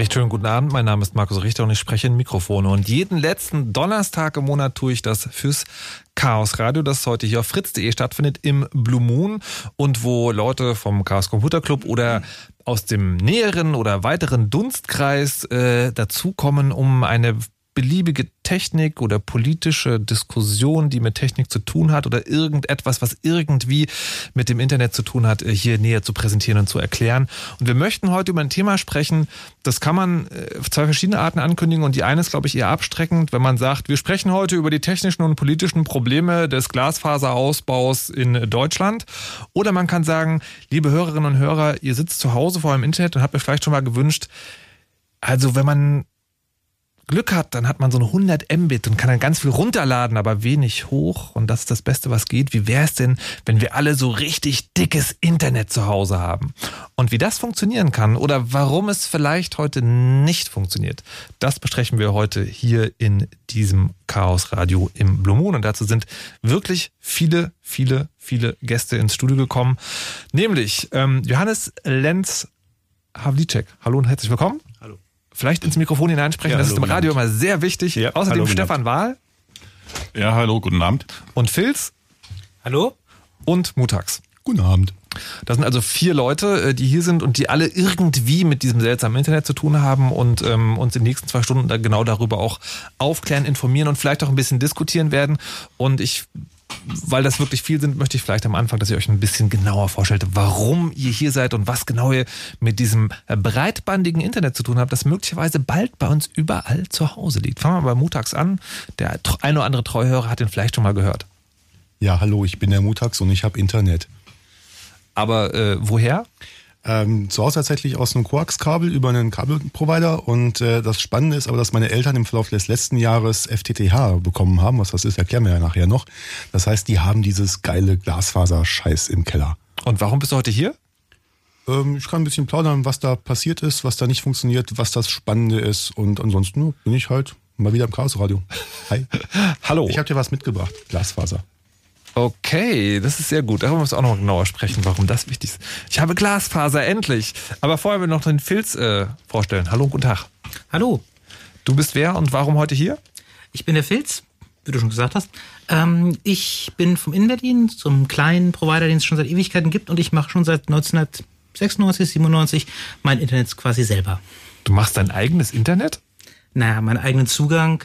Recht schönen guten Abend, mein Name ist Markus Richter und ich spreche in Mikrofone. Und jeden letzten Donnerstag im Monat tue ich das fürs Chaos Radio, das heute hier auf fritz.de stattfindet im Blue Moon und wo Leute vom Chaos Computer Club oder aus dem näheren oder weiteren Dunstkreis äh, dazukommen, um eine beliebige Technik oder politische Diskussion, die mit Technik zu tun hat oder irgendetwas, was irgendwie mit dem Internet zu tun hat, äh, hier näher zu präsentieren und zu erklären. Und wir möchten heute über ein Thema sprechen, das kann man äh, auf zwei verschiedene Arten ankündigen und die eine ist, glaube ich, eher abstreckend, wenn man sagt, wir sprechen heute über die technischen und politischen Probleme des Glasfaserausbaus in Deutschland. Oder man kann sagen, liebe Hörerinnen und Hörer, ihr sitzt zu Hause vor dem Internet und habt euch vielleicht schon mal gewünscht, also wenn man Glück hat, dann hat man so ein 100 Mbit und kann dann ganz viel runterladen, aber wenig hoch. Und das ist das Beste, was geht. Wie wäre es denn, wenn wir alle so richtig dickes Internet zu Hause haben? Und wie das funktionieren kann oder warum es vielleicht heute nicht funktioniert, das besprechen wir heute hier in diesem Chaos Radio im Blue Moon. Und dazu sind wirklich viele, viele, viele Gäste ins Studio gekommen. Nämlich ähm, Johannes Lenz Havlicek. Hallo und herzlich willkommen. Hallo. Vielleicht ins Mikrofon hineinsprechen, Ja, das hallo, ist im Radio Abend. immer sehr wichtig. Ja, Außerdem hallo, Stefan Wahl Ja, hallo, guten Abend. und Filz Hallo? und Mutax. Guten Abend. Das sind also vier Leute, äh, die hier sind und die alle irgendwie mit diesem seltsamen Internet zu tun haben und ähm, uns in den nächsten zwei Stunden da genau darüber auch aufklären, informieren und vielleicht auch ein bisschen diskutieren werden. Und ich, weil das wirklich viel sind, möchte ich vielleicht am Anfang, dass ihr euch ein bisschen genauer vorstellt, warum ihr hier seid und was genau ihr mit diesem äh, breitbandigen Internet zu tun habt, das möglicherweise bald bei uns überall zu Hause liegt. Fangen wir bei Mutax an. Der ein oder andere Treuhörer hat den vielleicht schon mal gehört. Ja, hallo, ich bin der Mutax und ich habe Internet. Aber äh, woher? Ähm, zu Hause tatsächlich aus einem Koax-Kabel über einen Kabelprovider und äh, das Spannende ist aber, dass meine Eltern im Verlauf des letzten Jahres FTTH bekommen haben. Was das ist, erklären wir ja nachher noch. Das heißt, die haben dieses geile Glasfaser-Scheiß im Keller. Und warum bist du heute hier? Ähm, ich kann ein bisschen plaudern, was da passiert ist, was da nicht funktioniert, was das Spannende ist und ansonsten bin ich halt mal wieder im Chaosradio. Hi. Hallo. Ich habe dir was mitgebracht, Glasfaser. Okay, das ist sehr gut. Darüber müssen wir auch noch genauer sprechen, warum das wichtig ist. Ich habe Glasfaser, endlich. Aber vorher will ich noch den Filz äh, vorstellen. Hallo und guten Tag. Hallo, Du bist wer und warum heute hier? ich bin der Filz, wie du schon gesagt hast. Ähm, ich bin vom Innenberlin, zum kleinen Provider, den es schon seit Ewigkeiten gibt und ich mache schon seit 1996, 97 mein Internet quasi selber. Du machst dein eigenes Internet? Naja, meinen eigenen Zugang.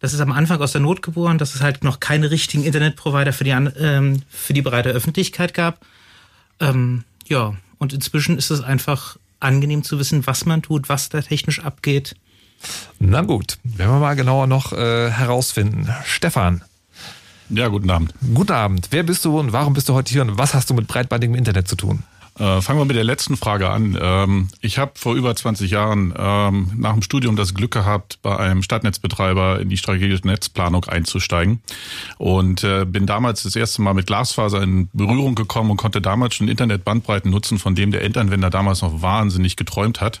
Das ist am Anfang aus der Not geboren, dass es halt noch keine richtigen Internetprovider für die, ähm, für die breite Öffentlichkeit gab. Ähm, ja, und inzwischen ist es einfach angenehm zu wissen, was man tut, was da technisch abgeht. Na gut, werden wir mal genauer noch äh, herausfinden. Stefan, Ja, guten Abend. guten Abend. Wer bist du und warum bist du heute hier und was hast du mit breitbandigem Internet zu tun? Äh, fangen wir mit der letzten Frage an. Ähm, ich habe vor über 20 Jahren ähm, nach dem Studium das Glück gehabt, bei einem Stadtnetzbetreiber in die strategische Netzplanung einzusteigen und äh, bin damals das erste Mal mit Glasfaser in Berührung gekommen und konnte damals schon Internetbandbreiten nutzen, von dem der Endanwender damals noch wahnsinnig geträumt hat.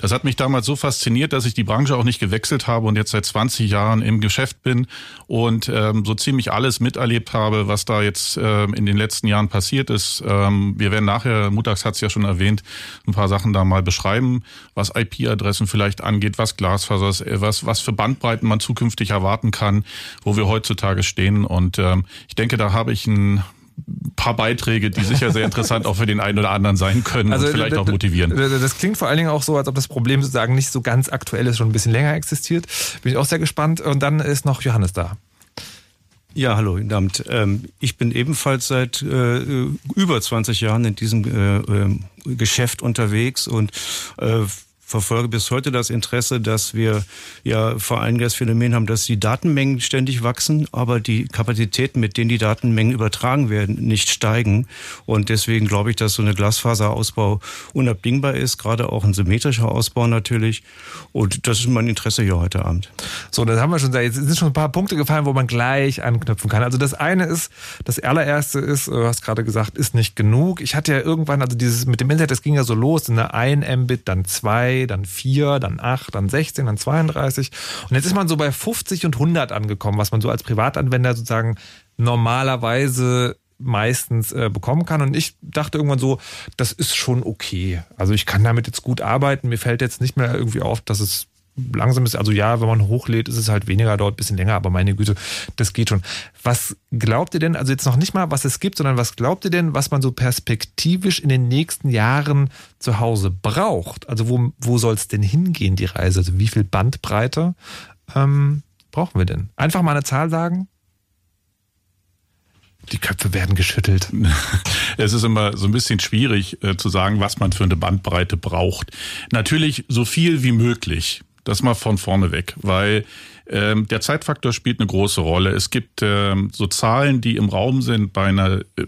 Das hat mich damals so fasziniert, dass ich die Branche auch nicht gewechselt habe und jetzt seit 20 Jahren im Geschäft bin und ähm, so ziemlich alles miterlebt habe, was da jetzt ähm, in den letzten Jahren passiert ist. Ähm, wir werden nachher, Mutags hat es ja schon erwähnt, ein paar Sachen da mal beschreiben, was IP-Adressen vielleicht angeht, was Glasfaser ist, äh, was, was für Bandbreiten man zukünftig erwarten kann, wo wir heutzutage stehen. Und ähm, ich denke, da habe ich ein paar Beiträge, die sicher sehr interessant auch für den einen oder anderen sein können und vielleicht auch motivieren. Das klingt vor allen Dingen auch so, als ob das Problem sozusagen nicht so ganz aktuell ist, schon ein bisschen länger existiert. Bin ich auch sehr gespannt. Und dann ist noch Johannes da. Ja, hallo, guten Abend. Ähm, ich bin ebenfalls seit äh, über 20 Jahren in diesem äh, ähm, Geschäft unterwegs und äh, verfolge bis heute das Interesse, dass wir ja vor allem das Phänomen haben, dass die Datenmengen ständig wachsen, aber die Kapazitäten, mit denen die Datenmengen übertragen werden, nicht steigen. Und deswegen glaube ich, dass so eine Glasfaserausbau unabdingbar ist, gerade auch ein symmetrischer Ausbau natürlich. Und das ist mein Interesse hier heute Abend. So, das haben wir schon, jetzt sind schon ein paar Punkte gefallen, wo man gleich anknüpfen kann. Also das eine ist, das allererste ist, du hast gerade gesagt, ist nicht genug. Ich hatte ja irgendwann, also dieses mit dem Internet, das ging ja so los, in der 1 Mbit, dann 2, dann 4, dann 8, dann 16, dann 32. Und jetzt ist man so bei 50 und 100 angekommen, was man so als Privatanwender sozusagen normalerweise meistens äh, bekommen kann. Und ich dachte irgendwann so, das ist schon okay. Also ich kann damit jetzt gut arbeiten. Mir fällt jetzt nicht mehr irgendwie auf, dass es langsam ist. Also ja, wenn man hochlädt, ist es halt weniger, dauert ein bisschen länger, aber meine Güte, das geht schon. Was glaubt ihr denn, also jetzt noch nicht mal, was es gibt, sondern was glaubt ihr denn, was man so perspektivisch in den nächsten Jahren zu Hause braucht? Also wo, wo soll es denn hingehen, die Reise? Also wie viel Bandbreite ähm, brauchen wir denn? Einfach mal eine Zahl sagen? Die Köpfe werden geschüttelt. Es ist immer so ein bisschen schwierig äh, zu sagen, was man für eine Bandbreite braucht. Natürlich so viel wie möglich. Das mal von vorne weg, weil Ähm, der Zeitfaktor spielt eine große Rolle. Es gibt ähm, so Zahlen, die im Raum sind bei einer äh,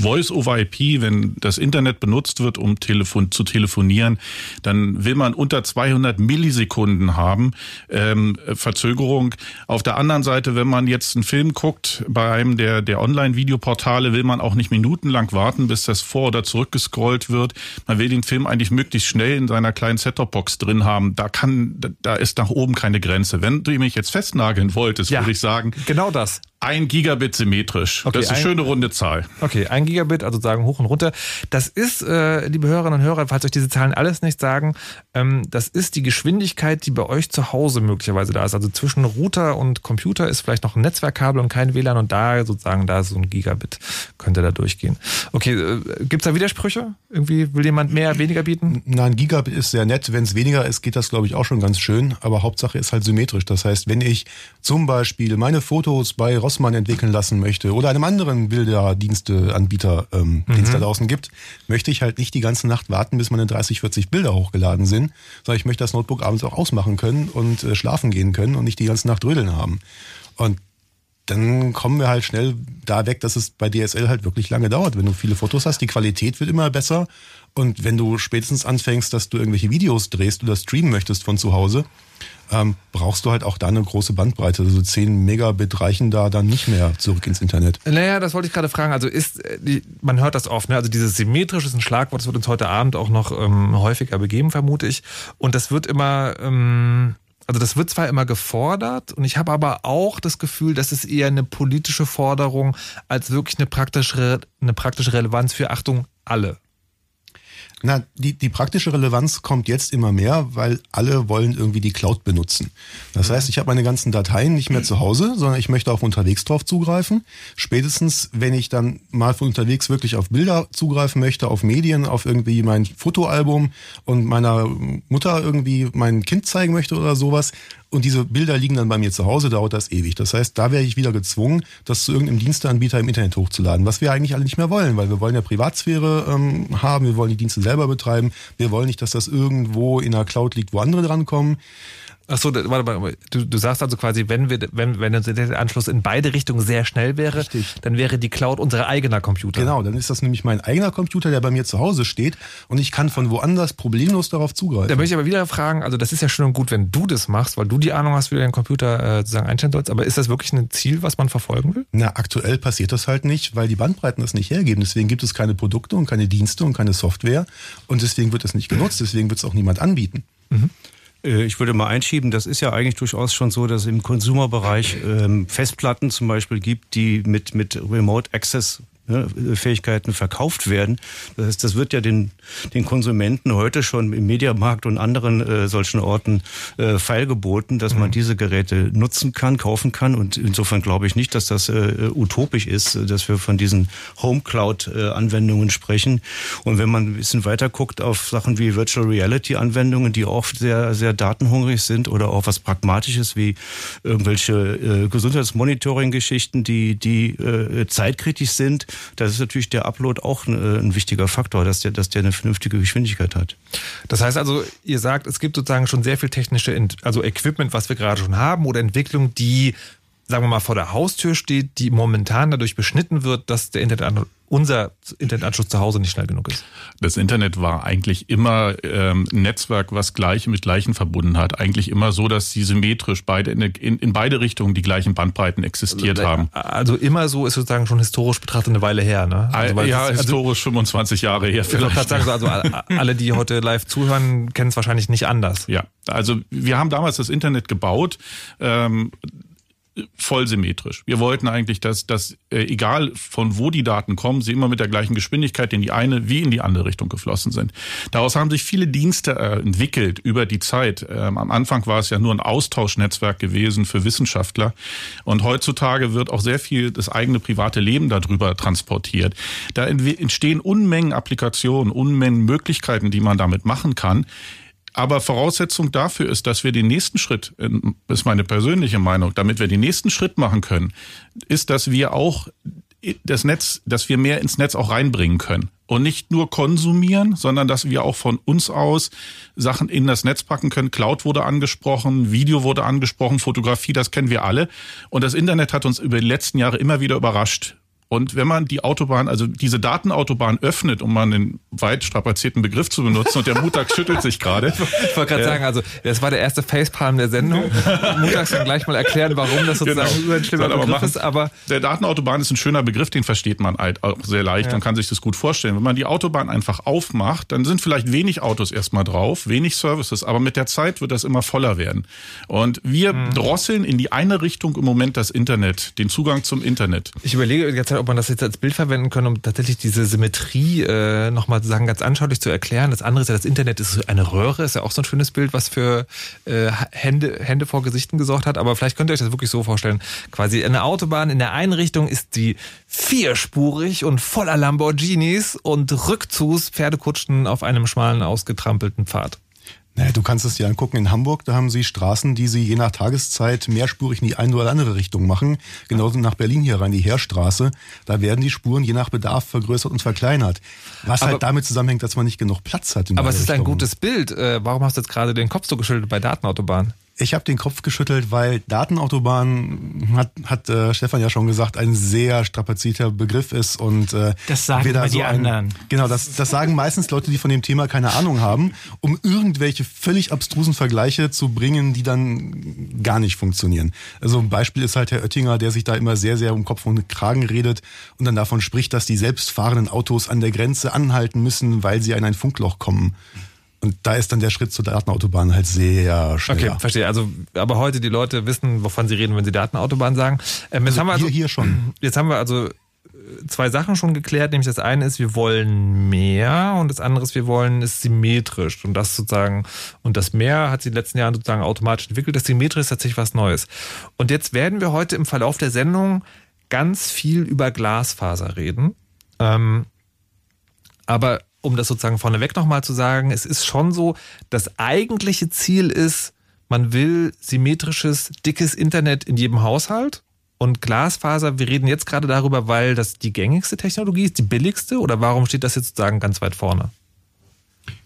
Voice-over-IP, wenn das Internet benutzt wird, um telefon zu telefonieren, dann will man unter 200 Millisekunden haben ähm, Verzögerung. Auf der anderen Seite, wenn man jetzt einen Film guckt bei einem der, der Online-Videoportale, will man auch nicht minutenlang warten, bis das vor- oder zurückgescrollt wird. Man will den Film eigentlich möglichst schnell in seiner kleinen Set-Top-Box drin haben. Da kann, da ist nach oben keine Grenze. Wenn du mich jetzt festnageln wolltest, Ja. würde ich sagen, Genau das. ein Gigabit symmetrisch. Okay, das ist eine ein- schöne runde Zahl. Okay, ein Gigabit, also sagen hoch und runter. Das ist, äh, liebe Hörerinnen und Hörer, falls euch diese Zahlen alles nicht sagen, ähm, das ist die Geschwindigkeit, die bei euch zu Hause möglicherweise da ist. Also zwischen Router und Computer ist vielleicht noch ein Netzwerkkabel und kein WLAN und da sozusagen, da ist so ein Gigabit, könnte da durchgehen. Okay, äh, gibt's da Widersprüche? Irgendwie will jemand mehr, weniger bieten? Na, ein Gigabit ist sehr nett. Wenn es weniger ist, geht das, glaube ich, auch schon ganz schön. Aber Hauptsache ist halt symmetrisch. Das heißt, wenn ich zum Beispiel meine Fotos bei Rossmann entwickeln lassen möchte oder einem anderen Bilderdiensteanbieter, ähm, den es da draußen gibt, möchte ich halt nicht die ganze Nacht warten, bis meine 30, 40 Bilder hochgeladen sind, sondern ich möchte das Notebook abends auch ausmachen können und äh, schlafen gehen können und nicht die ganze Nacht rödeln haben. Und dann kommen wir halt schnell da weg, dass es bei DSL halt wirklich lange dauert. Wenn du viele Fotos hast, die Qualität wird immer besser. Und wenn du spätestens anfängst, dass du irgendwelche Videos drehst oder streamen möchtest von zu Hause, ähm, brauchst du halt auch da eine große Bandbreite. Also 10 Megabit reichen da dann nicht mehr zurück ins Internet. Naja, das wollte ich gerade fragen. Also ist, äh, man hört das oft, ne? Also dieses symmetrische ist ein Schlagwort, das wird uns heute Abend auch noch ähm, häufiger begeben, vermute ich. Und das wird immer, ähm, also das wird zwar immer gefordert, und ich habe aber auch das Gefühl, das ist eher eine politische Forderung als wirklich eine praktische, eine praktische Relevanz für Achtung alle. Na, die, die praktische Relevanz kommt jetzt immer mehr, weil alle wollen irgendwie die Cloud benutzen. Das heißt, ich habe meine ganzen Dateien nicht mehr zu Hause, sondern ich möchte auch unterwegs drauf zugreifen. Spätestens, wenn ich dann mal von unterwegs wirklich auf Bilder zugreifen möchte, auf Medien, auf irgendwie mein Fotoalbum und meiner Mutter irgendwie mein Kind zeigen möchte oder sowas, und diese Bilder liegen dann bei mir zu Hause, dauert das ewig. Das heißt, da wäre ich wieder gezwungen, das zu irgendeinem Diensteanbieter im Internet hochzuladen, was wir eigentlich alle nicht mehr wollen, weil wir wollen ja Privatsphäre ähm, haben, wir wollen die Dienste selber betreiben, wir wollen nicht, dass das irgendwo in der Cloud liegt, wo andere drankommen. Ach so, da- warte mal, du, du sagst also quasi, wenn wir, wenn, wenn der Anschluss in beide Richtungen sehr schnell wäre, Richtig. dann wäre die Cloud unser eigener Computer. Genau, dann ist das nämlich mein eigener Computer, der bei mir zu Hause steht und ich kann von woanders problemlos darauf zugreifen. Da möchte ich aber wieder fragen, also das ist ja schön und gut, wenn du das machst, weil du die Ahnung hast, wie du deinen Computer äh, sozusagen einstellen sollst, aber ist das wirklich ein Ziel, was man verfolgen will? Na, aktuell passiert das halt nicht, weil die Bandbreiten das nicht hergeben. Deswegen gibt es keine Produkte und keine Dienste und keine Software und deswegen wird es nicht genutzt, deswegen wird es auch niemand anbieten. Äh, Ich würde mal einschieben, das ist ja eigentlich durchaus schon so, dass es im Consumerbereich ähm, Festplatten zum Beispiel gibt, die mit, mit Remote Access Fähigkeiten verkauft werden. Das heißt, das wird ja den, den Konsumenten heute schon im Mediamarkt und anderen äh, solchen Orten äh, feilgeboten, dass man diese Geräte nutzen kann, kaufen kann. Und insofern glaube ich nicht, dass das äh, utopisch ist, dass wir von diesen Home Cloud äh, sprechen. Und wenn man ein bisschen weiter guckt auf Sachen wie Virtual Reality Anwendungen, die oft sehr, sehr datenhungrig sind oder auch was Pragmatisches wie irgendwelche äh, Gesundheitsmonitoring-Geschichten, die, die äh, zeitkritisch sind, das ist natürlich der Upload auch ein, äh, ein wichtiger Faktor, dass der, dass der eine vernünftige Geschwindigkeit hat. Das heißt also, ihr sagt, es gibt sozusagen schon sehr viel technische, also Equipment, was wir gerade schon haben oder Entwicklung, die, sagen wir mal, vor der Haustür steht, die momentan dadurch beschnitten wird, dass der Internet, unser Internetanschluss zu Hause nicht schnell genug ist. Das Internet war eigentlich immer ähm, ein Netzwerk, was Gleiche mit Gleichen verbunden hat. Eigentlich immer so, dass sie symmetrisch beide in, in, in beide Richtungen die gleichen Bandbreiten existiert haben. Also immer so ist sozusagen schon historisch betrachtet eine Weile her, ne? Also, weil ja, es ist- also, historisch 25 Jahre her vielleicht. sagen, so, also alle, die heute live zuhören, kennen es wahrscheinlich nicht anders. Ja, also wir haben damals das Internet gebaut. Ähm, voll symmetrisch. Wir wollten eigentlich, dass, dass äh, egal von wo die Daten kommen, sie immer mit der gleichen Geschwindigkeit in die eine wie in die andere Richtung geflossen sind. Daraus haben sich viele Dienste äh, entwickelt über die Zeit. Ähm, am Anfang war es ja nur ein Austauschnetzwerk gewesen für Wissenschaftler und heutzutage wird auch sehr viel das eigene private Leben darüber transportiert. Da entstehen Unmengen Applikationen, Unmengen Möglichkeiten, die man damit machen kann. Aber Voraussetzung dafür ist, dass wir den nächsten Schritt, äh, ist meine persönliche Meinung, damit wir den nächsten Schritt machen können, ist, dass wir auch das Netz, dass wir mehr ins Netz auch reinbringen können. und nicht nur konsumieren, sondern dass wir auch von uns aus Sachen in das Netz packen können. Cloud wurde angesprochen, Video wurde angesprochen, Fotografie, das kennen wir alle. Und das Internet hat uns über die letzten Jahre immer wieder überrascht. Und wenn man die Autobahn, also diese Datenautobahn öffnet, um mal einen weit strapazierten Begriff zu benutzen, und der Mutag schüttelt sich gerade. Ich wollte gerade Äh, sagen, also das war der erste Facepalm der Sendung. Mutags kann gleich mal erklären, warum das sozusagen Genau. so ein schlimmer Begriff machen. ist, aber Der Datenautobahn ist ein schöner Begriff, den versteht man halt auch sehr leicht und kann sich das gut vorstellen. Wenn man die Autobahn einfach aufmacht, dann sind vielleicht wenig Autos erstmal drauf, wenig Services, aber mit der Zeit wird das immer voller werden. Und wir Mhm. drosseln in die eine Richtung im Moment das Internet, den Zugang zum Internet. Ich überlege die Zeit, ob man das jetzt als Bild verwenden kann, um tatsächlich diese Symmetrie äh, nochmal sagen, ganz anschaulich zu erklären. Das andere ist ja, das Internet ist eine Röhre, ist ja auch so ein schönes Bild, was für äh, Hände, Hände vor Gesichten gesorgt hat. Aber vielleicht könnt ihr euch das wirklich so vorstellen. Quasi eine Autobahn in der einen Richtung ist sie vierspurig und voller Lamborghinis und rückzus Pferdekutschen auf einem schmalen, ausgetrampelten Pfad. Naja, du kannst es dir angucken. In Hamburg, da haben sie Straßen, die sie je nach Tageszeit mehrspurig in die eine oder andere Richtung machen. Genauso nach Berlin hier rein, die Heerstraße. Da werden die Spuren je nach Bedarf vergrößert und verkleinert. Was Aber- halt damit zusammenhängt, dass man nicht genug Platz hat. Aber es ist ein gutes Bild. Äh, warum hast du jetzt gerade den Kopf so geschüttelt bei Datenautobahn? Ich habe den Kopf geschüttelt, weil Datenautobahn, hat, hat äh, Stefan ja schon gesagt, ein sehr strapazierter Begriff ist und äh, Das sagen wir da immer die ein, anderen. Genau, das, das sagen meistens Leute, die von dem Thema keine Ahnung haben, um irgendwelche völlig abstrusen Vergleiche zu bringen, die dann gar nicht funktionieren. Also ein Beispiel ist halt Herr Oettinger, der sich da immer sehr, sehr um Kopf und Kragen redet und dann davon spricht, dass die selbstfahrenden Autos an der Grenze anhalten müssen, weil sie in ein Funkloch kommen. Und da ist dann der Schritt zur Datenautobahn halt sehr schnell. Okay, verstehe. Also, aber heute die Leute wissen, wovon sie reden, wenn sie Datenautobahn sagen. Ähm, jetzt Also haben wir also, hier- hier schon. Jetzt haben wir also äh, zwei Sachen schon geklärt, nämlich das eine ist, wir wollen mehr und das andere ist, wir wollen es symmetrisch. Und das sozusagen, und das mehr hat sich in den letzten Jahren sozusagen automatisch entwickelt. Das symmetrisch ist tatsächlich was Neues. Und jetzt werden wir heute im Verlauf der Sendung ganz viel über Glasfaser reden. Ähm, aber um das sozusagen vorneweg nochmal zu sagen, es ist schon so, das eigentliche Ziel ist, man will symmetrisches, dickes Internet in jedem Haushalt. Und Glasfaser, wir reden jetzt gerade darüber, weil das die gängigste Technologie ist, die billigste, oder warum steht das jetzt sozusagen ganz weit vorne?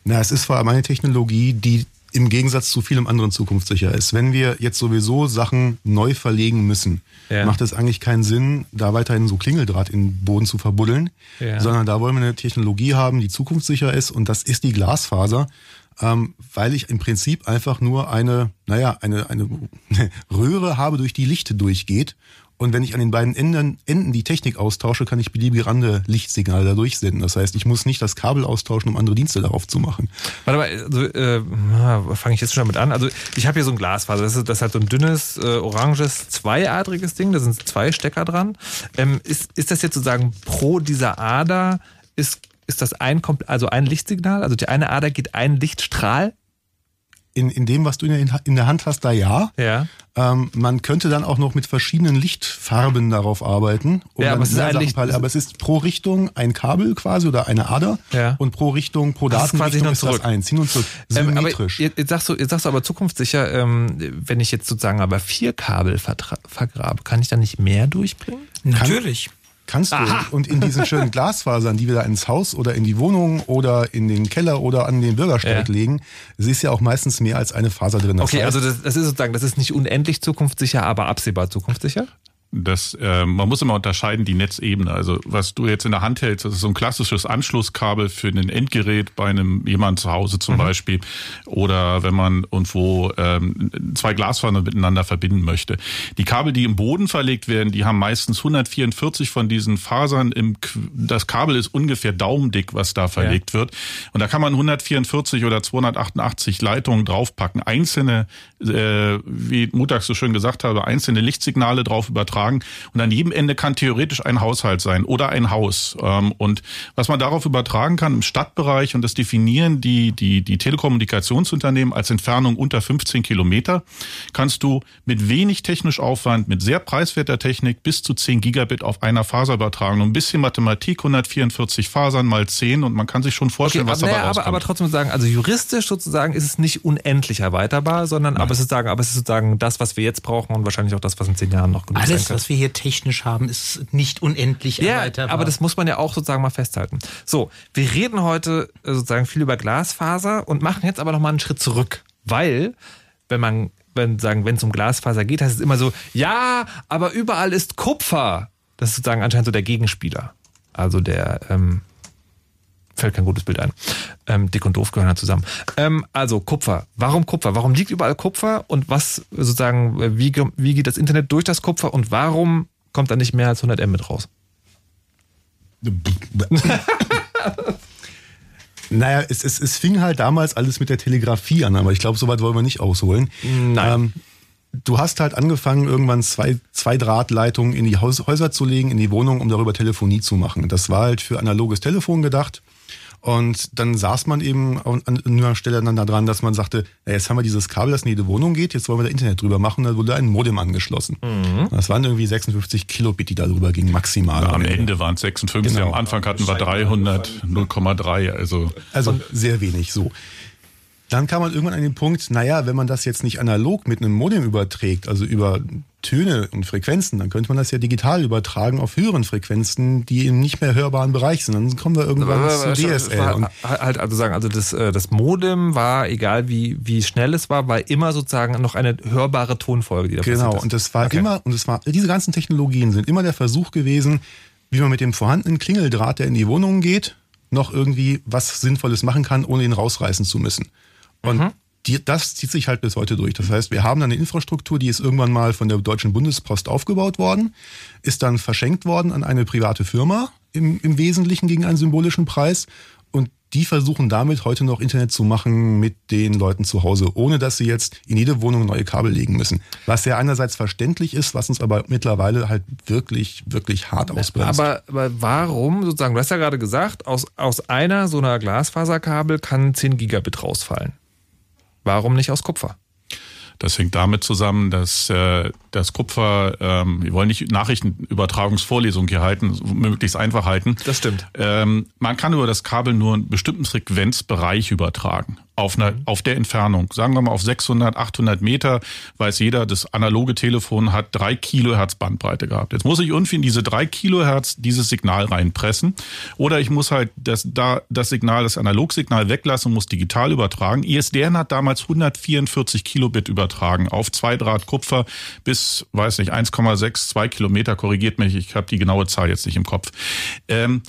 Na, es ist vor allem eine Technologie, die im Gegensatz zu vielem anderen zukunftssicher ist. Wenn wir jetzt sowieso Sachen neu verlegen müssen, Ja. macht es eigentlich keinen Sinn, da weiterhin so Klingeldraht in den Boden zu verbuddeln, Ja. sondern da wollen wir eine Technologie haben, die zukunftssicher ist und das ist die Glasfaser, ähm, weil ich im Prinzip einfach nur eine, naja, eine, eine Röhre habe, durch die Licht durchgeht. Und wenn ich an den beiden Enden, Enden die Technik austausche, kann ich beliebige andere Lichtsignale da durchsenden. Das heißt, ich muss nicht das Kabel austauschen, um andere Dienste darauf zu machen. Warte mal, also, äh, fange ich jetzt schon damit an. Also ich habe hier so ein Glasfaser. Das ist, das halt so ein dünnes, äh, oranges, zweiadriges Ding. Da sind zwei Stecker dran. Ähm, ist, ist das jetzt sozusagen pro dieser Ader, ist, ist das ein, also ein Lichtsignal? Also die eine Ader geht ein Lichtstrahl? In, in dem, was du in der, in der Hand hast, da ja. Ja. Ähm, man könnte dann auch noch mit verschiedenen Lichtfarben darauf arbeiten. um Ja, dann aber es ist parallel- aber es ist pro Richtung ein Kabel quasi oder eine Ader Ja. und pro Richtung, pro Das ist Datenrichtung und ist das zurück. eins. Hin und zurück. Ähm, aber Symmetrisch. jetzt, jetzt, sagst du, jetzt sagst du aber zukunftssicher, ähm, wenn ich jetzt sozusagen aber vier Kabel vergrabe, kann ich dann nicht mehr durchbringen? Natürlich. Kannst du. Und in diesen schönen Glasfasern, die wir da ins Haus oder in die Wohnung oder in den Keller oder an den Bürgersteig Ja. legen, es ist ja auch meistens mehr als eine Faser drin. Das Okay, heißt, also das, das ist sozusagen, das ist nicht unendlich zukunftssicher, aber absehbar zukunftssicher? Das, äh, man muss immer unterscheiden die Netzebene. Also was du jetzt in der Hand hältst, das ist so ein klassisches Anschlusskabel für ein Endgerät bei einem jemand zu Hause zum Beispiel oder wenn man irgendwo ähm, zwei Glasfasern miteinander verbinden möchte. Die Kabel, die im Boden verlegt werden, die haben meistens 144 von diesen Fasern. Im, Qu- das Kabel ist ungefähr daumendick, was da verlegt wird. Und da kann man 144 oder 288 Leitungen draufpacken. Einzelne, äh, wie Mutags so schön gesagt habe, einzelne Lichtsignale drauf übertragen. Und an jedem Ende kann theoretisch ein Haushalt sein oder ein Haus. Ähm, und was man darauf übertragen kann im Stadtbereich, und das definieren die, die, die Telekommunikationsunternehmen als Entfernung unter 15 Kilometer, kannst du mit wenig technisch Aufwand, mit sehr preiswerter Technik bis zu 10 Gigabit auf einer Faser übertragen. Und ein bisschen Mathematik, 144 Fasern mal 10 und man kann sich schon vorstellen, was aber, dabei naja, aber, aber trotzdem sagen, also juristisch sozusagen ist es nicht unendlich erweiterbar, sondern aber es ist sozusagen, aber es ist sozusagen das, was wir jetzt brauchen und wahrscheinlich auch das, was in zehn Jahren noch genug Alles, Das, was wir hier technisch haben, ist nicht unendlich Ja, erweiterbar. aber das muss man ja auch sozusagen mal festhalten. So, wir reden heute äh, sozusagen viel über Glasfaser und machen jetzt aber noch mal einen Schritt zurück, weil wenn man wenn sagen, wenn es um Glasfaser geht, heißt es immer so, ja, aber überall ist Kupfer. Das ist sozusagen anscheinend so der Gegenspieler. Also der ähm, fällt kein gutes Bild ein. Ähm, dick und doof gehören da zusammen. Ähm, also Kupfer. Warum Kupfer? Warum liegt überall Kupfer und was sozusagen, äh, wie, wie geht das Internet durch das Kupfer und warum kommt da nicht mehr als 100 Mbit raus? Naja, es, es, es fing halt damals alles mit der Telegrafie an, aber ich glaube, soweit wollen wir nicht ausholen. Nein. Ähm, du hast halt angefangen, irgendwann zwei, zwei Drahtleitungen in die Haus, Häuser zu legen, in die Wohnung, um darüber Telefonie zu machen. Das war halt für analoges Telefon gedacht. Und dann saß man eben an an einer Stelle dann da dran, dass man sagte, ja, jetzt haben wir dieses Kabel, das in jede Wohnung geht, jetzt wollen wir da Internet drüber machen. Da wurde ein Modem angeschlossen. Das waren irgendwie 56 Kilobit, die da drüber gingen, maximal. Am Ende waren es 56, Genau. am Anfang hatten wir 300, 0,3. Also Also sehr wenig so. Dann kam man irgendwann an den Punkt, naja, wenn man das jetzt nicht analog mit einem Modem überträgt, also über Töne und Frequenzen, dann könnte man das ja digital übertragen auf höheren Frequenzen, die im nicht mehr hörbaren Bereich sind. Dann kommen wir irgendwann zu DSL. Und halt also sagen, also das, äh, das Modem war, egal wie, wie schnell es war, war immer sozusagen noch eine hörbare Tonfolge, die da Genau, passiert ist. und das war Okay. immer, und es war, diese ganzen Technologien sind immer der Versuch gewesen, wie man mit dem vorhandenen Klingeldraht, der in die Wohnung geht, noch irgendwie was Sinnvolles machen kann, ohne ihn rausreißen zu müssen. Und Mhm. die, das zieht sich halt bis heute durch. Das heißt, wir haben dann eine Infrastruktur, die ist irgendwann mal von der Deutschen Bundespost aufgebaut worden, ist dann verschenkt worden an eine private Firma, im, im Wesentlichen gegen einen symbolischen Preis. Und die versuchen damit heute noch Internet zu machen mit den Leuten zu Hause, ohne dass sie jetzt in jede Wohnung neue Kabel legen müssen. Was ja einerseits verständlich ist, was uns aber mittlerweile halt wirklich, wirklich hart ausbremst. Aber, aber warum, sozusagen, du hast ja gerade gesagt, aus, aus einer so einer Glasfaserkabel kann 10 Gigabit rausfallen. Warum nicht aus Kupfer? Das hängt damit zusammen, dass äh, das Kupfer, ähm, wir wollen nicht Nachrichtenübertragungsvorlesung hier halten, möglichst einfach halten. Das stimmt. Ähm, man kann über das Kabel nur einen bestimmten Frequenzbereich übertragen. Auf, einer, auf der Entfernung, sagen wir mal auf 600, 800 Meter, weiß jeder, das analoge Telefon hat drei Kilohertz Bandbreite gehabt. Jetzt muss ich irgendwie in diese drei Kilohertz dieses Signal reinpressen. Oder ich muss halt das, da, das Signal, das Analogsignal weglassen und muss digital übertragen. ISDN hat damals 144 Kilobit übertragen auf zwei Draht Kupfer bis, weiß nicht, 1,6, 2 Kilometer. Korrigiert mich, ich habe die genaue Zahl jetzt nicht im Kopf. Ähm,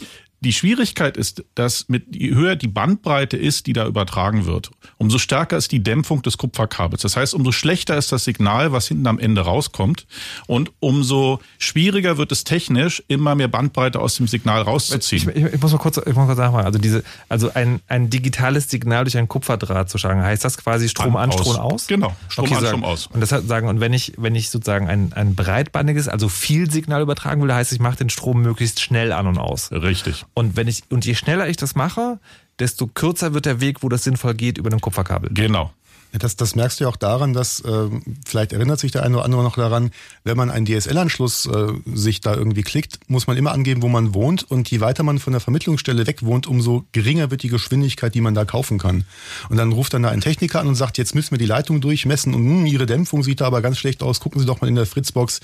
die Schwierigkeit ist, dass mit je höher die Bandbreite ist, die da übertragen wird, umso stärker ist die Dämpfung des Kupferkabels. Das heißt, umso schlechter ist das Signal, was hinten am Ende rauskommt, und umso schwieriger wird es technisch, immer mehr Bandbreite aus dem Signal Ich, rauszuziehen. ich, ich muss mal kurz, ich muss mal kurz nachfragen. Also diese, also ein, ein digitales Signal durch ein Kupferdraht zu schlagen, heißt das quasi Strom an, An. Strom aus? Genau, Strom an, sagen- Strom aus. Und das sagen, und wenn ich, wenn ich sozusagen ein, ein breitbandiges, also viel Signal übertragen will, heißt, ich mache den Strom möglichst schnell an und aus. Richtig. Und wenn ich, und je schneller ich das mache, desto kürzer wird der Weg, wo das sinnvoll geht, über ein Kupferkabel. Genau. Ja, das, das merkst du ja auch daran, dass, ähm, vielleicht erinnert sich der eine oder andere noch daran, wenn man einen DSL-Anschluss äh, sich da irgendwie klickt, muss man immer angeben, wo man wohnt. Und je weiter man von der Vermittlungsstelle weg wohnt, umso geringer wird die Geschwindigkeit, die man da kaufen kann. Und dann ruft dann da ein Techniker an und sagt, jetzt müssen wir die Leitung durchmessen und hm, Ihre Dämpfung sieht da aber ganz schlecht aus. Gucken Sie doch mal in der Fritzbox.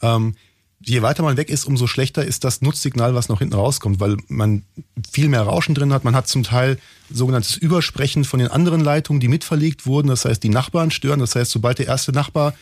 Ähm, je weiter man weg ist, umso schlechter ist das Nutzsignal, was noch hinten rauskommt, weil man viel mehr Rauschen drin hat. Man hat zum Teil sogenanntes Übersprechen von den anderen Leitungen, die mitverlegt wurden. Das heißt, die Nachbarn stören. Das heißt, sobald der erste Nachbar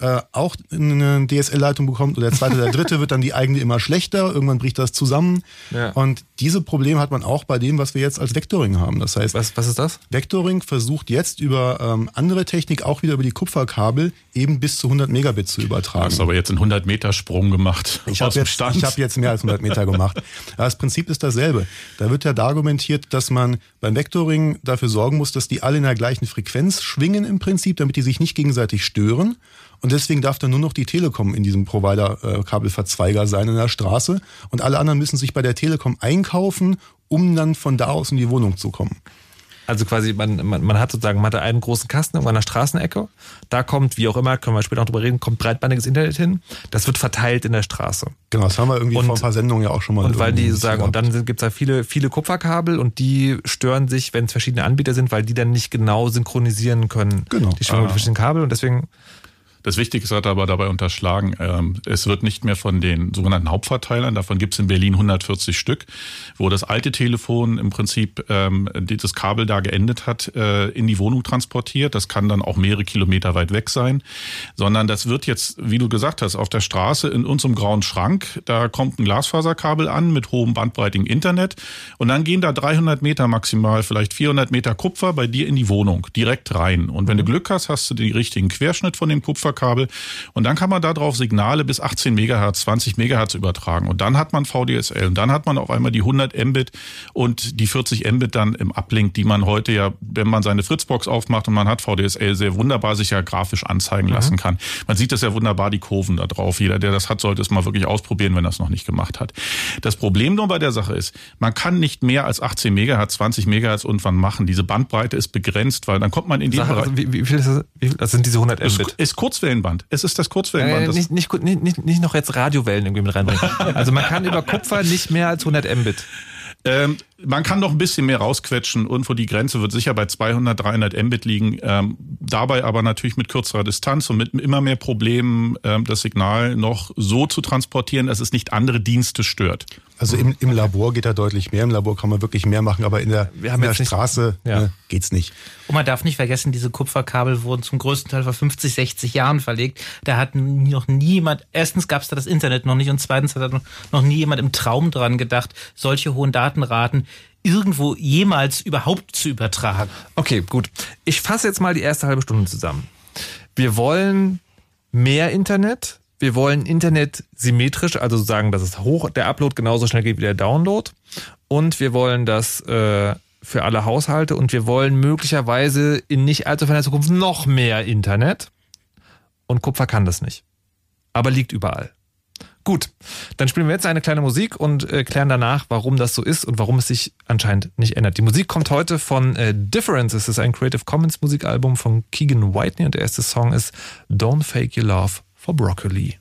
äh, auch eine DSL-Leitung bekommt oder der zweite, der dritte, wird dann die eigene immer schlechter. Irgendwann bricht das zusammen. Ja. Und diese Probleme hat man auch bei dem, was wir jetzt als Vectoring haben. Das heißt, Was, was ist das? Vectoring versucht jetzt über ähm, andere Technik, auch wieder über die Kupferkabel, eben bis zu 100 Megabit zu Du übertragen. hast aber jetzt einen 100 Meter Sprung gemacht. Ich habe jetzt, ich hab jetzt mehr als 100 Meter gemacht. Aber das Prinzip ist dasselbe. Da wird ja da argumentiert, dass man beim Vectoring dafür sorgen muss, dass die alle in der gleichen Frequenz schwingen im Prinzip, damit die sich nicht gegenseitig stören. Und deswegen darf dann nur noch die Telekom in diesem Provider-Kabelverzweiger sein in der Straße. Und alle anderen müssen sich bei der Telekom einkaufen, um dann von da aus in die Wohnung zu kommen. Also quasi, man, man, man hat sozusagen, man hat einen großen Kasten irgendwo an der Straßenecke. Da kommt, wie auch immer, können wir später noch drüber reden, kommt breitbandiges Internet hin. Das wird verteilt in der Straße. Genau, das haben wir irgendwie Und- vor ein paar Sendungen ja auch schon mal. Und weil die sagen, und dann gibt es da viele, viele Kupferkabel und die stören sich, wenn es verschiedene Anbieter sind, weil die dann nicht genau synchronisieren können. Genau. Die Schwingung mit verschiedenen Kabel und deswegen. Das Wichtigste hat er aber dabei unterschlagen, ähm, es wird nicht mehr von den sogenannten Hauptverteilern, davon gibt es in Berlin 140 Stück, wo das alte Telefon im Prinzip ähm, das Kabel da geendet hat, äh, in die Wohnung transportiert. Das kann dann auch mehrere Kilometer weit weg sein, sondern das wird jetzt, wie du gesagt hast, auf der Straße in unserem grauen Schrank, da kommt ein Glasfaserkabel an mit hohem bandbreitigem Internet und dann gehen da 300 Meter maximal, vielleicht 400 Meter Kupfer bei dir in die Wohnung, direkt rein. Und wenn du Glück hast, hast du den richtigen Querschnitt von dem Kupferkabel und dann kann man darauf Signale bis 18 Megahertz, 20 Megahertz übertragen und dann hat man VDSL und dann hat man auf einmal die 100 Mbit und die 40 Mbit dann im Uplink, die man heute ja, wenn man seine Fritzbox aufmacht und man hat VDSL, sehr wunderbar sich ja grafisch anzeigen lassen kann. Man sieht das ja wunderbar, die Kurven da drauf. Jeder, der das hat, sollte es mal wirklich ausprobieren, wenn er es noch nicht gemacht hat. Das Problem nur bei der Sache ist, man kann nicht mehr als 18 Megahertz, 20 Megahertz irgendwann machen. Diese Bandbreite ist begrenzt, weil dann kommt man in Sag, Bereich. also, wie, wie viel ist das? Wie viel, das sind diese 100 Es Mbit. ist Kurzwellenband. Es ist das Kurzwellenband. Äh, nicht, nicht, nicht, nicht noch jetzt Radiowellen irgendwie mit reinbringen. Also man kann über Kupfer nicht mehr als 100 Mbit. Ähm, man kann noch ein bisschen mehr rausquetschen. Irgendwo die Grenze wird sicher bei 200, 300 Mbit liegen. Ähm, dabei aber natürlich mit kürzerer Distanz und mit immer mehr Problemen, ähm, das Signal noch so zu transportieren, dass es nicht andere Dienste stört. Also im, im Labor geht da deutlich mehr. Im Labor kann man wirklich mehr machen, aber in der, Wir in haben der nicht- Straße Ja. ne, geht's nicht. Und man darf nicht vergessen, diese Kupferkabel wurden zum größten Teil vor 50, 60 Jahren verlegt. Da hat noch niemand, erstens gab es da das Internet noch nicht und zweitens hat da noch nie jemand im Traum dran gedacht, solche hohen Datenraten irgendwo jemals überhaupt zu übertragen. Okay, gut. Ich fasse jetzt mal die erste halbe Stunde zusammen. Wir wollen mehr Internet. Wir wollen Internet symmetrisch, also sagen, dass es hoch, der Upload genauso schnell geht wie der Download. Und wir wollen das äh, für alle Haushalte und wir wollen möglicherweise in nicht allzu ferner Zukunft noch mehr Internet. Und Kupfer kann das nicht. Aber liegt überall. Gut, dann spielen wir jetzt eine kleine Musik und äh, klären danach, warum das so ist und warum es sich anscheinend nicht ändert. Die Musik kommt heute von äh, Difference. Es ist ein Creative Commons Musikalbum von Keegan Whitney und der erste Song ist Don't Fake Your Love for Broccoli.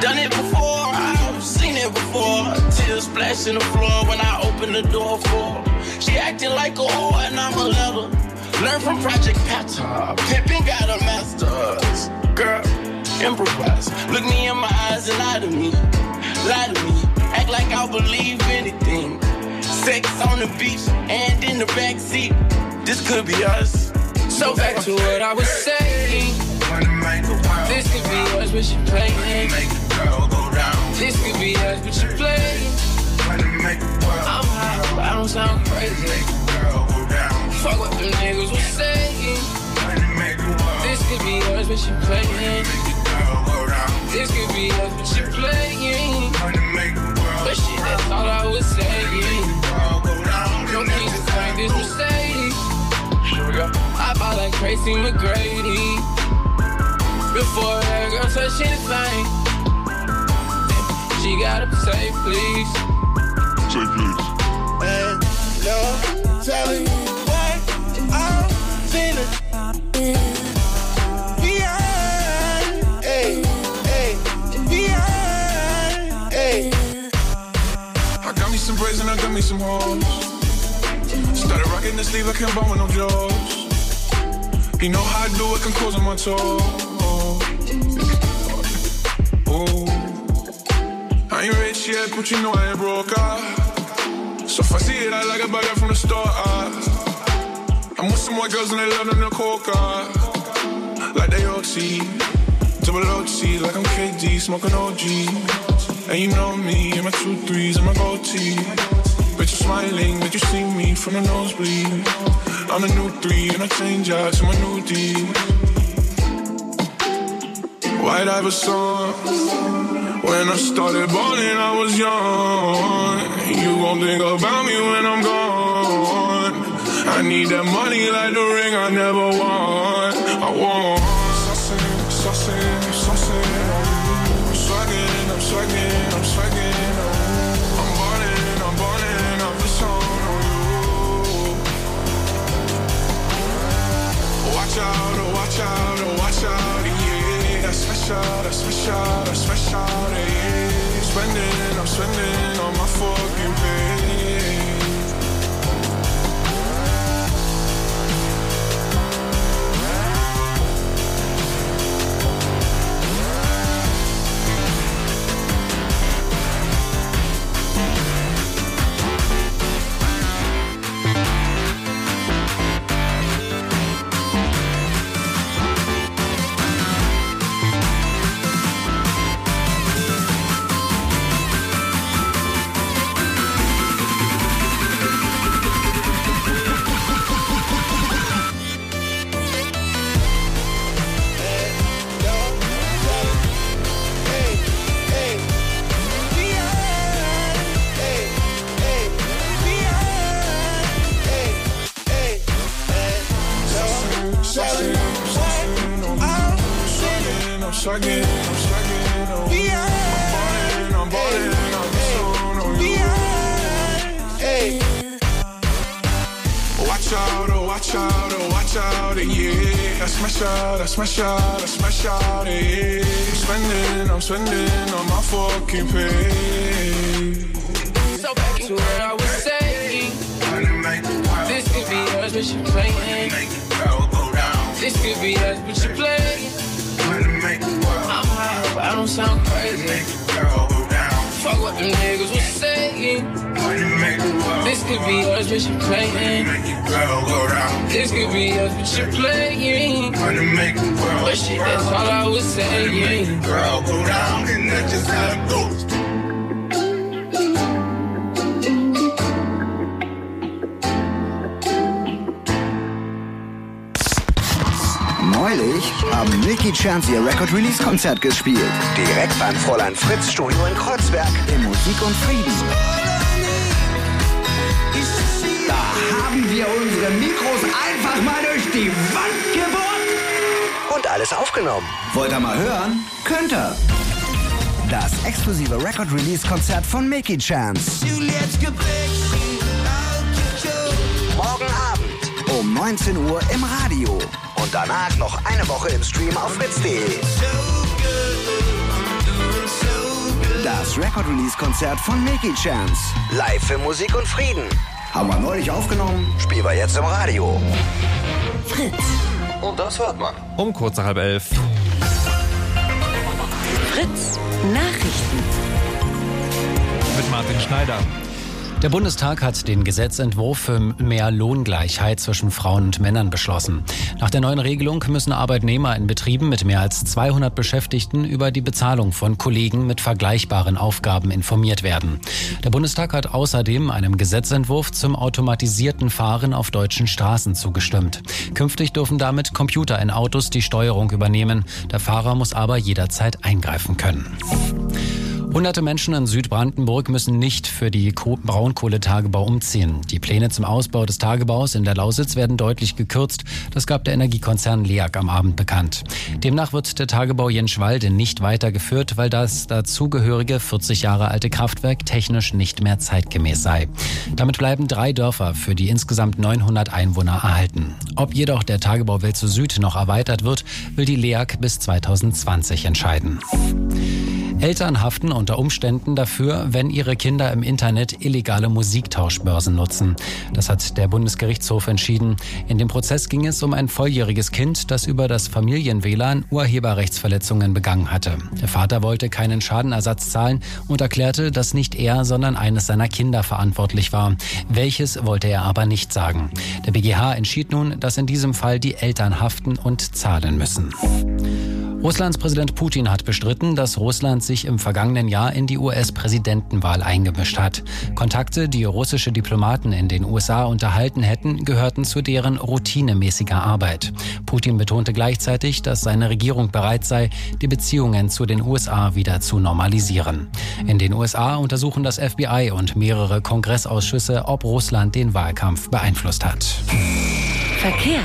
Done it before, I've seen it before. Tears splash in the floor when I open the door for. She acting like a whore and I'm a. Learn from Project Pata. Pimpin' got a master's. Girl, improvise. Look me in my eyes and lie to me. Lie to me. Act like I'll believe anything. Sex on the beach and in the back seat. This could be us. So back to what I was saying. This could be us, but you playing. This could be us, but you playing. I'm high, but I don't sound crazy. Fuck what them niggas was saying. This could be us, but you playing. This could be us, but you playing. But shit, that's all I was saying. No keys to find this Mercedes. I buy like Tracy McGrady. Before that girl touch anything, she gotta say please. Say please. And no telling me some hoes. Started rocking the sleeve, I can't buy with no jaws. You know how I do it, can close on my toes. Oh, I ain't rich yet, but you know I ain't broke. Ah. So if I see it, I like it, buy from the store. Ah. I'm with some white girls and they love them the coca. Like they OT, double OT, like I'm KD, smoking OG. And you know me, and my two threes and my gold tee. Bitch, you're smiling, but you see me from the nosebleed. I'm a new three, and I change out to my new D. White Iver song. When I started balling, I was young. You gon' think about me when I'm gone. I need that money like the ring I never won. I want. out, oh watch out, oh watch out, yeah. I smash out, I smash out, I smash out, yeah. Spending, I'm spending. Smash out, I smash out, yeah. I'm spending, I'm spending on my fucking pay. So back to what I was saying. This could be us, but you playing. This could be us, but you playing. I'm high, but I don't sound crazy. Fuck what them niggas was saying. This could be us, but you playing. This could be us, but you playing. But shit, that's all I was saying. Girl, go down, and that's just how it goes. Neulich haben Nicky Chance ihr Record-Release-Konzert gespielt. Direkt beim Fräulein Fritz Studio in Kreuzberg im Musik und Frieden. Haben wir unsere Mikros einfach mal durch die Wand gebohrt. Und alles aufgenommen. Wollt ihr mal hören? Könnt ihr. Das exklusive Record-Release-Konzert von Mickey Chance. Morgen Abend um 19 Uhr im Radio. Und danach noch eine Woche im Stream auf fritz.de. Das Record-Release-Konzert von Mickey Chance. Live für Musik und Frieden. Haben wir neulich aufgenommen, spielen wir jetzt im Radio. Fritz. Und das hört man. Um kurz nach halb elf. Fritz. Nachrichten. Mit Martin Schneider. Der Bundestag hat den Gesetzentwurf für mehr Lohngleichheit zwischen Frauen und Männern beschlossen. Nach der neuen Regelung müssen Arbeitnehmer in Betrieben mit mehr als 200 Beschäftigten über die Bezahlung von Kollegen mit vergleichbaren Aufgaben informiert werden. Der Bundestag hat außerdem einem Gesetzentwurf zum automatisierten Fahren auf deutschen Straßen zugestimmt. Künftig dürfen damit Computer in Autos die Steuerung übernehmen. Der Fahrer muss aber jederzeit eingreifen können. Hunderte Menschen in Südbrandenburg müssen nicht für die Ko Braunkohletagebau umziehen. Die Pläne zum Ausbau des Tagebaus in der Lausitz werden deutlich gekürzt. Das gab der Energiekonzern LEAG am Abend bekannt. Demnach wird der Tagebau Jenschwalde nicht weitergeführt, weil das dazugehörige 40 Jahre alte Kraftwerk technisch nicht mehr zeitgemäß sei. Damit bleiben drei Dörfer für die insgesamt 900 Einwohner erhalten. Ob jedoch der Tagebau Welze Süd noch erweitert wird, will die LEAG bis 2020 entscheiden. Eltern haften unter Umständen dafür, wenn ihre Kinder im Internet illegale Musiktauschbörsen nutzen. Das hat der Bundesgerichtshof entschieden. In dem Prozess ging es um ein volljähriges Kind, das über das Familien-WLAN Urheberrechtsverletzungen begangen hatte. Der Vater wollte keinen Schadenersatz zahlen und erklärte, dass nicht er, sondern eines seiner Kinder verantwortlich war. Welches wollte er aber nicht sagen. Der BGH entschied nun, dass in diesem Fall die Eltern haften und zahlen müssen. Russlands Präsident Putin hat bestritten, dass Russland sich im vergangenen Jahr in die US-Präsidentenwahl eingemischt hat. Kontakte, die russische Diplomaten in den USA unterhalten hätten, gehörten zu deren routinemäßiger Arbeit. Putin betonte gleichzeitig, dass seine Regierung bereit sei, die Beziehungen zu den USA wieder zu normalisieren. In den USA untersuchen das FBI und mehrere Kongressausschüsse, ob Russland den Wahlkampf beeinflusst hat. Verkehr.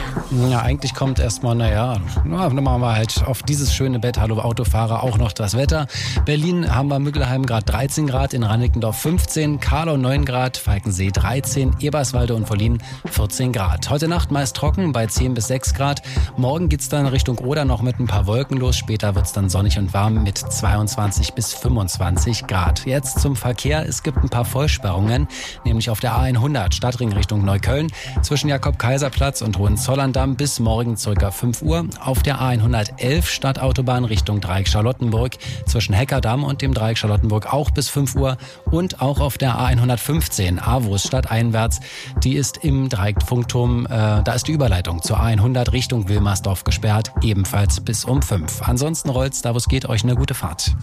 Ja, eigentlich kommt erstmal, naja, na, dann machen wir halt auf dieses schöne Bett, hallo Autofahrer, auch noch das Wetter. Berlin haben wir Müggelheim gerade 13 Grad, in Rannickendorf 15, Karlau 9 Grad, Falkensee 13, Eberswalde und Verlin 14 Grad. Heute Nacht meist trocken bei 10 bis 6 Grad. Morgen geht's dann Richtung Oder noch mit ein paar Wolken los. Später wird's dann sonnig und warm mit 22 bis 25 Grad. Jetzt zum Verkehr. Es gibt ein paar Vollsperrungen, nämlich auf der A100 Stadtring Richtung Neukölln zwischen Jakob-Kaiser-Platz und Hohenzollern-Damm bis morgen ca. 5 Uhr. Auf der A111 Stadtautobahn Richtung Dreieck Charlottenburg zwischen Heckerdamm und dem Dreieck Charlottenburg auch bis 5 Uhr. Und auch auf der A115 Avus stadteinwärts. Die ist im Dreieck Funkturm, äh, da ist die Überleitung zur A100 Richtung Wilmersdorf gesperrt, ebenfalls bis um 5. Ansonsten rollt's, da wo es geht, euch eine gute Fahrt.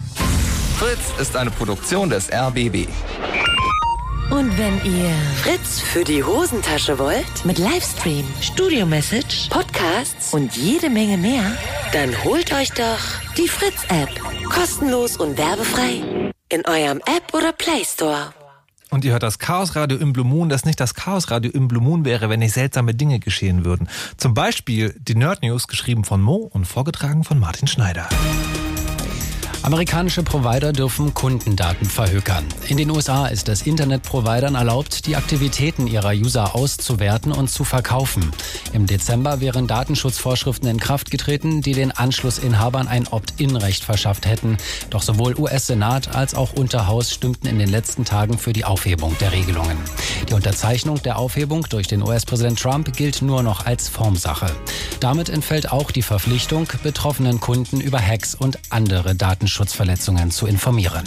Fritz ist eine Produktion des RBB. Und wenn ihr Fritz für die Hosentasche wollt, mit Livestream, Studio-Message, Podcasts und jede Menge mehr, dann holt euch doch die Fritz-App. Kostenlos und werbefrei. In eurem App oder Play Store. Und ihr hört das Chaosradio im Blue Moon, das nicht das Chaosradio im Blue Moon wäre, wenn nicht seltsame Dinge geschehen würden. Zum Beispiel die Nerd News, geschrieben von Mo und vorgetragen von Martin Schneider. Amerikanische Provider dürfen Kundendaten verhökern. In den USA ist es Internetprovidern erlaubt, die Aktivitäten ihrer User auszuwerten und zu verkaufen. Im Dezember wären Datenschutzvorschriften in Kraft getreten, die den Anschlussinhabern ein Opt-in-Recht verschafft hätten. Doch sowohl US-Senat als auch Unterhaus stimmten in den letzten Tagen für die Aufhebung der Regelungen. Die Unterzeichnung der Aufhebung durch den US-Präsident Trump gilt nur noch als Formsache. Damit entfällt auch die Verpflichtung, betroffenen Kunden über Hacks und andere Datenschutz Datenschutzverletzungen zu informieren.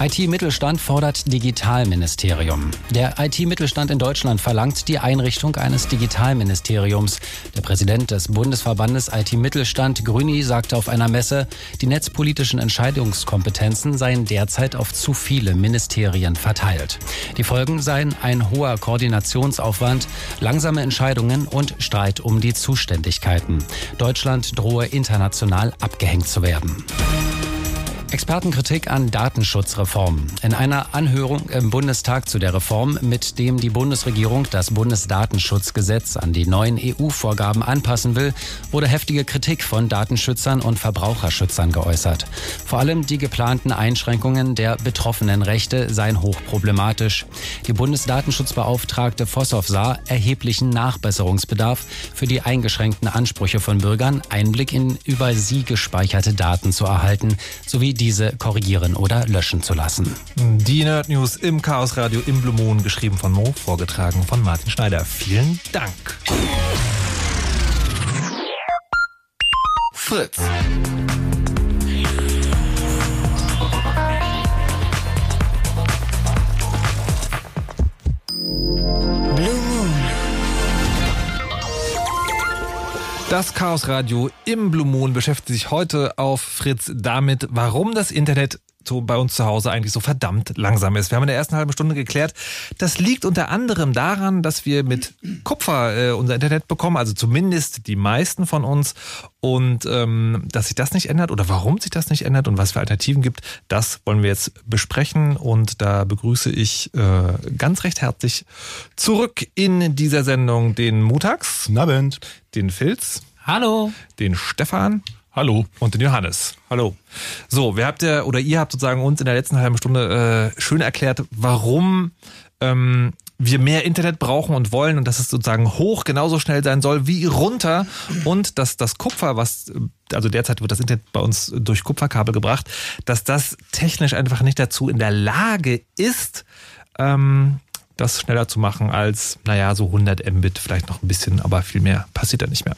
IT-Mittelstand fordert Digitalministerium. Der IT-Mittelstand in Deutschland verlangt die Einrichtung eines Digitalministeriums. Der Präsident des Bundesverbandes IT-Mittelstand, Grüni, sagte auf einer Messe, die netzpolitischen Entscheidungskompetenzen seien derzeit auf zu viele Ministerien verteilt. Die Folgen seien ein hoher Koordinationsaufwand, langsame Entscheidungen und Streit um die Zuständigkeiten. Deutschland drohe international abgehängt zu werden. Expertenkritik an Datenschutzreform. In einer Anhörung im Bundestag zu der Reform, mit dem die Bundesregierung das Bundesdatenschutzgesetz an die neuen EU-Vorgaben anpassen will, wurde heftige Kritik von Datenschützern und Verbraucherschützern geäußert. Vor allem die geplanten Einschränkungen der betroffenen Rechte seien hochproblematisch. Die Bundesdatenschutzbeauftragte Vossow sah erheblichen Nachbesserungsbedarf für die eingeschränkten Ansprüche von Bürgern, Einblick in über sie gespeicherte Daten zu erhalten, sowie diese korrigieren oder löschen zu lassen. Die Nerd News im Chaos Radio im Blue Moon, geschrieben von Mo, vorgetragen von Martin Schneider. Vielen Dank. Fritz. Das Chaos Radio im Blue Moon beschäftigt sich heute auf Fritz damit, warum das Internet so bei uns zu Hause eigentlich so verdammt langsam ist. Wir haben in der ersten halben Stunde geklärt, das liegt unter anderem daran, dass wir mit Kupfer äh, unser Internet bekommen, also zumindest die meisten von uns. Und ähm, dass sich das nicht ändert oder warum sich das nicht ändert und was für Alternativen gibt, das wollen wir jetzt besprechen. Und da begrüße ich äh, ganz recht herzlich zurück in dieser Sendung den Mutax. Abend. Den Filz. Hallo. Den Stefan. Hallo. Und den Johannes. Hallo. So, wir habt ja, oder ihr habt sozusagen uns in der letzten halben Stunde äh, schön erklärt, warum ähm, wir mehr Internet brauchen und wollen und dass es sozusagen hoch genauso schnell sein soll wie runter und dass das Kupfer, was, also derzeit wird das Internet bei uns durch Kupferkabel gebracht, dass das technisch einfach nicht dazu in der Lage ist, ähm, das schneller zu machen als, naja, so 100 Mbit, vielleicht noch ein bisschen, aber viel mehr passiert da nicht mehr.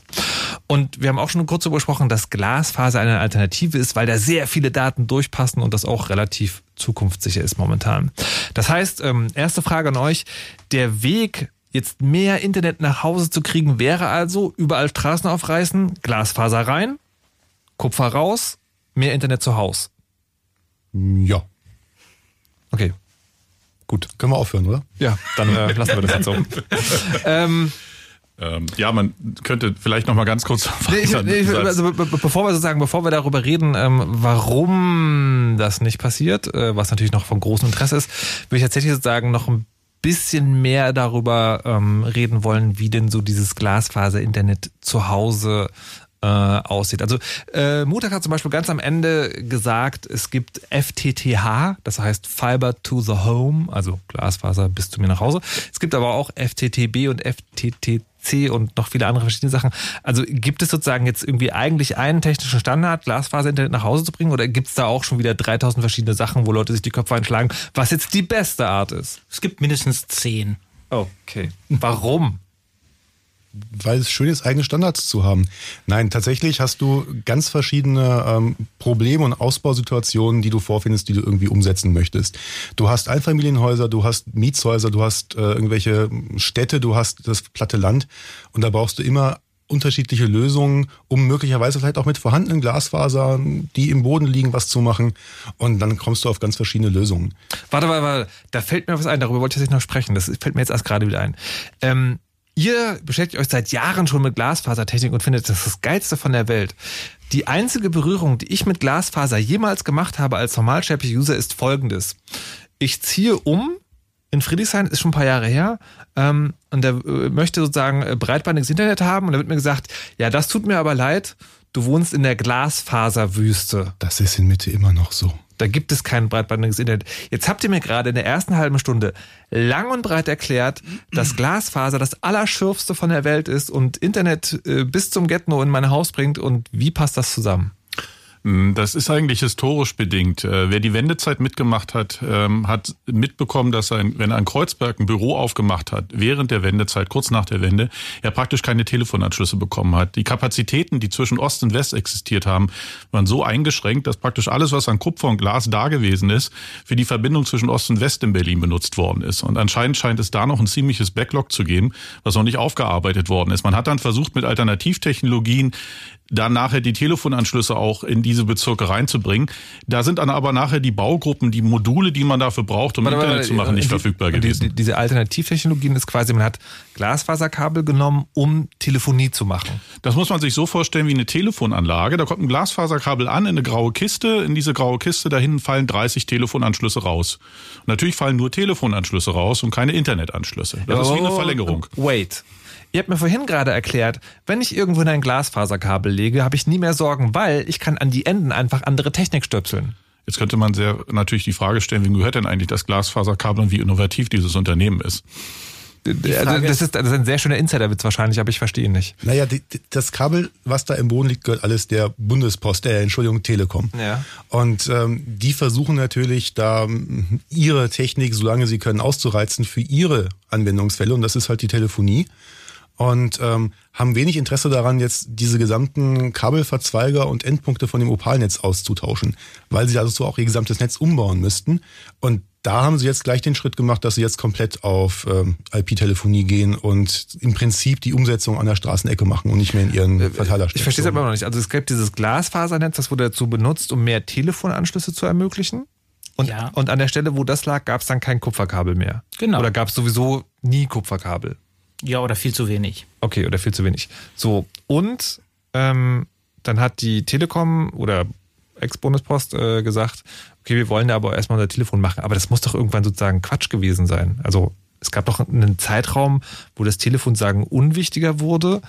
Und wir haben auch schon kurz darüber gesprochen, dass Glasfaser eine Alternative ist, weil da sehr viele Daten durchpassen und das auch relativ zukunftssicher ist momentan. Das heißt, ähm, erste Frage an euch, der Weg jetzt mehr Internet nach Hause zu kriegen, wäre also überall Straßen aufreißen, Glasfaser rein, Kupfer raus, mehr Internet zu Haus. Ja. Okay, Gut. Können wir aufhören, oder? Ja, dann äh, lassen wir das jetzt so. ähm, ähm, ja, man könnte vielleicht noch mal ganz kurz. Nee, ich, nee, also, be bevor wir sozusagen, bevor wir darüber reden, ähm, warum das nicht passiert, äh, was natürlich noch von großem Interesse ist, würde ich tatsächlich sozusagen noch ein bisschen mehr darüber ähm, reden wollen, wie denn so dieses Glasfaser-Internet zu Hause äh, aussieht. Also äh, Mutak hat zum Beispiel ganz am Ende gesagt, es gibt FTTH, das heißt Fiber to the Home, also Glasfaser bis zu mir nach Hause. Es gibt aber auch FTTB und FTTC und noch viele andere verschiedene Sachen. Also gibt es sozusagen jetzt irgendwie eigentlich einen technischen Standard, Glasfaser-Internet nach Hause zu bringen oder gibt es da auch schon wieder 3000 verschiedene Sachen, wo Leute sich die Köpfe einschlagen, was jetzt die beste Art ist? Es gibt mindestens zehn. Okay. Warum? Weil es schön ist, eigene Standards zu haben. Nein, tatsächlich hast du ganz verschiedene ähm, Probleme und Ausbausituationen, die du vorfindest, die du irgendwie umsetzen möchtest. Du hast Einfamilienhäuser, du hast Mietshäuser, du hast äh, irgendwelche Städte, du hast das platte Land und da brauchst du immer unterschiedliche Lösungen, um möglicherweise vielleicht auch mit vorhandenen Glasfasern, die im Boden liegen, was zu machen. Und dann kommst du auf ganz verschiedene Lösungen. Warte, warte, warte. Da fällt mir was ein. Darüber wollte ich jetzt noch sprechen. Das fällt mir jetzt erst gerade wieder ein. Ähm, Ihr beschäftigt euch seit Jahren schon mit Glasfasertechnik und findet das das Geilste von der Welt. Die einzige Berührung, die ich mit Glasfaser jemals gemacht habe als normalsterblicher User, ist folgendes. Ich ziehe um in Friedrichshain, ist schon ein paar Jahre her, ähm, und der äh, möchte sozusagen äh, breitbandiges Internet haben und da wird mir gesagt, ja, das tut mir aber leid, du wohnst in der Glasfaserwüste. Das ist in Mitte immer noch so. Da gibt es kein breitbandiges Internet. Jetzt habt ihr mir gerade in der ersten halben Stunde lang und breit erklärt, dass Glasfaser das Allerschürfste von der Welt ist und Internet äh, bis zum Getno in mein Haus bringt. Und wie passt das zusammen? Hm, das ist eigentlich historisch bedingt. Äh, wer die Wendezeit mitgemacht hat, ähm, hat mitbekommen, dass ein, wenn ein Kreuzberg ein Büro aufgemacht hat, während der Wendezeit, kurz nach der Wende, er praktisch keine Telefonanschlüsse bekommen hat. Die Kapazitäten, die zwischen Ost und West existiert haben, waren so eingeschränkt, dass praktisch alles, was an Kupfer und Glas da gewesen ist, für die Verbindung zwischen Ost und West in Berlin benutzt worden ist. Und anscheinend scheint es da noch ein ziemliches Backlog zu geben, was noch nicht aufgearbeitet worden ist. Man hat dann versucht, mit Alternativtechnologien dann nachher die Telefonanschlüsse auch in diese Bezirke reinzubringen. Da sind dann aber nachher die Baugruppen, die Module, die man dafür braucht, um Warte, Internet warte, zu machen, nicht die, verfügbar die, gewesen. Die, diese Alternativtechnologien ist quasi, man hat Glasfaserkabel genommen, um Telefonie zu machen. Das muss man sich so vorstellen wie eine Telefonanlage. Da kommt ein Glasfaserkabel an in eine graue Kiste. In diese graue Kiste da hinten fallen 30 Telefonanschlüsse raus. Und natürlich fallen nur Telefonanschlüsse raus und keine Internetanschlüsse. Das ist wie eine Oh, Verlängerung. Wait. Ihr habt mir vorhin gerade erklärt, wenn ich irgendwo in ein Glasfaserkabel lege, habe ich nie mehr Sorgen, weil ich kann an die Enden einfach andere Technik stöpseln. Jetzt könnte man sehr natürlich die Frage stellen, wem gehört denn eigentlich das Glasfaserkabel und wie innovativ dieses Unternehmen ist. Also das, ist, das ist ein sehr schöner Insiderwitz wahrscheinlich, aber ich verstehe ihn nicht. Naja, die, das Kabel, was da im Boden liegt, gehört alles der Bundespost, äh, Entschuldigung, Telekom. Ja. Und ähm, die versuchen natürlich da ähm, ihre Technik, solange sie können, auszureizen für ihre Anwendungsfälle. Und das ist halt die Telefonie. Und ähm, haben wenig Interesse daran, jetzt diese gesamten Kabelverzweiger und Endpunkte von dem Opalnetz auszutauschen, weil sie also auch ihr gesamtes Netz umbauen müssten. Und da haben sie jetzt gleich den Schritt gemacht, dass sie jetzt komplett auf ähm, IP-Telefonie gehen und im Prinzip die Umsetzung an der Straßenecke machen und nicht mehr in ihren Verteilerstationen. Ich verstehe es aber noch nicht. Also es gibt dieses Glasfasernetz, das wurde dazu benutzt, um mehr Telefonanschlüsse zu ermöglichen. Und, Ja. und an der Stelle, wo das lag, gab es dann kein Kupferkabel mehr. Genau. Oder gab es sowieso nie Kupferkabel. Ja, oder viel zu wenig. Okay, oder viel zu wenig. So, und ähm, dann hat die Telekom oder Ex-Bundespost äh, gesagt, okay, wir wollen da aber erstmal unser Telefon machen. Aber das muss doch irgendwann sozusagen Quatsch gewesen sein. Also es gab doch einen Zeitraum, wo das Telefon sagen unwichtiger wurde,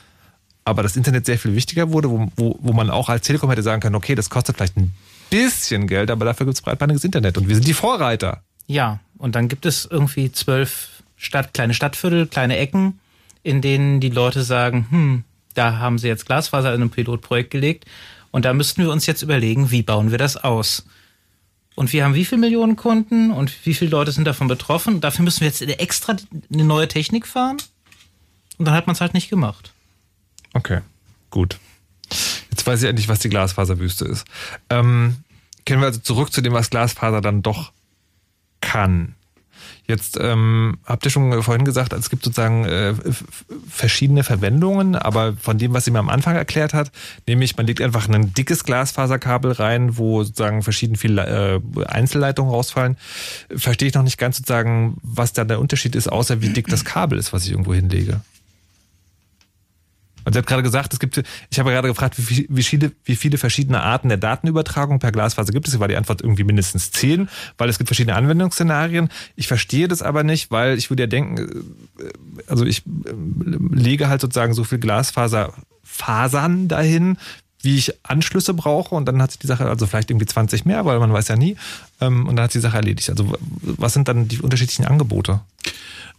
aber das Internet sehr viel wichtiger wurde, wo, wo, wo man auch als Telekom hätte sagen können, okay, das kostet vielleicht ein bisschen Geld, aber dafür gibt es breitbandiges Internet und wir sind die Vorreiter. Ja, und dann gibt es irgendwie zwölf Stadt, kleine Stadtviertel, kleine Ecken, in denen die Leute sagen, hm, da haben sie jetzt Glasfaser in einem Pilotprojekt gelegt und da müssten wir uns jetzt überlegen, wie bauen wir das aus? Und wir haben wie viele Millionen Kunden und wie viele Leute sind davon betroffen? Dafür müssen wir jetzt extra eine neue Technik fahren? Und dann hat man es halt nicht gemacht. Okay, gut. Jetzt weiß ich endlich, was die Glasfaserwüste ist. Ähm, kennen wir also zurück zu dem, was Glasfaser dann doch kann. Jetzt ähm, habt ihr schon vorhin gesagt, es gibt sozusagen äh, verschiedene Verwendungen, aber von dem, was sie mir am Anfang erklärt hat, nämlich man legt einfach ein dickes Glasfaserkabel rein, wo sozusagen verschieden viele äh, Einzelleitungen rausfallen, verstehe ich noch nicht ganz sozusagen, was da der Unterschied ist, außer wie dick das Kabel ist, was ich irgendwo hinlege. Und sie hat gerade gesagt, es gibt, ich habe gerade gefragt, wie, wie, viele, wie viele verschiedene Arten der Datenübertragung per Glasfaser gibt es. Hier war die Antwort irgendwie mindestens zehn, weil es gibt verschiedene Anwendungsszenarien. Ich verstehe das aber nicht, weil ich würde ja denken, äh, also ich äh, lege halt sozusagen so viel Glasfaserfasern dahin, wie ich Anschlüsse brauche und dann hat sich die Sache, also vielleicht irgendwie 20 mehr, weil man weiß ja nie, ähm, und dann hat sich die Sache erledigt. Also was sind dann die unterschiedlichen Angebote?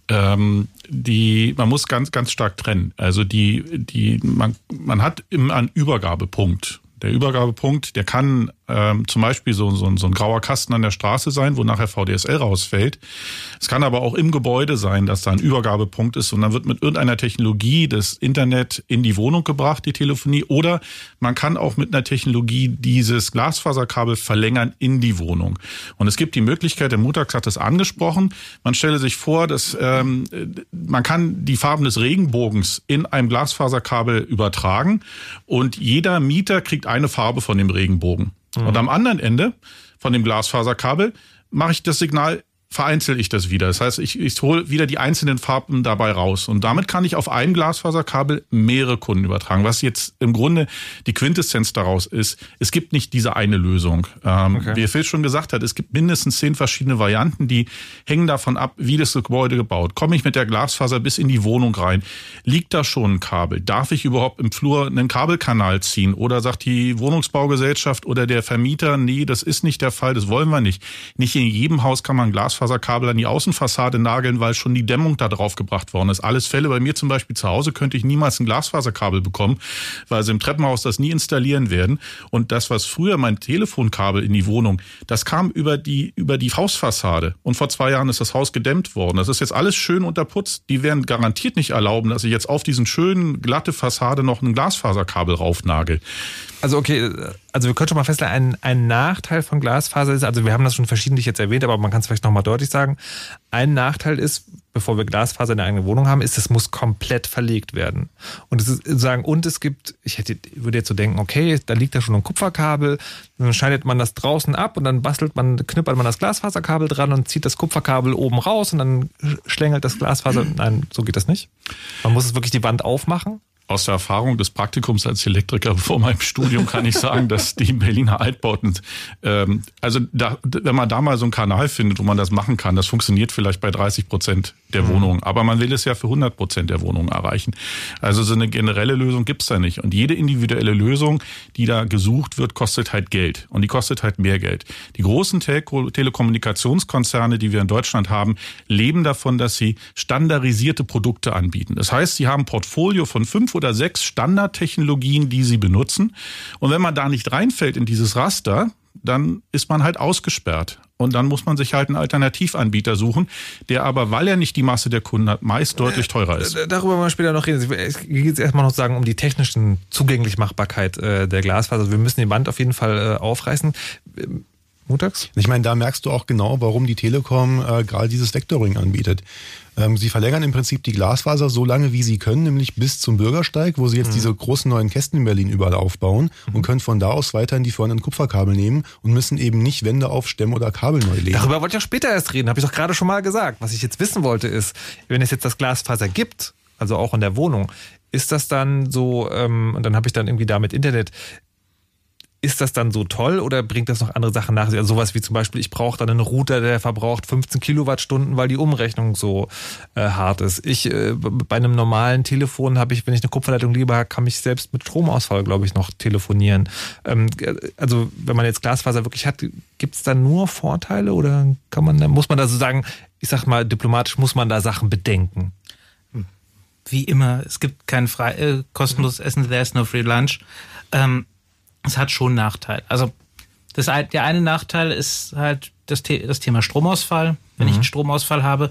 Ähm, die, man muss ganz, ganz stark trennen. Also die, die, man, man hat immer einen Übergabepunkt. Der Übergabepunkt, der kann ähm, zum Beispiel so, so, so ein grauer Kasten an der Straße sein, wo nachher VDSL rausfällt. Es kann aber auch im Gebäude sein, dass da ein Übergabepunkt ist und dann wird mit irgendeiner Technologie das Internet in die Wohnung gebracht, die Telefonie. Oder man kann auch mit einer Technologie dieses Glasfaserkabel verlängern in die Wohnung. Und es gibt die Möglichkeit, der Mutax hat das angesprochen, man stelle sich vor, dass ähm, man kann die Farben des Regenbogens in einem Glasfaserkabel übertragen und jeder Mieter kriegt eine Farbe von dem Regenbogen. Und am anderen Ende von dem Glasfaserkabel mache ich das Signal vereinzel ich das wieder. Das heißt, ich, ich hole wieder die einzelnen Farben dabei raus. Und damit kann ich auf einem Glasfaserkabel mehrere Kunden übertragen. Was jetzt im Grunde die Quintessenz daraus ist, es gibt nicht diese eine Lösung. Ähm, okay. Wie Phil schon gesagt hat, es gibt mindestens zehn verschiedene Varianten, die hängen davon ab, wie das Gebäude gebaut. Komme ich mit der Glasfaser bis in die Wohnung rein? Liegt da schon ein Kabel? Darf ich überhaupt im Flur einen Kabelkanal ziehen? Oder sagt die Wohnungsbaugesellschaft oder der Vermieter, nee, das ist nicht der Fall, das wollen wir nicht. Nicht in jedem Haus kann man Glasfaser Glasfaserkabel an die Außenfassade nageln, weil schon die Dämmung da drauf gebracht worden ist. Alles Fälle. Bei mir zum Beispiel zu Hause könnte ich niemals ein Glasfaserkabel bekommen, weil sie im Treppenhaus das nie installieren werden. Und das, was früher mein Telefonkabel in die Wohnung, das kam über die, über die Hausfassade. Und vor zwei Jahren ist das Haus gedämmt worden. Das ist jetzt alles schön unterputzt. Die werden garantiert nicht erlauben, dass ich jetzt auf diesen schönen, glatte Fassade noch ein Glasfaserkabel raufnagel. Also okay, also wir können schon mal feststellen, ein, ein Nachteil von Glasfaser ist, also wir haben das schon verschiedentlich jetzt erwähnt, aber man kann es vielleicht nochmal deutlich sagen. Ein Nachteil ist, bevor wir Glasfaser in der eigenen Wohnung haben, ist, es muss komplett verlegt werden. Und es ist sagen, und es gibt, ich hätte, würde jetzt so denken, okay, da liegt da schon ein Kupferkabel, dann schneidet man das draußen ab und dann bastelt man, knippert man das Glasfaserkabel dran und zieht das Kupferkabel oben raus und dann schlängelt das Glasfaser. Nein, so geht das nicht. Man muss es wirklich die Wand aufmachen aus der Erfahrung des Praktikums als Elektriker vor meinem Studium kann ich sagen, dass die Berliner Altbauten, ähm, also da, wenn man da mal so einen Kanal findet, wo man das machen kann, das funktioniert vielleicht bei 30 Prozent der mhm. Wohnungen. Aber man will es ja für 100 Prozent der Wohnungen erreichen. Also so eine generelle Lösung gibt's da nicht. Und jede individuelle Lösung, die da gesucht wird, kostet halt Geld. Und die kostet halt mehr Geld. Die großen Telco Telekommunikationskonzerne, die wir in Deutschland haben, leben davon, dass sie standardisierte Produkte anbieten. Das heißt, sie haben ein Portfolio von fünf oder sechs Standardtechnologien, die sie benutzen. Und wenn man da nicht reinfällt in dieses Raster, dann ist man halt ausgesperrt. Und dann muss man sich halt einen Alternativanbieter suchen, der aber, weil er nicht die Masse der Kunden hat, meist deutlich teurer ist. Äh, darüber wollen wir später noch reden. Es geht jetzt erstmal noch sagen um die technischen Zugänglichmachbarkeit äh, der Glasfaser. Wir müssen die Wand auf jeden Fall äh, aufreißen. Montags? Ich meine, da merkst du auch genau, warum die Telekom äh, gerade dieses Vectoring anbietet. Ähm, sie verlängern im Prinzip die Glasfaser so lange, wie sie können, nämlich bis zum Bürgersteig, wo sie jetzt mhm. diese großen neuen Kästen in Berlin überall aufbauen mhm. und können von da aus weiterhin die vorhandenen Kupferkabel nehmen und müssen eben nicht Wände aufstemmen oder Kabel neu legen. Darüber wollte ich auch später erst reden, habe ich doch gerade schon mal gesagt. Was ich jetzt wissen wollte ist, wenn es jetzt das Glasfaser gibt, also auch in der Wohnung, ist das dann so, ähm, und dann habe ich dann irgendwie damit Internet, ist das dann so toll oder bringt das noch andere Sachen nach sich? Also sowas wie zum Beispiel, ich brauche dann einen Router, der verbraucht 15 Kilowattstunden, weil die Umrechnung so äh, hart ist. Ich äh, bei einem normalen Telefon habe ich, wenn ich eine Kupferleitung lieber habe, kann ich selbst mit Stromausfall, glaube ich, noch telefonieren. Ähm, also wenn man jetzt Glasfaser wirklich hat, gibt es da nur Vorteile oder kann man, muss man da so sagen, ich sag mal diplomatisch, muss man da Sachen bedenken? Wie immer, es gibt kein frei, äh, kostenloses Essen, there's no free lunch. Ähm, es hat schon Nachteil. Also das, der eine Nachteil ist halt das, das Thema Stromausfall. Wenn mhm. ich einen Stromausfall habe,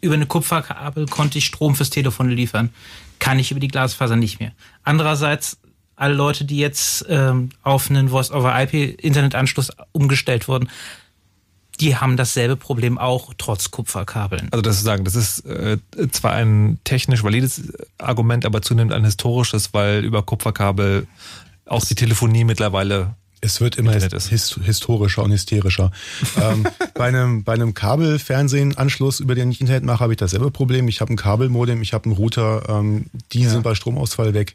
über eine Kupferkabel konnte ich Strom fürs Telefon liefern. Kann ich über die Glasfaser nicht mehr. Andererseits, alle Leute, die jetzt ähm, auf einen Voice-over-IP-Internetanschluss umgestellt wurden, die haben dasselbe Problem auch trotz Kupferkabeln. Also das zu sagen, das ist äh, zwar ein technisch valides Argument, aber zunehmend ein historisches, weil über Kupferkabel auch die Telefonie mittlerweile es wird immer his historischer und hysterischer. ähm, bei einem, bei einem Kabelfernsehenanschluss, über den ich Internet mache, habe ich dasselbe Problem. Ich habe ein Kabelmodem, ich habe einen Router, ähm, die ja. sind bei Stromausfall weg.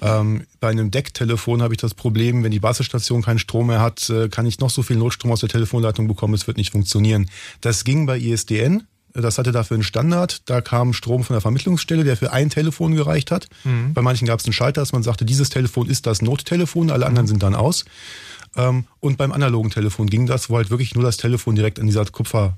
Ähm, bei einem Decktelefon habe ich das Problem, wenn die Basisstation keinen Strom mehr hat, äh, kann ich noch so viel Notstrom aus der Telefonleitung bekommen, es wird nicht funktionieren. Das ging bei ISDN, das hatte dafür einen Standard. Da kam Strom von der Vermittlungsstelle, der für ein Telefon gereicht hat. Mhm. Bei manchen gab es einen Schalter, dass man sagte, dieses Telefon ist das Nottelefon, alle anderen mhm. sind dann aus. Ähm, und beim analogen Telefon ging das, wo halt wirklich nur das Telefon direkt an dieser Kupferader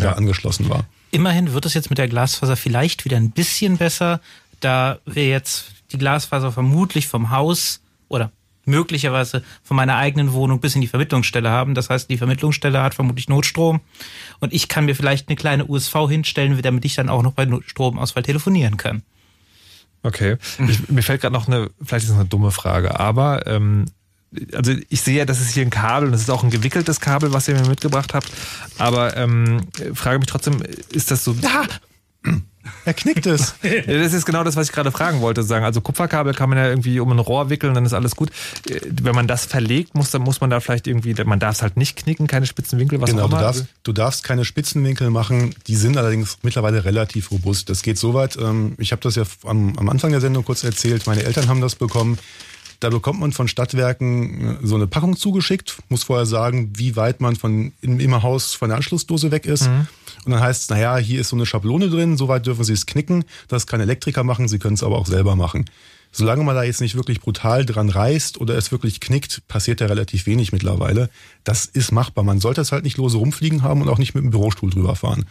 ja. angeschlossen war. Immerhin wird es jetzt mit der Glasfaser vielleicht wieder ein bisschen besser, da wir jetzt die Glasfaser vermutlich vom Haus oder möglicherweise von meiner eigenen Wohnung bis in die Vermittlungsstelle haben. Das heißt, die Vermittlungsstelle hat vermutlich Notstrom und ich kann mir vielleicht eine kleine USV hinstellen, damit ich dann auch noch bei Stromausfall telefonieren kann. Okay. Ich, mir fällt gerade noch eine, vielleicht ist das eine dumme Frage, aber ähm, also ich sehe ja, das ist hier ein Kabel und das ist auch ein gewickeltes Kabel, was ihr mir mitgebracht habt. Aber ähm, frage mich trotzdem, ist das so. Ja. Er knickt es. das ist genau das, was ich gerade fragen wollte. Sagen. Also Kupferkabel kann man ja irgendwie um ein Rohr wickeln, dann ist alles gut. Äh, wenn man das verlegt, muss, dann muss man da vielleicht irgendwie, man darf es halt nicht knicken, keine spitzen Winkel, was genau, auch immer. Du darfst, du darfst keine Spitzenwinkel machen. Die sind allerdings mittlerweile relativ robust. Das geht so weit. Ähm, ich habe das ja am, am Anfang der Sendung kurz erzählt. Meine Eltern haben das bekommen. Da bekommt man von Stadtwerken äh, so eine Packung zugeschickt, muss vorher sagen, wie weit man von im, im Haus von der Anschlussdose weg ist. Mhm. Und dann heißt es, naja, hier ist so eine Schablone drin, so weit dürfen Sie es knicken. Das kann Elektriker machen, Sie können es aber auch selber machen. Solange man da jetzt nicht wirklich brutal dran reißt oder es wirklich knickt, passiert ja relativ wenig mittlerweile. Das ist machbar. Man sollte es halt nicht lose rumfliegen haben und auch nicht mit dem Bürostuhl drüber fahren.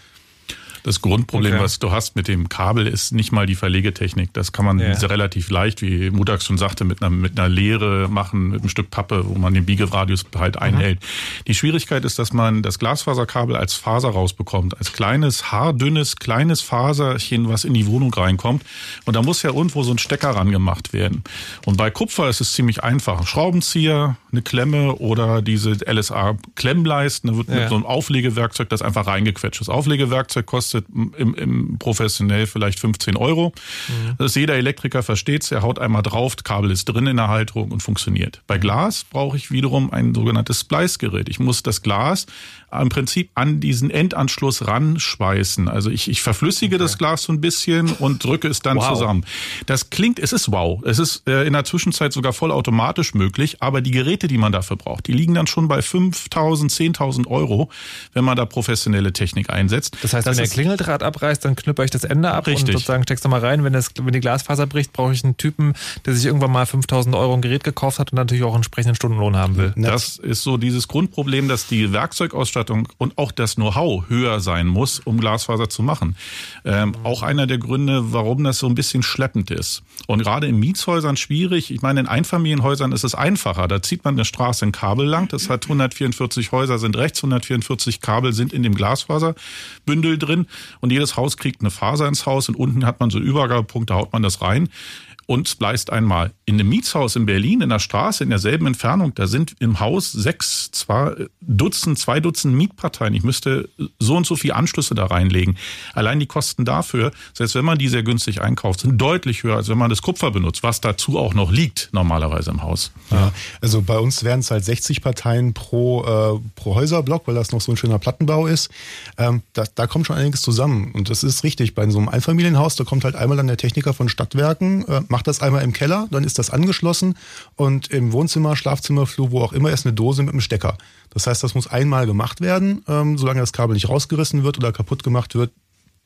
Das Grundproblem, okay. was du hast mit dem Kabel, ist nicht mal die Verlegetechnik. Das kann man ja. relativ leicht, wie Mutax schon sagte, mit einer, mit einer Lehre machen, mit einem Stück Pappe, wo man den Biegeradius halt mhm. einhält. Die Schwierigkeit ist, dass man das Glasfaserkabel als Faser rausbekommt. Als kleines, haardünnes, kleines Faserchen, was in die Wohnung reinkommt. Und da muss ja irgendwo so ein Stecker rangemacht werden. Und bei Kupfer ist es ziemlich einfach. Ein Schraubenzieher, eine Klemme oder diese LSA-Klemmleisten. Da wird ja. mit so einem Auflegewerkzeug das einfach reingequetscht. Das Auflegewerkzeug kostet kostet im, im professionell vielleicht 15 Euro. Mhm. Das jeder Elektriker versteht er haut einmal drauf, Kabel ist drin in der Halterung und funktioniert. Bei Glas brauche ich wiederum ein sogenanntes Splice-Gerät. Ich muss das Glas im Prinzip an diesen Endanschluss ranschweißen. Also ich, ich verflüssige okay. das Glas so ein bisschen und drücke es dann wow. zusammen. Das klingt, es ist wow. Es ist äh, in der Zwischenzeit sogar vollautomatisch möglich, aber die Geräte, die man dafür braucht, die liegen dann schon bei 5.000, 10.000 Euro, wenn man da professionelle Technik einsetzt. Das heißt, das wenn der Klingeldraht abreißt, dann knüpper ich das Ende ab richtig. und sozusagen steckst du mal rein. Wenn, das, wenn die Glasfaser bricht, brauche ich einen Typen, der sich irgendwann mal 5.000 Euro ein Gerät gekauft hat und natürlich auch einen entsprechenden Stundenlohn haben will. Das ist so dieses Grundproblem, dass die Werkzeugausstattung Ausstattung und auch das Know-how höher sein muss, um Glasfaser zu machen. Ähm, auch einer der Gründe, warum das so ein bisschen schleppend ist. Und gerade in Mietshäusern schwierig. Ich meine, in Einfamilienhäusern ist es einfacher. Da zieht man eine Straße ein Kabel lang. Das hat 144 Häuser sind rechts, 144 Kabel sind in dem Glasfaserbündel drin. Und jedes Haus kriegt eine Faser ins Haus und unten hat man so Übergabepunkte, haut man das rein und spleist einmal. In einem Mietshaus in Berlin, in der Straße, in derselben Entfernung, da sind im Haus sechs, zwei Dutzend, zwei Dutzend Mietparteien. Ich müsste so und so viele Anschlüsse da reinlegen. Allein die Kosten dafür, selbst wenn man die sehr günstig einkauft, sind deutlich höher, als wenn man das Kupfer benutzt, was dazu auch noch liegt, normalerweise im Haus. Ja, also bei uns wären es halt 60 Parteien pro, äh, pro Häuserblock, weil das noch so ein schöner Plattenbau ist. Ähm, da, da kommt schon einiges zusammen. Und das ist richtig. Bei so einem Einfamilienhaus, da kommt halt einmal dann der Techniker von Stadtwerken, äh, macht das einmal im Keller, dann ist das angeschlossen und im Wohnzimmer, Schlafzimmer, Flur, wo auch immer, ist eine Dose mit einem Stecker. Das heißt, das muss einmal gemacht werden. Ähm, solange das Kabel nicht rausgerissen wird oder kaputt gemacht wird,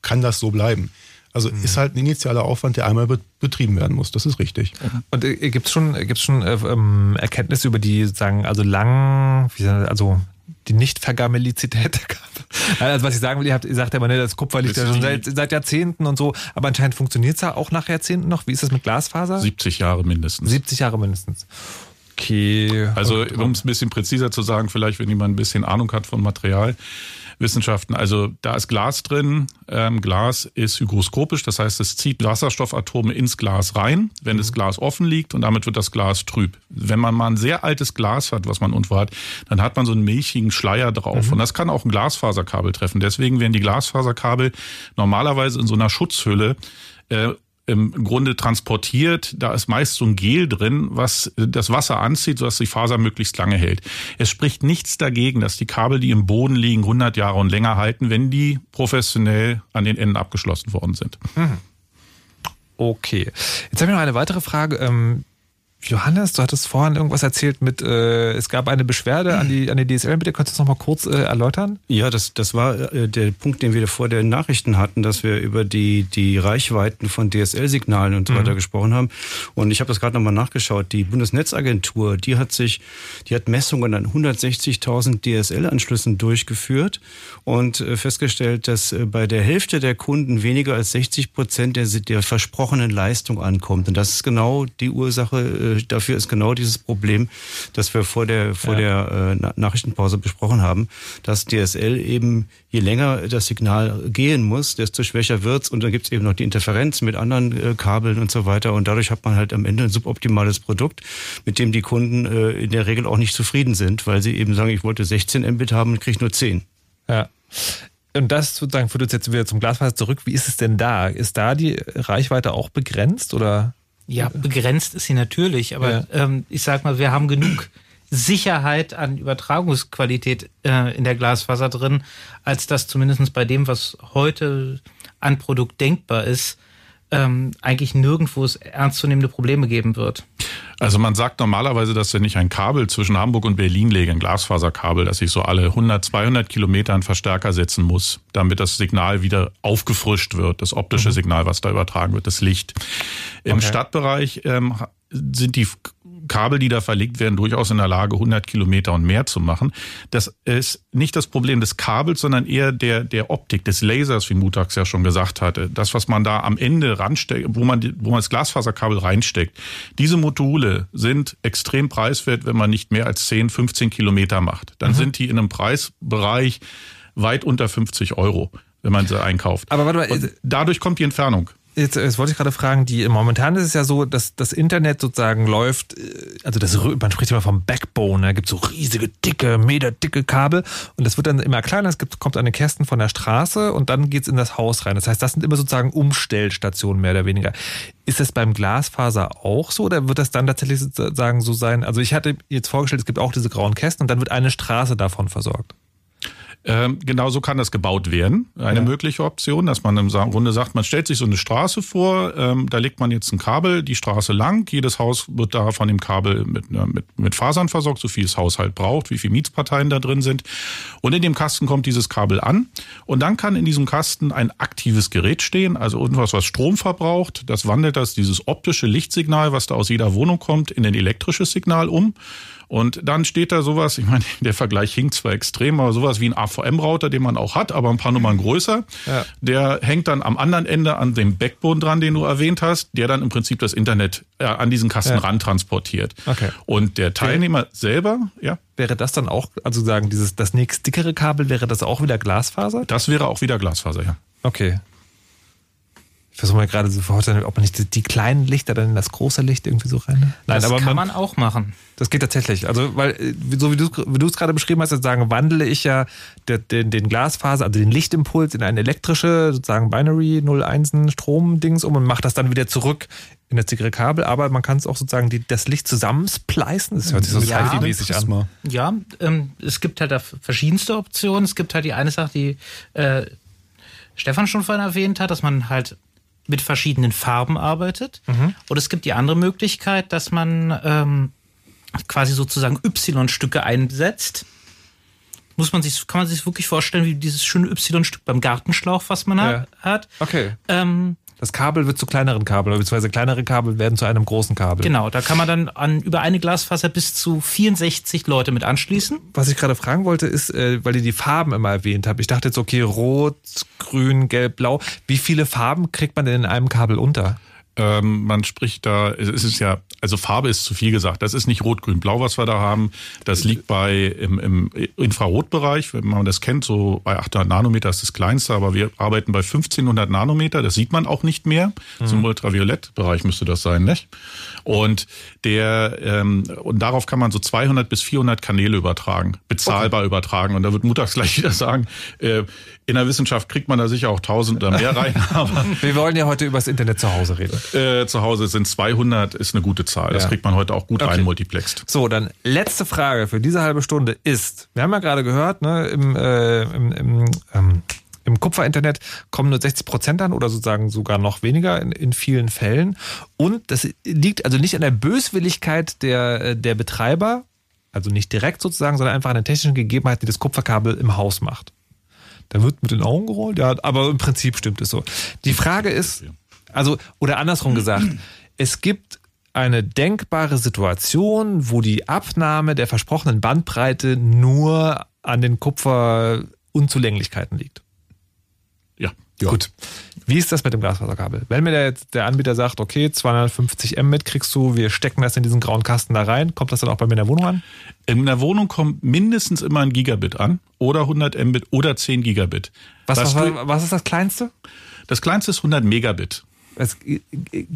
kann das so bleiben. Also mhm. ist halt ein initialer Aufwand, der einmal betrieben werden muss. Das ist richtig. Und äh, gibt es schon, gibt's schon äh, ähm, Erkenntnisse über die, sagen, also lang, wie, also die Nicht-Vergamellizität der Kabel? Also was ich sagen will, ihr, habt, ihr sagt ja immer, ne, das Kupfer liegt ja schon seit, seit, Jahrzehnten und so, aber anscheinend funktioniert es ja auch nach Jahrzehnten noch. Wie ist das mit Glasfaser? 70 Jahre mindestens. 70 Jahre mindestens. Okay. Also um es ein bisschen präziser zu sagen, vielleicht wenn jemand ein bisschen Ahnung hat von Material. Wissenschaften. Also da ist Glas drin. Ähm, Glas ist hygroskopisch, das heißt, es zieht Wasserstoffatome ins Glas rein, wenn mhm. das Glas offen liegt und damit wird das Glas trüb. Wenn man mal ein sehr altes Glas hat, was man irgendwo hat, dann hat man so einen milchigen Schleier drauf. Mhm. Und das kann auch ein Glasfaserkabel treffen. Deswegen werden die Glasfaserkabel normalerweise in so einer Schutzhülle äh, im Grunde transportiert. Da ist meist so ein Gel drin, was das Wasser anzieht, sodass die Faser möglichst lange hält. Es spricht nichts dagegen, dass die Kabel, die im Boden liegen, 100 Jahre und länger halten, wenn die professionell an den Enden abgeschlossen worden sind. Mhm. Okay. Jetzt habe ich noch eine weitere Frage. Ähm, Johannes, du hattest vorhin irgendwas erzählt mit, äh, es gab eine Beschwerde an die, an die DSL. Bitte könntest du das nochmal kurz äh, erläutern? Ja, das, das war äh, der Punkt, den wir vor den Nachrichten hatten, dass wir über die, die Reichweiten von DSL-Signalen und so mhm. weiter gesprochen haben. Und ich habe das gerade nochmal nachgeschaut. Die Bundesnetzagentur, die hat sich, die hat Messungen an 160.000 DSL-Anschlüssen durchgeführt und äh, festgestellt, dass äh, bei der Hälfte der Kunden weniger als 60 Prozent der, der versprochenen Leistung ankommt. Und das ist genau die Ursache, dafür ist genau dieses Problem, das wir vor der, vor ja. der äh, Nachrichtenpause besprochen haben, dass DSL eben, je länger das Signal gehen muss, desto schwächer wird's und dann gibt's eben noch die Interferenz mit anderen äh, Kabeln und so weiter und dadurch hat man halt am Ende ein suboptimales Produkt, mit dem die Kunden äh, in der Regel auch nicht zufrieden sind, weil sie eben sagen, ich wollte 16 Mbit haben und kriege nur 10. Ja. Und das sozusagen führt uns jetzt wieder zum Glasfaser zurück. Wie ist es denn da? Ist da die Reichweite auch begrenzt oder? Ja, begrenzt ist sie natürlich, aber Ja. ähm, ich sag mal, wir haben genug Sicherheit an Übertragungsqualität äh, in der Glasfaser drin, als das zumindest bei dem, was heute an Produkt denkbar ist, ähm, eigentlich nirgendwo es ernstzunehmende Probleme geben wird. Also man sagt normalerweise, dass wenn ich ein Kabel zwischen Hamburg und Berlin lege, ein Glasfaserkabel, dass ich so alle 100, 200 Kilometer einen Verstärker setzen muss, damit das Signal wieder aufgefrischt wird, das optische Signal, was da übertragen wird, das Licht. Im Okay. Stadtbereich ähm, sind die Kabel, die da verlegt werden, durchaus in der Lage, 100 Kilometer und mehr zu machen. Das ist nicht das Problem des Kabels, sondern eher der, der Optik, des Lasers, wie Mutax ja schon gesagt hatte. Das, was man da am Ende ransteckt, wo man, wo man das Glasfaserkabel reinsteckt. Diese Module sind extrem preiswert, wenn man nicht mehr als 10, 15 Kilometer macht. Dann sind die in einem Preisbereich weit unter 50 Euro, wenn man sie einkauft. Aber warte mal, Und dadurch kommt die Entfernung. Jetzt, jetzt wollte ich gerade fragen, die momentan ist es ja so, dass das Internet sozusagen läuft, äh, also das, man spricht immer vom Backbone, da gibt es so riesige, dicke, meterdicke Kabel und das wird dann immer kleiner, es gibt, kommt an den Kästen von der Straße und dann geht's in das Haus rein. Das heißt, das sind immer sozusagen Umstellstationen mehr oder weniger. Ist das beim Glasfaser auch so oder wird das dann tatsächlich sozusagen so sein? Also ich hatte jetzt vorgestellt, es gibt auch diese grauen Kästen und dann wird eine Straße davon versorgt. Ähm, genau so kann das gebaut werden. Eine Ja. mögliche Option, dass man im Grunde sagt, man stellt sich so eine Straße vor, ähm, da legt man jetzt ein Kabel die Straße lang. Jedes Haus wird da von dem Kabel mit, mit, mit Fasern versorgt, so viel das Haus halt braucht, wie viele Mietsparteien da drin sind. Und in dem Kasten kommt dieses Kabel an. Und dann kann in diesem Kasten ein aktives Gerät stehen, also irgendwas, was Strom verbraucht. Das wandelt das, dieses optische Lichtsignal, was da aus jeder Wohnung kommt, in ein elektrisches Signal um. Und dann steht da sowas, ich meine, der Vergleich hinkt zwar extrem, aber sowas wie ein AVM-Router, den man auch hat, aber ein paar Nummern größer. Ja. Der hängt dann am anderen Ende an dem Backbone dran, den du erwähnt hast, der dann im Prinzip das Internet äh, an diesen Kasten Ja. ran transportiert. Okay. Und der Teilnehmer selber, ja, Wäre das dann auch, also sagen, dieses, das nächst dickere Kabel, wäre das auch wieder Glasfaser? das wäre auch wieder Glasfaser, ja. Okay. Ich versuche mal gerade so vorzustellen, ob man nicht die, die kleinen Lichter dann in das große Licht irgendwie so rein. Nein, das aber kann man auch machen. das geht tatsächlich. Also, weil, äh, so wie du es gerade beschrieben hast, sozusagen wandle ich ja der, den, den Glasfaser, also den Lichtimpuls in eine elektrische, sozusagen Binary 0-1 Strom-Dings um und mache das dann wieder zurück in das dickere Kabel. Aber man kann es auch sozusagen die, das Licht zusammenspleißen. Das hört sich so Ja, sci-fi-mäßig an. Ja, ähm, es gibt halt da verschiedenste Optionen. Es gibt halt die eine Sache, die äh, Stefan schon vorhin erwähnt hat, dass man halt mit verschiedenen Farben arbeitet. Und es gibt die andere Möglichkeit, dass man ähm, quasi sozusagen Y-Stücke einsetzt. Muss man sich, kann man sich wirklich vorstellen, wie dieses schöne Y-Stück beim Gartenschlauch, was man Ja. ha- hat. Okay. Ähm, Das Kabel wird zu kleineren Kabeln, beziehungsweise kleinere Kabel werden zu einem großen Kabel. genau, da kann man dann an über eine Glasfaser bis zu 64 Leute mit anschließen. Was ich gerade fragen wollte, ist, äh, weil ihr die Farben immer erwähnt habt. Ich dachte jetzt, okay, rot, grün, gelb, blau. Wie viele Farben kriegt man denn in einem Kabel unter? Ähm, man spricht da, es ist ja, also Farbe ist zu viel gesagt. Das ist nicht rot, grün, blau, was wir da haben. Das liegt bei im, im Infrarotbereich, wenn man das kennt, so bei 800 Nanometer ist das kleinste, aber wir arbeiten bei 1500 Nanometer. Das sieht man auch nicht mehr. Zum Ultraviolettbereich müsste das sein, nicht? Und der ähm, und darauf kann man so 200 bis 400 Kanäle übertragen, bezahlbar übertragen. Und da wird Mutags gleich wieder sagen, äh, in der Wissenschaft kriegt man da sicher auch 1000 oder mehr rein, aber Wir wollen ja heute über das Internet zu Hause reden. Äh, zu Hause sind 200, ist eine gute Zahl. Das Ja. kriegt man heute auch gut Okay. rein multiplext. So, dann letzte Frage für diese halbe Stunde ist, wir haben ja gerade gehört, ne, im, äh, im, im, ähm, im Kupferinternet kommen nur 60 Prozent an oder sozusagen sogar noch weniger in, in vielen Fällen. Und das liegt also nicht an der Böswilligkeit der, äh, der Betreiber, also nicht direkt sozusagen, sondern einfach an den technischen Gegebenheiten, die das Kupferkabel im Haus macht. Da wird mit den Augen gerollt, ja, aber im Prinzip stimmt es so. Die Frage ist, also, oder andersrum gesagt, es gibt eine denkbare Situation, wo die Abnahme der versprochenen Bandbreite nur an den Kupferunzulänglichkeiten liegt. Ja. Gut. Wie ist das mit dem Glasfaserkabel? Wenn mir der, jetzt der Anbieter sagt, okay, 250 Mbit kriegst du, wir stecken das in diesen grauen Kasten da rein, kommt das dann auch bei mir in der Wohnung an? In der Wohnung kommt mindestens immer ein Gigabit an oder 100 Mbit oder 10 Gigabit. Was, was, du- was ist das Kleinste? das kleinste ist 100 Megabit. Äh,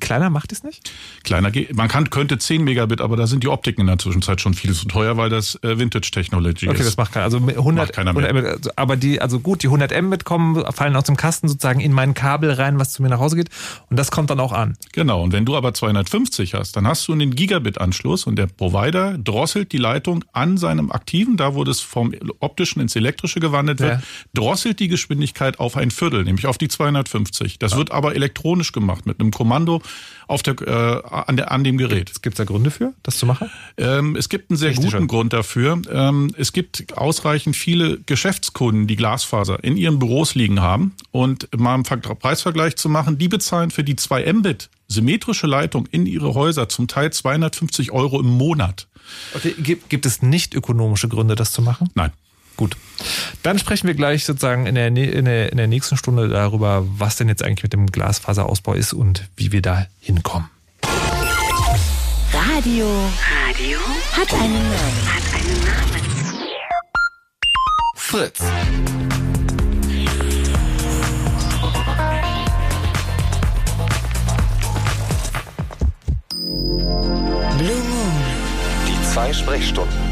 kleiner macht es nicht? Kleiner geht. Man kann, könnte 10 Megabit, aber da sind die Optiken in der Zwischenzeit schon viel zu teuer, weil das äh, Vintage Technology Okay, ist. das macht keiner. Also mit 100, Macht keiner mehr. 100 Mbit, also- aber die, also gut, die 100 Mbit kommen, fallen aus dem Kasten sozusagen in mein Kabel rein, was zu mir nach Hause geht. Und das kommt dann auch an. Genau, und wenn du aber 250 hast, dann hast du einen Gigabit-Anschluss und der Provider drosselt die Leitung an seinem aktiven, da wo das vom optischen ins elektrische gewandelt wird, Ja. drosselt die Geschwindigkeit auf ein Viertel, nämlich auf die 250. Das wird aber elektronisch gemacht mit einem Kommando auf der, äh, an, der, an dem Gerät. Gibt es da Gründe für, das zu machen? Ähm, es gibt einen sehr Technische. guten Grund dafür. Ähm, es gibt ausreichend viele Geschäftskunden, die Glasfaser in ihren Büros liegen haben. Und mal einen Ver- Preisvergleich zu machen, die bezahlen für die 2 Mbit symmetrische Leitung in ihre Häuser zum Teil 250 Euro im Monat. Okay, gibt, gibt es nicht ökonomische Gründe, das zu machen? Nein. Gut. Dann sprechen wir gleich sozusagen in der, in, der, in der nächsten Stunde darüber, was denn jetzt eigentlich mit dem Glasfaserausbau ist und wie wir da hinkommen. Radio. Radio hat einen Namen. Hat einen Namen. Fritz. Blue Moon. Die zwei Sprechstunden.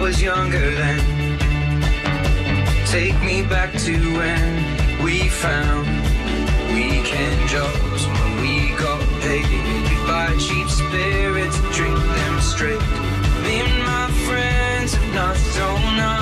Was younger then. Take me back to when we found weekend jobs when we got paid. We buy cheap spirits drink them straight. Me and my friends have not thrown up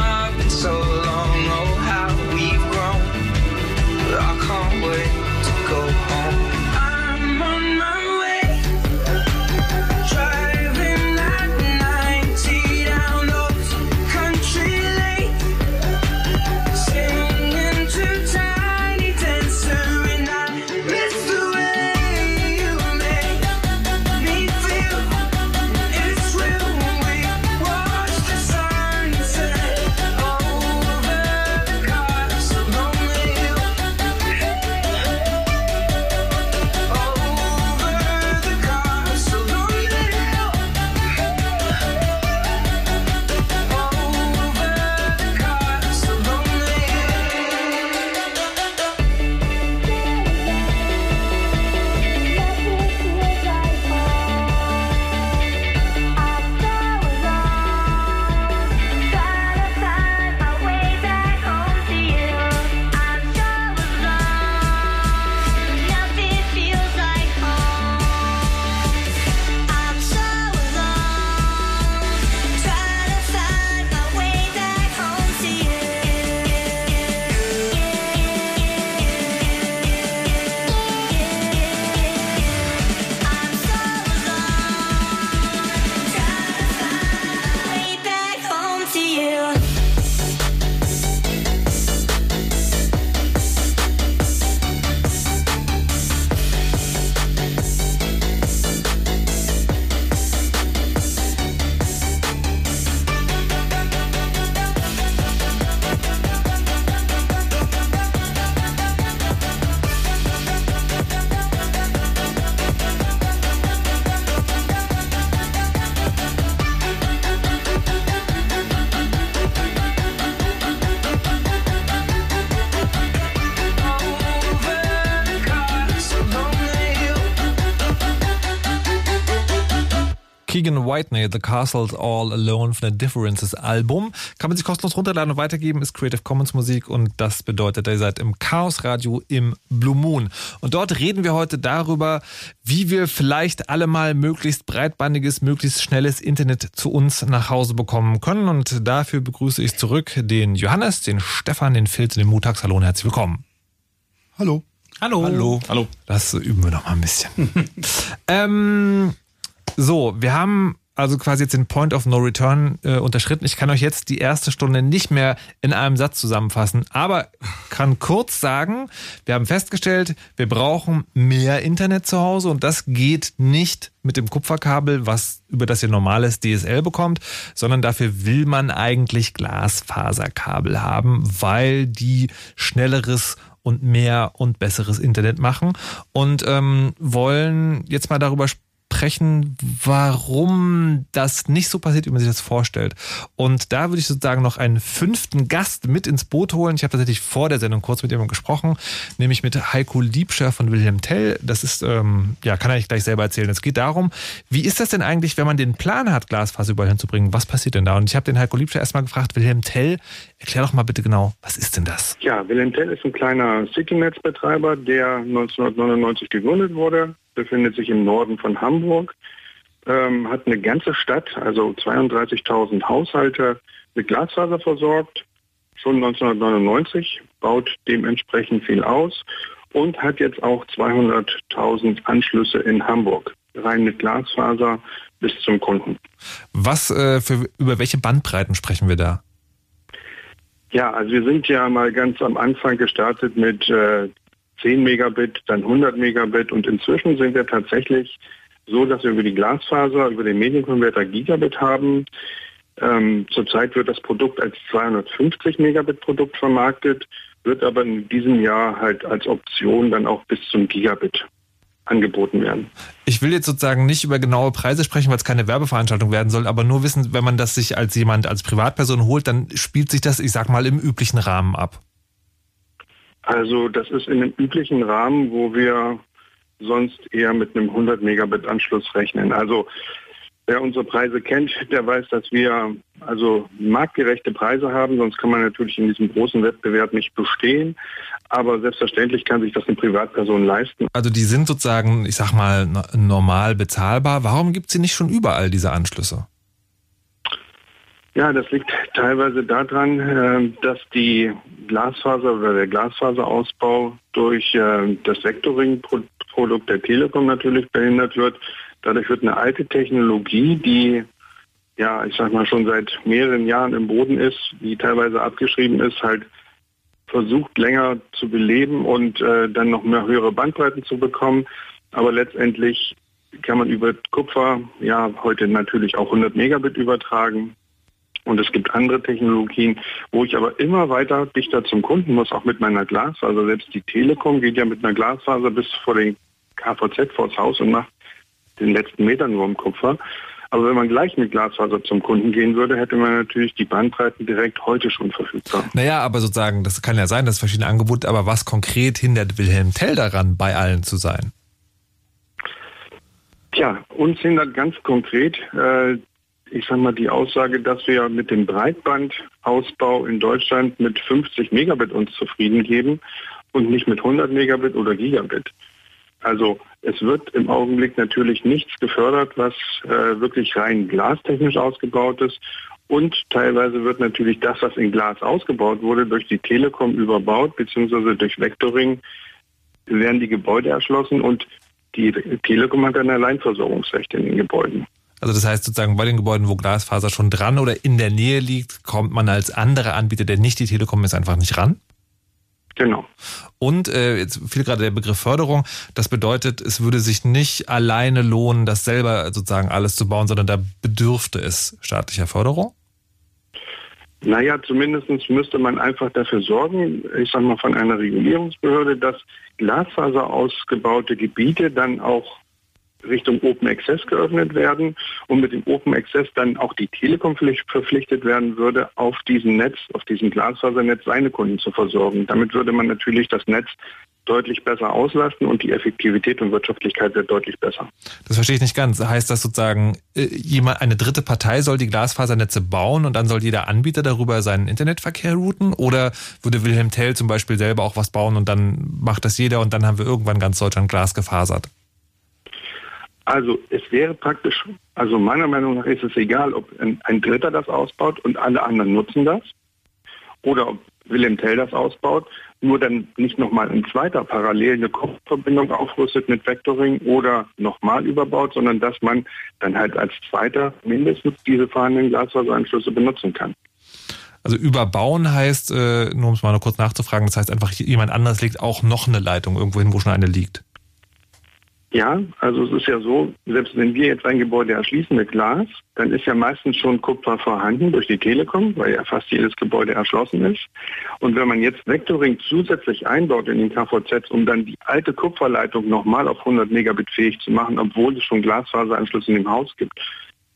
Keegan Whitney, The Castle's All Alone von der Differences Album. Kann man sich kostenlos runterladen und weitergeben, ist Creative Commons Musik und das bedeutet, ihr seid im Chaos Radio im Blue Moon. Und dort reden wir heute darüber, wie wir vielleicht alle mal möglichst breitbandiges, möglichst schnelles Internet zu uns nach Hause bekommen können. Und dafür begrüße ich zurück den Johannes, den Stefan, den Filz, den Mutax. Hallo und herzlich willkommen. Hallo. Hallo. Hallo. Hallo. Das üben wir noch mal ein bisschen. ähm, so, wir haben also quasi jetzt den Point of No Return äh, unterschritten. Ich kann euch jetzt die erste Stunde nicht mehr in einem Satz zusammenfassen, aber kann kurz sagen, wir haben festgestellt, wir brauchen mehr Internet zu Hause und das geht nicht mit dem Kupferkabel, was über das ihr normales DSL bekommt, sondern dafür will man eigentlich Glasfaserkabel haben, weil die schnelleres und mehr und besseres Internet machen und ähm, wollen jetzt mal darüber sprechen, sprechen, warum das nicht so passiert, wie man sich das vorstellt. Und da würde ich sozusagen noch einen fünften Gast mit ins Boot holen. Ich habe tatsächlich vor der Sendung kurz mit jemandem gesprochen, nämlich mit Heiko Liebscher von Wilhelm Tell. Das ist, ähm, ja, kann er gleich selber erzählen. Es geht darum, wie ist das denn eigentlich, wenn man den Plan hat, Glasfaser überall hinzubringen? Was passiert denn da? Und ich habe den Heiko Liebscher erstmal gefragt, Wilhelm Tell, erklär doch mal bitte genau, was ist denn das? Ja, Wilhelm Tell ist ein kleiner Citynetzbetreiber, der 1999 gegründet wurde befindet sich im Norden von Hamburg, ähm, hat eine ganze Stadt, also 32.000 Haushalte mit Glasfaser versorgt, schon 1999, baut dementsprechend viel aus und hat jetzt auch 200.000 Anschlüsse in Hamburg, rein mit Glasfaser bis zum Kunden. Was äh, für, über welche Bandbreiten sprechen wir da? Ja, also wir sind ja mal ganz am Anfang gestartet mit äh, 10 Megabit, dann 100 Megabit und inzwischen sind wir tatsächlich so, dass wir über die Glasfaser, über den Medienkonverter Gigabit haben. Ähm, zurzeit wird das Produkt als 250 Megabit Produkt vermarktet, wird aber in diesem Jahr halt als Option dann auch bis zum Gigabit angeboten werden. Ich will jetzt sozusagen nicht über genaue Preise sprechen, weil es keine Werbeveranstaltung werden soll, aber nur wissen, wenn man das sich als jemand, als Privatperson holt, dann spielt sich das, ich sag mal, im üblichen Rahmen ab. Also das ist in dem üblichen Rahmen, wo wir sonst eher mit einem 100 Megabit Anschluss rechnen. Also wer unsere Preise kennt, der weiß, dass wir also marktgerechte Preise haben, sonst kann man natürlich in diesem großen Wettbewerb nicht bestehen. Aber selbstverständlich kann sich das eine Privatperson leisten. Also die sind sozusagen, ich sag mal, normal bezahlbar. Warum gibt es sie nicht schon überall, diese Anschlüsse? Ja, das liegt teilweise daran, äh, dass die Glasfaser oder der Glasfaserausbau durch äh, das Vectoring-Produkt der Telekom natürlich behindert wird. Dadurch wird eine alte Technologie, die ja, ich sag mal schon seit mehreren Jahren im Boden ist, die teilweise abgeschrieben ist, halt versucht länger zu beleben und äh, dann noch mehr höhere Bandbreiten zu bekommen. Aber letztendlich kann man über Kupfer ja heute natürlich auch 100 Megabit übertragen. Und es gibt andere Technologien, wo ich aber immer weiter dichter zum Kunden muss, auch mit meiner Glasfaser. Also selbst die Telekom geht ja mit einer Glasfaser bis vor den KVZ vors Haus und macht den letzten Meter nur im Kupfer. Aber wenn man gleich mit Glasfaser zum Kunden gehen würde, hätte man natürlich die Bandbreiten direkt heute schon verfügbar. Naja, aber sozusagen, das kann ja sein, dass verschiedene Angebote, aber was konkret hindert Wilhelm Tell daran, bei allen zu sein? Tja, uns hindert ganz konkret äh, ich sage mal, die Aussage, dass wir mit dem Breitbandausbau in Deutschland mit 50 Megabit uns zufrieden geben und nicht mit 100 Megabit oder Gigabit. Also es wird im Augenblick natürlich nichts gefördert, was äh, wirklich rein glastechnisch ausgebaut ist. Und teilweise wird natürlich das, was in Glas ausgebaut wurde, durch die Telekom überbaut, beziehungsweise durch Vectoring werden die Gebäude erschlossen und die Telekom hat ein Alleinversorgungsrecht in den Gebäuden. Also das heißt sozusagen bei den Gebäuden, wo Glasfaser schon dran oder in der Nähe liegt, kommt man als anderer Anbieter, der nicht die Telekom ist, einfach nicht ran? Genau. Und äh, jetzt fiel gerade der Begriff Förderung. Das bedeutet, es würde sich nicht alleine lohnen, das selber sozusagen alles zu bauen, sondern da bedürfte es staatlicher Förderung? Naja, zumindest müsste man einfach dafür sorgen, ich sage mal von einer Regulierungsbehörde, dass Glasfaser ausgebaute Gebiete dann auch Richtung Open Access geöffnet werden und mit dem Open Access dann auch die Telekom verpflichtet werden würde, auf diesem Netz, auf diesem Glasfasernetz seine Kunden zu versorgen. Damit würde man natürlich das Netz deutlich besser auslasten und die Effektivität und Wirtschaftlichkeit wird deutlich besser. Das verstehe ich nicht ganz. Heißt das sozusagen, äh, jemand, eine dritte Partei soll die Glasfasernetze bauen und dann soll jeder Anbieter darüber seinen Internetverkehr routen? Oder würde Wilhelm Tell zum Beispiel selber auch was bauen und dann macht das jeder und dann haben wir irgendwann ganz Deutschland Glas gefasert? Also es wäre praktisch, also meiner Meinung nach ist es egal, ob ein, Dritter das ausbaut und alle anderen nutzen das oder ob Wilhelm Tell das ausbaut, nur dann nicht nochmal ein zweiter parallel eine Kopfverbindung aufrüstet mit Vectoring oder nochmal überbaut, sondern dass man dann halt als zweiter mindestens diese vorhandenen Glasfaseranschlüsse benutzen kann. Also überbauen heißt, äh, nur um es mal nur kurz nachzufragen, das heißt einfach, jemand anderes legt auch noch eine Leitung irgendwo hin, wo schon eine liegt. Ja, also es ist ja so, selbst wenn wir jetzt ein Gebäude erschließen mit Glas, dann ist ja meistens schon Kupfer vorhanden durch die Telekom, weil ja fast jedes Gebäude erschlossen ist. Und wenn man jetzt Vectoring zusätzlich einbaut in den KVZ, um dann die alte Kupferleitung nochmal auf 100 Megabit fähig zu machen, obwohl es schon Glasfaseranschlüsse in dem Haus gibt,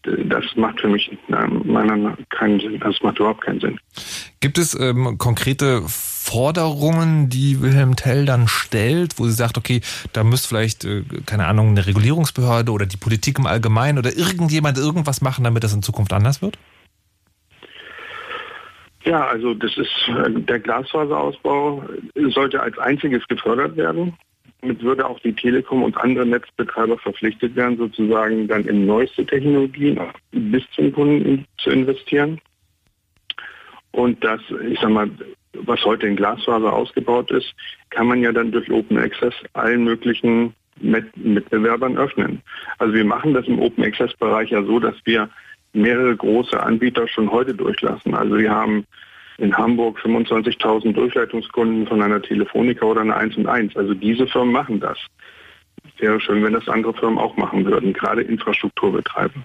das macht für mich meiner keinen Sinn. Das macht überhaupt keinen Sinn. Gibt es ähm, konkrete Forderungen, die Wilhelm Tell dann stellt, wo sie sagt, okay, da müsste vielleicht, äh, keine Ahnung, eine Regulierungsbehörde oder die Politik im Allgemeinen oder irgendjemand irgendwas machen, damit das in Zukunft anders wird? Ja, also das ist äh, der Glasfaserausbau sollte als einziges gefördert werden. Damit würde auch die Telekom und andere Netzbetreiber verpflichtet werden, sozusagen dann in neueste Technologien bis zum Kunden zu investieren. Und das, ich sag mal, was heute in Glasfaser ausgebaut ist, kann man ja dann durch Open Access allen möglichen Mitbewerbern öffnen. Also wir machen das im Open Access Bereich ja so, dass wir mehrere große Anbieter schon heute durchlassen. Also wir haben in Hamburg 25.000 Durchleitungskunden von einer Telefonica oder einer 1 und 1. Also diese Firmen machen das. Wäre schön, wenn das andere Firmen auch machen würden, gerade Infrastrukturbetreiber.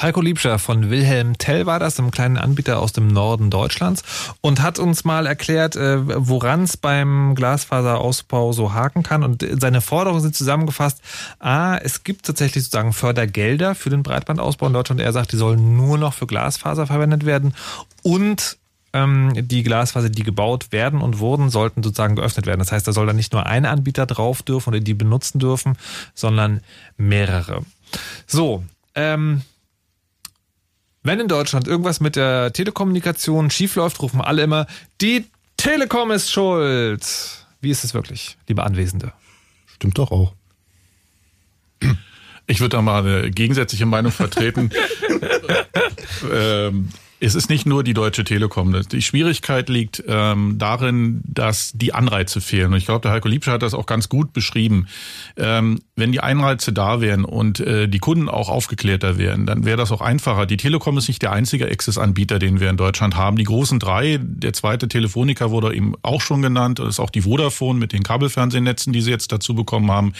Heiko Liebscher von Wilhelm Tell war das, einem kleinen Anbieter aus dem Norden Deutschlands und hat uns mal erklärt, äh, woran es beim Glasfaserausbau so haken kann. Und seine Forderungen sind zusammengefasst. A, es gibt tatsächlich sozusagen Fördergelder für den Breitbandausbau in Deutschland. Er sagt, die sollen nur noch für Glasfaser verwendet werden. Und ähm, die Glasfaser, die gebaut werden und wurden, sollten sozusagen geöffnet werden. Das heißt, da soll dann nicht nur ein Anbieter drauf dürfen oder die benutzen dürfen, sondern mehrere. So, ähm, wenn in Deutschland irgendwas mit der Telekommunikation schiefläuft, rufen alle immer, die Telekom ist schuld. Wie ist es wirklich, liebe Anwesende? Stimmt doch auch. Ich würde da mal eine gegensätzliche Meinung vertreten. ähm, es ist nicht nur die Deutsche Telekom. Die Schwierigkeit liegt ähm, darin, dass die Anreize fehlen. Und ich glaube, der Heiko Liebscher hat das auch ganz gut beschrieben. Ähm, wenn die Anreize da wären und äh, die Kunden auch aufgeklärter wären, dann wäre das auch einfacher. Die Telekom ist nicht der einzige Access-Anbieter, den wir in Deutschland haben. Die großen drei, der zweite Telefonica wurde eben auch schon genannt. Das ist auch die Vodafone mit den Kabelfernsehnetzen, die sie jetzt dazu bekommen haben.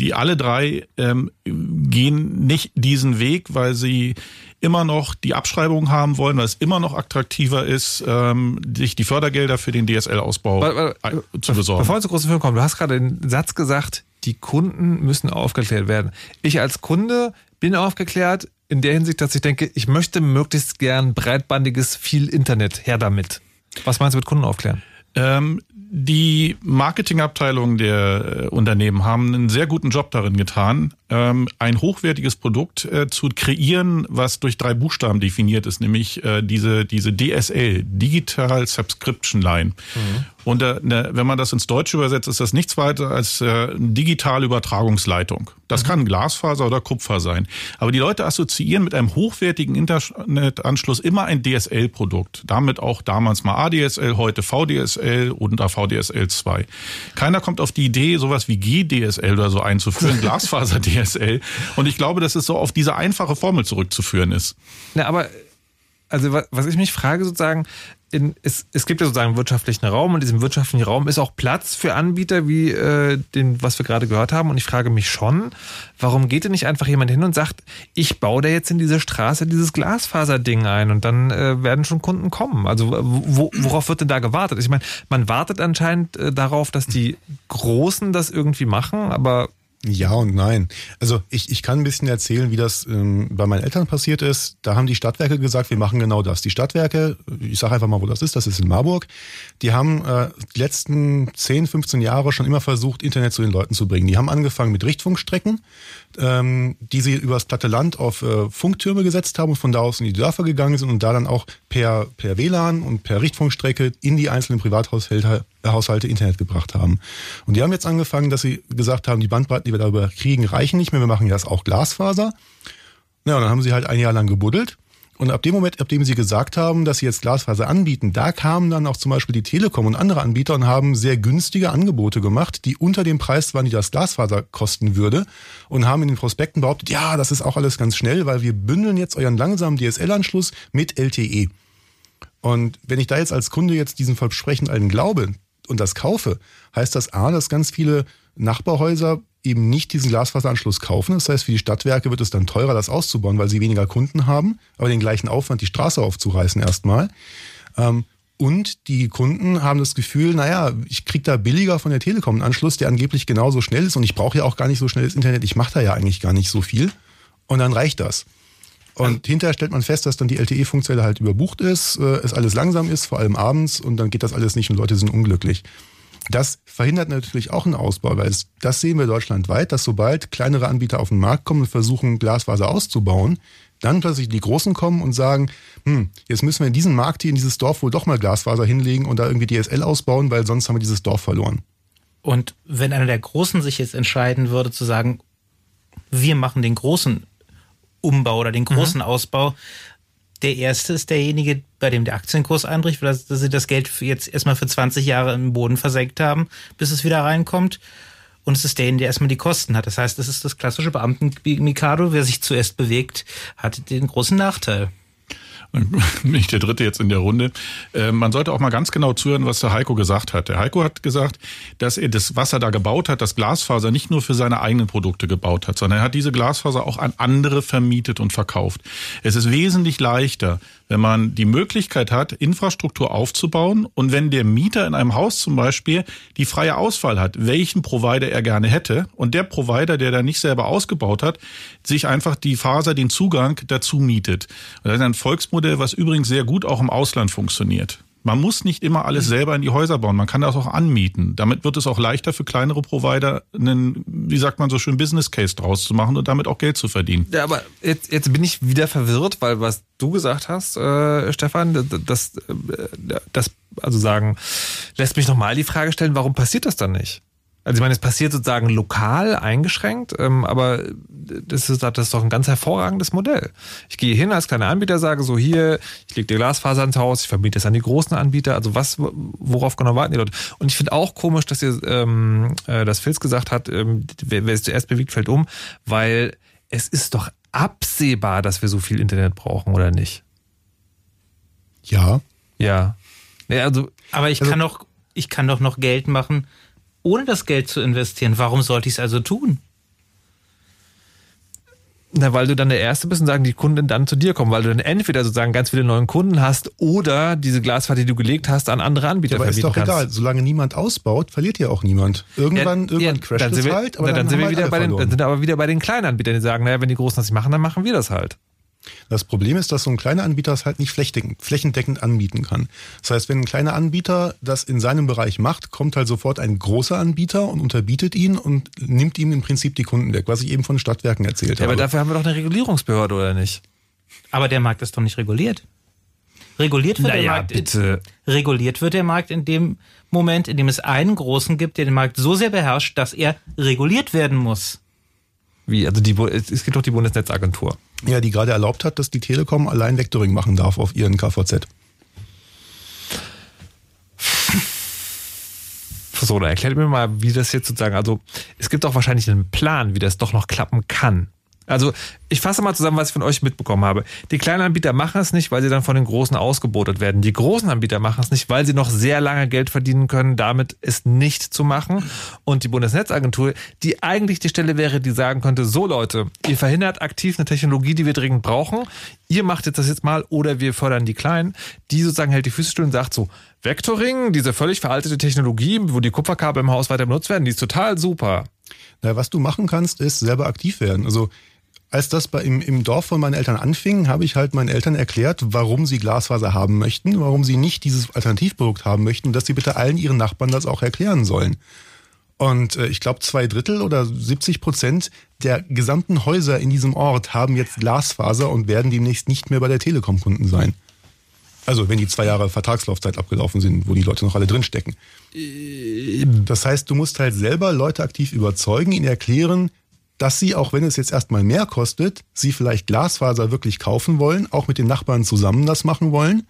Die alle drei ähm, gehen nicht diesen Weg, weil sie immer noch die Abschreibung haben wollen, weil es immer noch attraktiver ist, ähm, sich die Fördergelder für den DSL-Ausbau zu besorgen. Bevor wir zu großen Film kommen, du hast gerade den Satz gesagt, die Kunden müssen aufgeklärt werden. Ich als Kunde bin aufgeklärt in der Hinsicht, dass ich denke, ich möchte möglichst gern breitbandiges, viel Internet. Her damit. Was meinst du mit Kunden aufklären? Ähm, die Marketingabteilungen der äh, Unternehmen haben einen sehr guten Job darin getan, ähm, ein hochwertiges Produkt äh, zu kreieren, was durch drei Buchstaben definiert ist, nämlich äh, diese, diese DSL, Digital Subscription Line. Mhm. Und äh, ne, wenn man das ins Deutsche übersetzt, ist das nichts weiter als äh, digitale Übertragungsleitung. Das mhm. kann Glasfaser oder Kupfer sein. Aber die Leute assoziieren mit einem hochwertigen Internetanschluss immer ein DSL-Produkt. Damit auch damals mal ADSL, heute VDSL und VDSL 2. Keiner kommt auf die Idee, sowas wie GDSL oder so einzuführen, Glasfaser-DSL. Und ich glaube, dass es so auf diese einfache Formel zurückzuführen ist. Na, aber also was ich mich frage sozusagen, in, es, es gibt ja sozusagen einen wirtschaftlichen Raum und in diesem wirtschaftlichen Raum ist auch Platz für Anbieter wie äh, den, was wir gerade gehört haben. Und ich frage mich schon, warum geht denn nicht einfach jemand hin und sagt, ich baue da jetzt in diese Straße dieses Glasfaserding ein und dann äh, werden schon Kunden kommen. Also wo, worauf wird denn da gewartet? Ich meine, man wartet anscheinend äh, darauf, dass die Großen das irgendwie machen, aber Ja und nein. Also ich, ich kann ein bisschen erzählen, wie das ähm, bei meinen Eltern passiert ist. Da haben die Stadtwerke gesagt, wir machen genau das. Die Stadtwerke, ich sage einfach mal, wo das ist, das ist in Marburg, die haben äh, die letzten 10, 15 Jahre schon immer versucht, Internet zu den Leuten zu bringen. Die haben angefangen mit Richtfunkstrecken, ähm, die sie übers platte Land auf äh, Funktürme gesetzt haben und von da aus in die Dörfer gegangen sind und da dann auch per, per WLAN und per Richtfunkstrecke in die einzelnen Privathaushalte Haushalte Internet gebracht haben. Und die haben jetzt angefangen, dass sie gesagt haben, die Bandbreiten, die wir darüber kriegen, reichen nicht mehr, wir machen jetzt auch Glasfaser. Ja, und dann haben sie halt ein Jahr lang gebuddelt. Und ab dem Moment, ab dem sie gesagt haben, dass sie jetzt Glasfaser anbieten, da kamen dann auch zum Beispiel die Telekom und andere Anbieter und haben sehr günstige Angebote gemacht, die unter dem Preis waren, die das Glasfaser kosten würde und haben in den Prospekten behauptet, ja, das ist auch alles ganz schnell, weil wir bündeln jetzt euren langsamen DSL-Anschluss mit LTE. Und wenn ich da jetzt als Kunde jetzt diesen Versprechen allen glaube, und das kaufe, heißt das A, dass ganz viele Nachbarhäuser eben nicht diesen Glasfaseranschluss kaufen. Das heißt, für die Stadtwerke wird es dann teurer, das auszubauen, weil sie weniger Kunden haben, aber den gleichen Aufwand, die Straße aufzureißen erstmal. Ähm, und die Kunden haben das Gefühl, naja, ich kriege da billiger von der Telekom einen Anschluss, der angeblich genauso schnell ist und ich brauche ja auch gar nicht so schnelles Internet, ich mache da ja eigentlich gar nicht so viel. Und dann reicht das. Und hinterher stellt man fest, dass dann die LTE-Funkzelle halt überbucht ist, äh, es alles langsam ist, vor allem abends, und dann geht das alles nicht und Leute sind unglücklich. Das verhindert natürlich auch einen Ausbau, weil es, das sehen wir deutschlandweit, dass sobald kleinere Anbieter auf den Markt kommen und versuchen, Glasfaser auszubauen, dann plötzlich die Großen kommen und sagen, hm, jetzt müssen wir in diesen Markt hier, in dieses Dorf wohl doch mal Glasfaser hinlegen und da irgendwie DSL ausbauen, weil sonst haben wir dieses Dorf verloren. Und wenn einer der Großen sich jetzt entscheiden würde zu sagen, wir machen den großen Umbau oder den großen mhm. Ausbau, der erste ist derjenige, bei dem der Aktienkurs einbricht, weil dass sie das Geld jetzt erstmal für 20 Jahre im Boden versenkt haben, bis es wieder reinkommt. Und es ist derjenige, der erstmal die Kosten hat. Das heißt, es ist das klassische Beamten-Mikado. Wer sich zuerst bewegt, hat den großen Nachteil bin ich der Dritte jetzt in der Runde. Äh, man sollte auch mal ganz genau zuhören, was der Heiko gesagt hat. Der Heiko hat gesagt, dass er das, was er da gebaut hat, das Glasfaser nicht nur für seine eigenen Produkte gebaut hat, sondern er hat diese Glasfaser auch an andere vermietet und verkauft. Es ist wesentlich leichter, wenn man die Möglichkeit hat, Infrastruktur aufzubauen und wenn der Mieter in einem Haus zum Beispiel die freie Auswahl hat, welchen Provider er gerne hätte und der Provider, der da nicht selber ausgebaut hat, sich einfach die Faser, den Zugang dazu mietet. das ist ein Volksmodell, was übrigens sehr gut auch im Ausland funktioniert. Man muss nicht immer alles selber in die Häuser bauen. Man kann das auch anmieten. Damit wird es auch leichter für kleinere Provider, einen, wie sagt man so schön, Business Case draus zu machen und damit auch Geld zu verdienen. Ja, aber jetzt, jetzt bin ich wieder verwirrt, weil was du gesagt hast, äh, Stefan, das, äh, das, also sagen, lässt mich nochmal die Frage stellen, warum passiert das dann nicht? Also ich meine, es passiert sozusagen lokal eingeschränkt, ähm, aber das ist, das ist doch ein ganz hervorragendes Modell. Ich gehe hin als kleiner Anbieter, sage so hier, ich lege dir Glasfaser ins Haus, ich vermiete es an die großen Anbieter. Also was, worauf genau warten die Leute? Und ich finde auch komisch, dass ihr, ähm, äh, dass Filz gesagt hat, ähm, wer, wer es zuerst bewegt, fällt um, weil es ist doch absehbar, dass wir so viel Internet brauchen, oder nicht? Ja. Ja. ja also, aber ich also, kann doch, ich kann doch noch Geld machen ohne das Geld zu investieren. Warum sollte ich es also tun? Na, weil du dann der Erste bist und sagen, die Kunden dann zu dir kommen, weil du dann entweder sozusagen ganz viele neue Kunden hast oder diese Glasfaser, die du gelegt hast, an andere Anbieter ja, aber ist doch kannst. egal, solange niemand ausbaut, verliert ja auch niemand. Irgendwann, ja, irgendwann ja, crasht es halt, aber na, dann, dann, sind wir halt wieder bei den, dann sind wir aber wieder bei den kleinen Anbietern, die sagen, naja, wenn die Großen das nicht machen, dann machen wir das halt. Das Problem ist, dass so ein kleiner Anbieter es halt nicht flächendeckend anbieten kann. Das heißt, wenn ein kleiner Anbieter das in seinem Bereich macht, kommt halt sofort ein großer Anbieter und unterbietet ihn und nimmt ihm im Prinzip die Kunden weg, was ich eben von Stadtwerken erzählt ja, habe. Aber dafür haben wir doch eine Regulierungsbehörde, oder nicht? Aber der Markt ist doch nicht reguliert. Reguliert wird, naja, der Markt, bitte. reguliert wird der Markt in dem Moment, in dem es einen Großen gibt, der den Markt so sehr beherrscht, dass er reguliert werden muss. Wie? Also die, es gibt doch die Bundesnetzagentur. Ja, die gerade erlaubt hat, dass die Telekom allein Vectoring machen darf auf ihren KVZ. So, dann erklärt mir mal, wie das jetzt sozusagen, also es gibt auch wahrscheinlich einen Plan, wie das doch noch klappen kann. Also ich fasse mal zusammen, was ich von euch mitbekommen habe. Die kleinen Anbieter machen es nicht, weil sie dann von den großen ausgebotet werden. Die großen Anbieter machen es nicht, weil sie noch sehr lange Geld verdienen können, damit es nicht zu machen. Und die Bundesnetzagentur, die eigentlich die Stelle wäre, die sagen könnte, so Leute, ihr verhindert aktiv eine Technologie, die wir dringend brauchen. Ihr macht jetzt das jetzt mal oder wir fördern die Kleinen, die sozusagen hält die Füße still und sagt so, Vectoring, diese völlig veraltete Technologie, wo die Kupferkabel im Haus weiter benutzt werden, die ist total super. Na, was du machen kannst, ist selber aktiv werden. Also als das bei, im, im Dorf von meinen Eltern anfing, habe ich halt meinen Eltern erklärt, warum sie Glasfaser haben möchten, warum sie nicht dieses Alternativprodukt haben möchten und dass sie bitte allen ihren Nachbarn das auch erklären sollen. Und äh, ich glaube, zwei Drittel oder 70 Prozent der gesamten Häuser in diesem Ort haben jetzt Glasfaser und werden demnächst nicht mehr bei der Telekom Kunden sein. Also wenn die zwei Jahre Vertragslaufzeit abgelaufen sind, wo die Leute noch alle drinstecken. Das heißt, du musst halt selber Leute aktiv überzeugen, ihnen erklären, dass sie, auch wenn es jetzt erstmal mehr kostet, sie vielleicht Glasfaser wirklich kaufen wollen, auch mit den Nachbarn zusammen das machen wollen,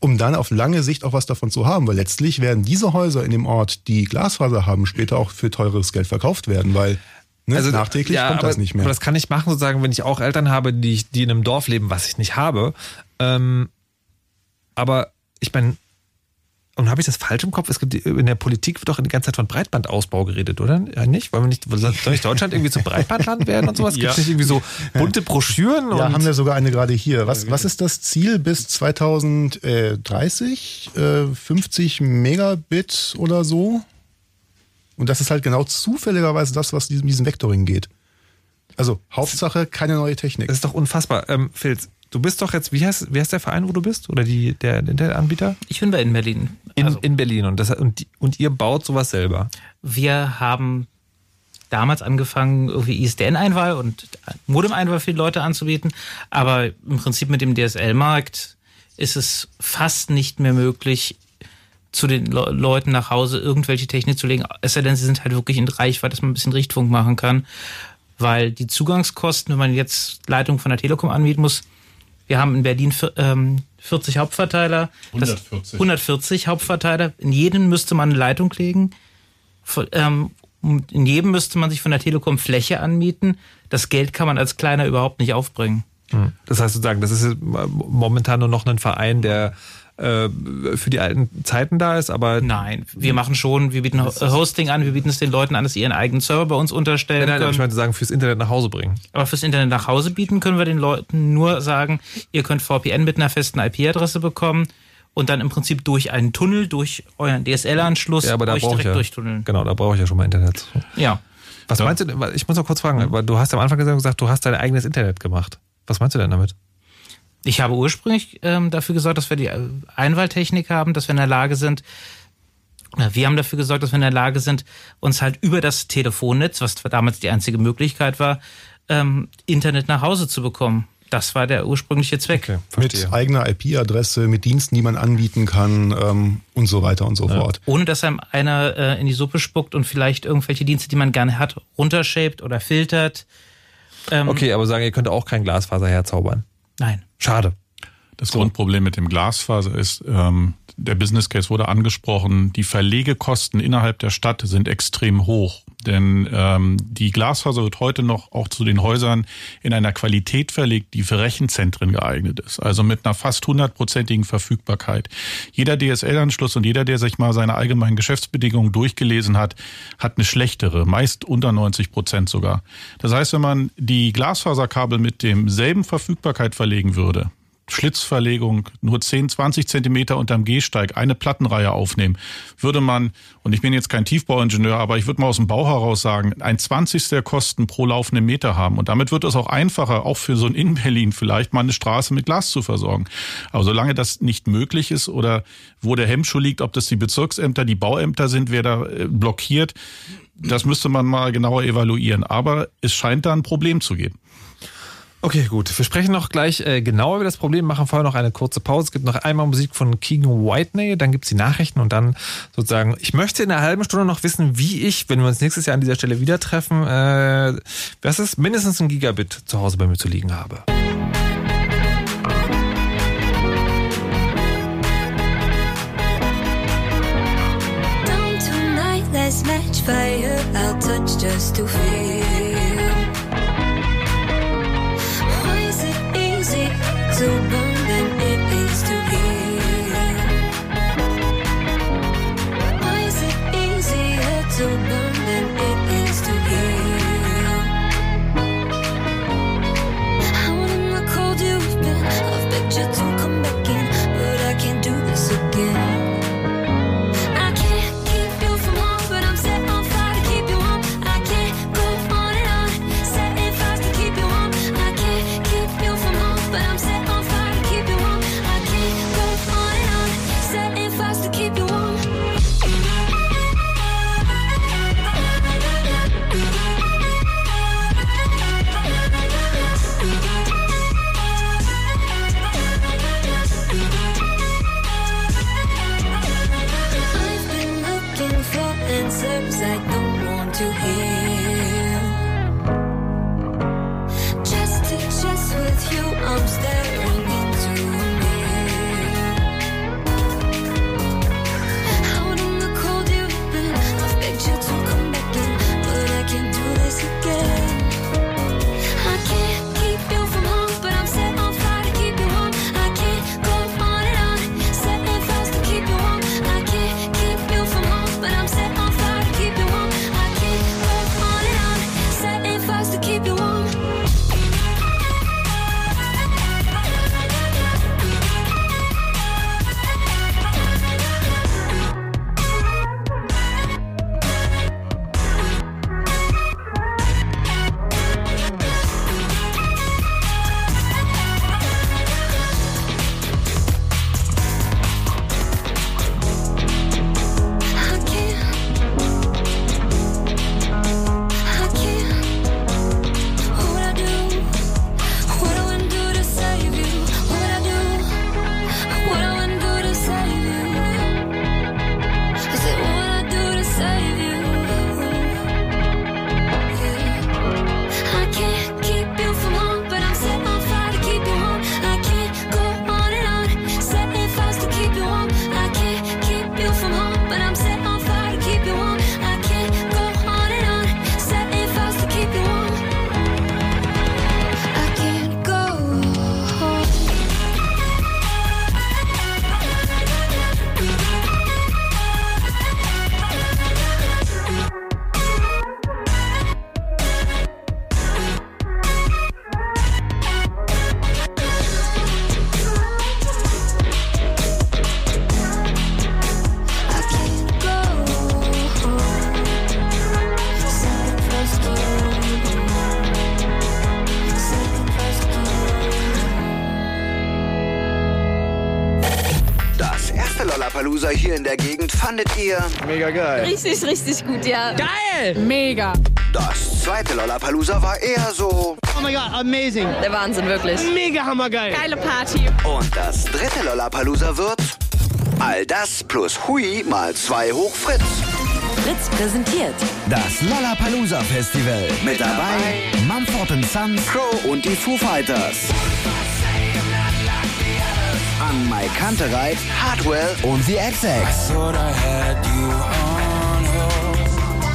um dann auf lange Sicht auch was davon zu haben. Weil letztlich werden diese Häuser in dem Ort, die Glasfaser haben, später auch für teures Geld verkauft werden, weil ne, Also, nachträglich kommt aber, das nicht mehr. Aber das kann ich machen, sozusagen, wenn ich auch Eltern habe, die, die in einem Dorf leben, was ich nicht habe. Ähm, aber ich meine, und habe ich das falsch im Kopf? Es gibt in der Politik wird doch die ganze Zeit von Breitbandausbau geredet, oder? Ja, nicht? Wollen wir nicht, soll nicht Deutschland irgendwie zu Breitbandland werden und sowas? Gibt es Ja. nicht irgendwie so bunte Broschüren? Ja, und haben wir sogar eine gerade hier. Was, was ist das Ziel bis 2030? Äh, 50 Megabit oder so? Und das ist halt genau zufälligerweise das, was diesem, diesem Vectoring geht. Also Hauptsache keine neue Technik. Das ist doch unfassbar. Ähm, Filz, du bist doch jetzt, wie heißt, wie heißt der Verein, wo du bist? Oder die, der, der Anbieter? Ich bin bei in Berlin. In, Also- in Berlin. Und, das, und, die, und ihr baut sowas selber. Wir haben damals angefangen, irgendwie ISDN-Einwahl und Modem-Einwahl für die Leute anzubieten. Aber im Prinzip mit dem DSL-Markt ist es fast nicht mehr möglich, zu den Le Leuten nach Hause irgendwelche Technik zu legen. Es sei denn, sie sind halt wirklich in Reichweite, dass man ein bisschen Richtfunk machen kann. Weil die Zugangskosten, wenn man jetzt Leitung von der Telekom anbieten muss, wir haben in Berlin ähm, 40 Hauptverteiler. Das- 140. 140 Hauptverteiler. In jeden müsste man eine Leitung legen. Ähm, in jedem müsste man sich von der Telekom Fläche anmieten. Das Geld kann man als Kleiner überhaupt nicht aufbringen. Das heißt sozusagen, das ist jetzt momentan nur noch ein Verein, der äh, für die alten Zeiten da ist, aber. Nein, wir machen schon, wir bieten Ho- Hosting an, wir bieten es den Leuten an, dass sie ihren eigenen Server bei uns unterstellen Nein, nein, können. ich meine sagen, fürs Internet nach Hause bringen. Aber fürs Internet nach Hause bieten können wir den Leuten nur sagen, ihr könnt VPN mit einer festen IP-Adresse bekommen und dann im Prinzip durch einen Tunnel, durch euren DSL-Anschluss Ja, aber da euch brauche ich direkt ja, durchtunneln. genau, da brauche ich ja schon mal Internet. Ja. Was meinst du, denn- ich muss noch kurz fragen, weil du hast am Anfang gesagt, du hast dein eigenes Internet gemacht. Was meinst du denn damit? Ich habe ursprünglich ähm, dafür gesorgt, dass wir die äh, Einwahltechnik haben, dass wir in der Lage sind, oder wir haben dafür gesorgt, dass wir in der Lage sind, uns halt über das Telefonnetz, was damals die einzige Möglichkeit war, ähm, Internet nach Hause zu bekommen. Das war der ursprüngliche Zweck. Mit eigener IP-Adresse, mit Diensten, die man anbieten kann ähm, und so weiter und so fort. Ohne dass einem einer äh, in die Suppe spuckt und vielleicht irgendwelche Dienste, die man gerne hat, runtershaped oder filtert. Ähm, Okay, aber sagen, ihr könnt auch kein Glasfaser herzaubern. Nein. Schade. Das Grundproblem mit dem Glasfaser ist, ähm, der Business Case wurde angesprochen, die Verlegekosten innerhalb der Stadt sind extrem hoch. Denn ähm, die Glasfaser wird heute noch auch zu den Häusern in einer Qualität verlegt, die für Rechenzentren geeignet ist. Also mit einer fast hundertprozentigen Verfügbarkeit. Jeder DSL-Anschluss und jeder, der sich mal seine allgemeinen Geschäftsbedingungen durchgelesen hat, hat eine schlechtere, meist unter 90 Prozent sogar. Das heißt, wenn man die Glasfaserkabel mit demselben Verfügbarkeit verlegen würde, Schlitzverlegung nur 10, 20 Zentimeter unterm Gehsteig eine Plattenreihe aufnehmen, würde man, und ich bin jetzt kein Tiefbauingenieur, aber ich würde mal aus dem Bau heraus sagen, ein Zwanzigstel Kosten pro laufenden Meter haben. Und damit wird es auch einfacher, auch für so ein In-Berlin vielleicht mal eine Straße mit Glas zu versorgen. Aber solange das nicht möglich ist oder wo der Hemmschuh liegt, ob das die Bezirksämter, die Bauämter sind, wer da äh, blockiert, das müsste man mal genauer evaluieren. Aber es scheint da ein Problem zu geben. Okay, gut. Wir sprechen noch gleich äh, genauer über das Problem, machen vorher noch eine kurze Pause. Es gibt noch einmal Musik von Keegan Whitney, dann gibt's die Nachrichten und dann sozusagen, ich möchte in einer halben Stunde noch wissen, wie ich, wenn wir uns nächstes Jahr an dieser Stelle wieder treffen, äh, was ist mindestens ein Gigabit zu Hause bei mir zu liegen habe. Down tonight, let's match fire. I'll touch just to feel. Lollapalooza hier in der Gegend fandet ihr Mega geil. Richtig, richtig gut, ja. Geil! Mega. das zweite Lollapalooza war eher so Oh my god, amazing. Der Wahnsinn, wirklich. Mega hammergeil. Geile Party. und das dritte Lollapalooza wird all das plus Hui mal zwei hoch Fritz. Fritz präsentiert Das Lollapalooza Festival. Mit dabei Mumford Sons, Crow und die Foo Fighters. An Mike Kantereit, Hardwell und The XX.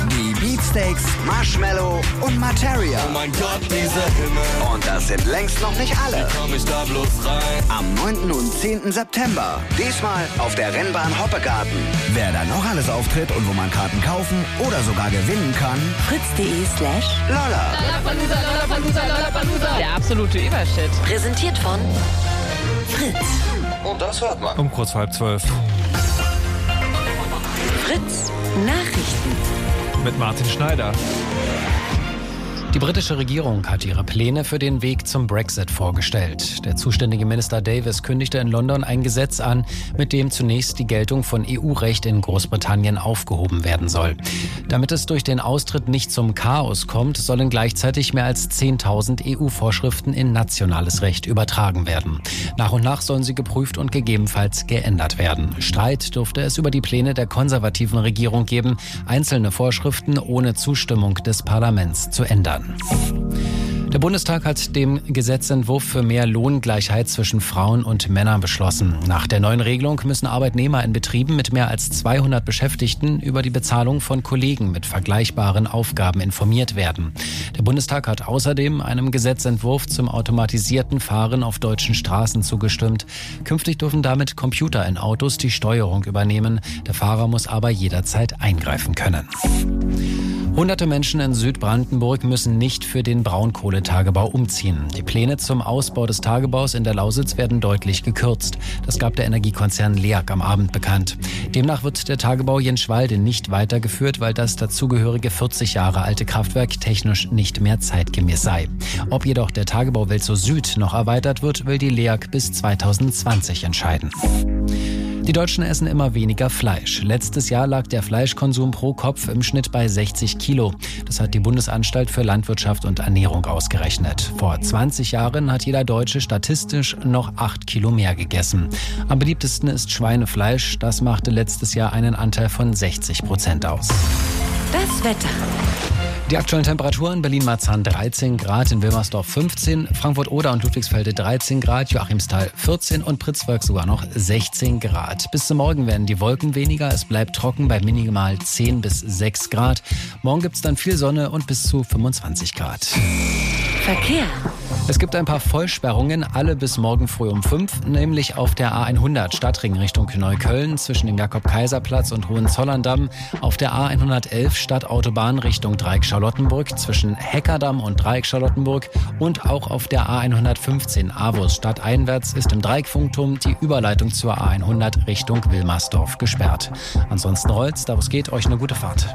Die Beatsteaks, Marshmallow und Materia. Oh mein Gott, dieser Himmel. Und das sind längst noch nicht alle. komm ich da bloß rein? Am 9. und 10. September. Diesmal auf der Rennbahn Hoppegarten. Wer da noch alles auftritt und wo man Karten kaufen oder sogar gewinnen kann, fritz.de slash Lolla. Der absolute Überschritt. präsentiert von Fritz. Und das hört man. Um kurz vor halb zwölf. Fritz Nachrichten. Mit Martin Schneider. Die britische Regierung hat ihre Pläne für den Weg zum Brexit vorgestellt. Der zuständige Minister Davis kündigte in London ein Gesetz an, mit dem zunächst die Geltung von EU-Recht in Großbritannien aufgehoben werden soll. Damit es durch den Austritt nicht zum Chaos kommt, sollen gleichzeitig mehr als 10.000 EU-Vorschriften in nationales Recht übertragen werden. Nach und nach sollen sie geprüft und gegebenenfalls geändert werden. Streit dürfte es über die Pläne der konservativen Regierung geben, einzelne Vorschriften ohne Zustimmung des Parlaments zu ändern. Morgan. Der Bundestag hat den Gesetzentwurf für mehr Lohngleichheit zwischen Frauen und Männern beschlossen. Nach der neuen Regelung müssen Arbeitnehmer in Betrieben mit mehr als 200 Beschäftigten über die Bezahlung von Kollegen mit vergleichbaren Aufgaben informiert werden. Der Bundestag hat außerdem einem Gesetzentwurf zum automatisierten Fahren auf deutschen Straßen zugestimmt. Künftig dürfen damit Computer in Autos die Steuerung übernehmen. Der Fahrer muss aber jederzeit eingreifen können. Hunderte Menschen in Südbrandenburg müssen nicht für den Braunkohletagebau umziehen. Die Pläne zum Ausbau des Tagebaus in der Lausitz werden deutlich gekürzt. Das gab der Energiekonzern LEAG am Abend bekannt. Demnach wird der Tagebau Jenschwalde nicht weitergeführt, weil das dazugehörige 40 Jahre alte Kraftwerk technisch nicht mehr zeitgemäß sei. Ob jedoch der Tagebau Welzow Süd noch erweitert wird, will die LEAG bis 2020 entscheiden. Die Deutschen essen immer weniger Fleisch. Letztes Jahr lag der Fleischkonsum pro Kopf im Schnitt bei 60 Kilo. Das hat die Bundesanstalt für Landwirtschaft und Ernährung ausgerechnet. Vor 20 Jahren hat jeder Deutsche statistisch noch 8 Kilo mehr gegessen. Am beliebtesten ist Schweinefleisch. Das machte letztes Jahr einen Anteil von 60 Prozent aus. Das Wetter. Die aktuellen Temperaturen Berlin-Marzahn 13 Grad, in Wilmersdorf 15, Frankfurt-Oder und Ludwigsfelde 13 Grad, Joachimsthal 14 und Pritzwalk sogar noch 16 Grad. Bis zum Morgen werden die Wolken weniger, es bleibt trocken bei minimal 10 bis 6 Grad. Morgen gibt es dann viel Sonne und bis zu 25 Grad. Verkehr. Es gibt ein paar Vollsperrungen, alle bis morgen früh um 5, nämlich auf der A100 Stadtring Richtung Neukölln zwischen dem Jakob-Kaiser-Platz und Hohenzollern-Damm, auf der A111 Stadtautobahn Richtung Dreieck-Charlottenburg zwischen Heckerdamm und Dreieck-Charlottenburg und auch auf der A115 Avus stadteinwärts ist im Dreieckfunkturm die Überleitung zur A100 Richtung Wilmersdorf gesperrt. Ansonsten rollt's, da wo es geht, euch eine gute Fahrt.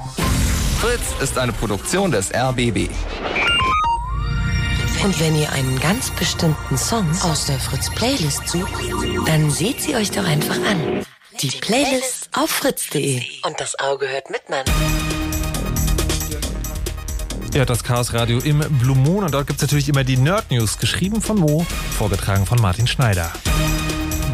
Fritz ist eine Produktion des RBB. Und wenn ihr einen ganz bestimmten Song aus der Fritz Playlist sucht, dann seht sie euch doch einfach an. Die Playlist auf fritz.de. Und das Auge hört mit, Mann. Ja, das Chaos Radio im Blue Moon und dort gibt es natürlich immer die Nerd News, geschrieben von Mo, vorgetragen von Martin Schneider.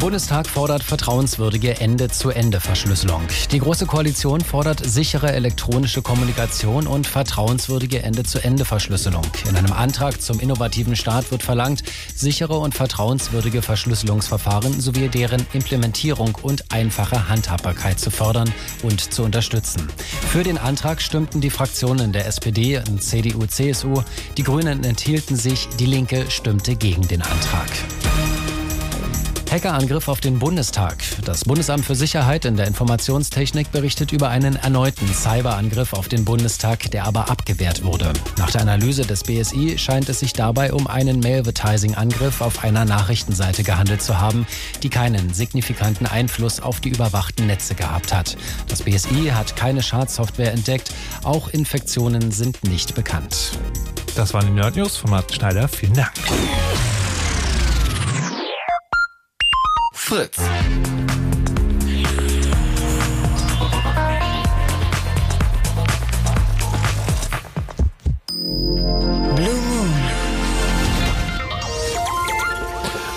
Bundestag fordert vertrauenswürdige Ende-zu-Ende-Verschlüsselung. Die Große Koalition fordert sichere elektronische Kommunikation und vertrauenswürdige Ende-zu-Ende-Verschlüsselung. In einem Antrag zum innovativen Staat wird verlangt, sichere und vertrauenswürdige Verschlüsselungsverfahren sowie deren Implementierung und einfache Handhabbarkeit zu fördern und zu unterstützen. Für den Antrag stimmten die Fraktionen der SPD und CDU, CSU. Die Grünen enthielten sich, die Linke stimmte gegen den Antrag. Hackerangriff auf den Bundestag. Das Bundesamt für Sicherheit in der Informationstechnik berichtet über einen erneuten Cyberangriff auf den Bundestag, der aber abgewehrt wurde. Nach der Analyse des BSI scheint es sich dabei um einen Malvertising-Angriff auf einer Nachrichtenseite gehandelt zu haben, die keinen signifikanten Einfluss auf die überwachten Netze gehabt hat. Das BSI hat keine Schadsoftware entdeckt, auch Infektionen sind nicht bekannt. Das waren die Nerd News von Martin Schneider. Vielen Dank. Fritz.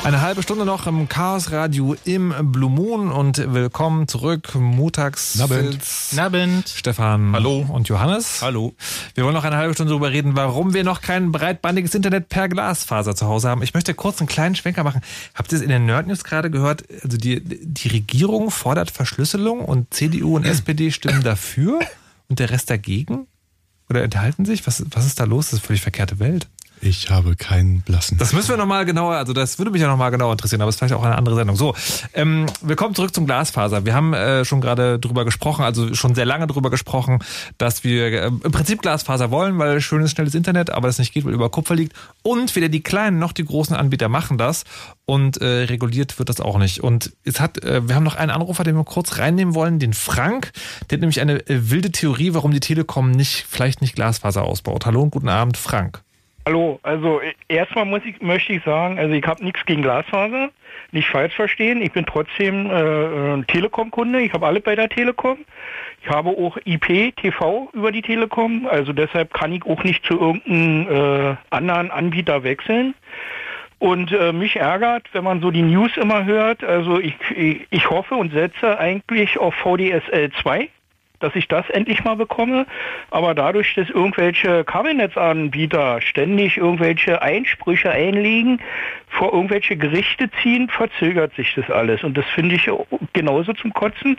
Eine halbe Stunde noch im Chaos Radio im Blue Moon und willkommen zurück. Montags. Abend. Abend. Stefan. Hallo. Und Johannes. Hallo. Wir wollen noch eine halbe Stunde darüber reden, warum wir noch kein breitbandiges Internet per Glasfaser zu Hause haben. Ich möchte kurz einen kleinen Schwenker machen. Habt ihr es in den Nerd News gerade gehört? Also die, die Regierung fordert Verschlüsselung und CDU und SPD stimmen dafür und der Rest dagegen? Oder enthalten sich? Was, was ist da los? Das ist eine völlig verkehrte Welt. Ich habe keinen blassen. Das müssen wir nochmal genauer, also das würde mich ja nochmal genauer interessieren, aber es ist vielleicht auch eine andere Sendung. So, ähm, wir kommen zurück zum Glasfaser. Wir haben äh, schon gerade drüber gesprochen, also schon sehr lange drüber gesprochen, dass wir äh, im Prinzip Glasfaser wollen, weil schönes, schnelles Internet, aber das nicht geht, weil über Kupfer liegt. Und weder die kleinen noch die großen Anbieter machen das und äh, reguliert wird das auch nicht. Und es hat, äh, wir haben noch einen Anrufer, den wir kurz reinnehmen wollen, den Frank. Der hat nämlich eine äh, wilde Theorie, warum die Telekom nicht, vielleicht nicht Glasfaser ausbaut. Hallo und guten Abend, Frank. Hallo, also äh, erstmal muss ich, möchte ich sagen, also ich habe nichts gegen Glasfaser, nicht falsch verstehen. Ich bin trotzdem äh, ein Telekom-Kunde, ich habe alle bei der Telekom. Ich habe auch IP, TV über die Telekom, also deshalb kann ich auch nicht zu irgendeinem äh, anderen Anbieter wechseln. Und äh, mich ärgert, wenn man so die News immer hört, also ich, ich, ich hoffe und setze eigentlich auf VDSL 2 dass ich das endlich mal bekomme. Aber dadurch, dass irgendwelche Kabelnetzanbieter ständig irgendwelche Einsprüche einlegen, vor irgendwelche Gerichte ziehen, verzögert sich das alles. Und das finde ich genauso zum Kotzen,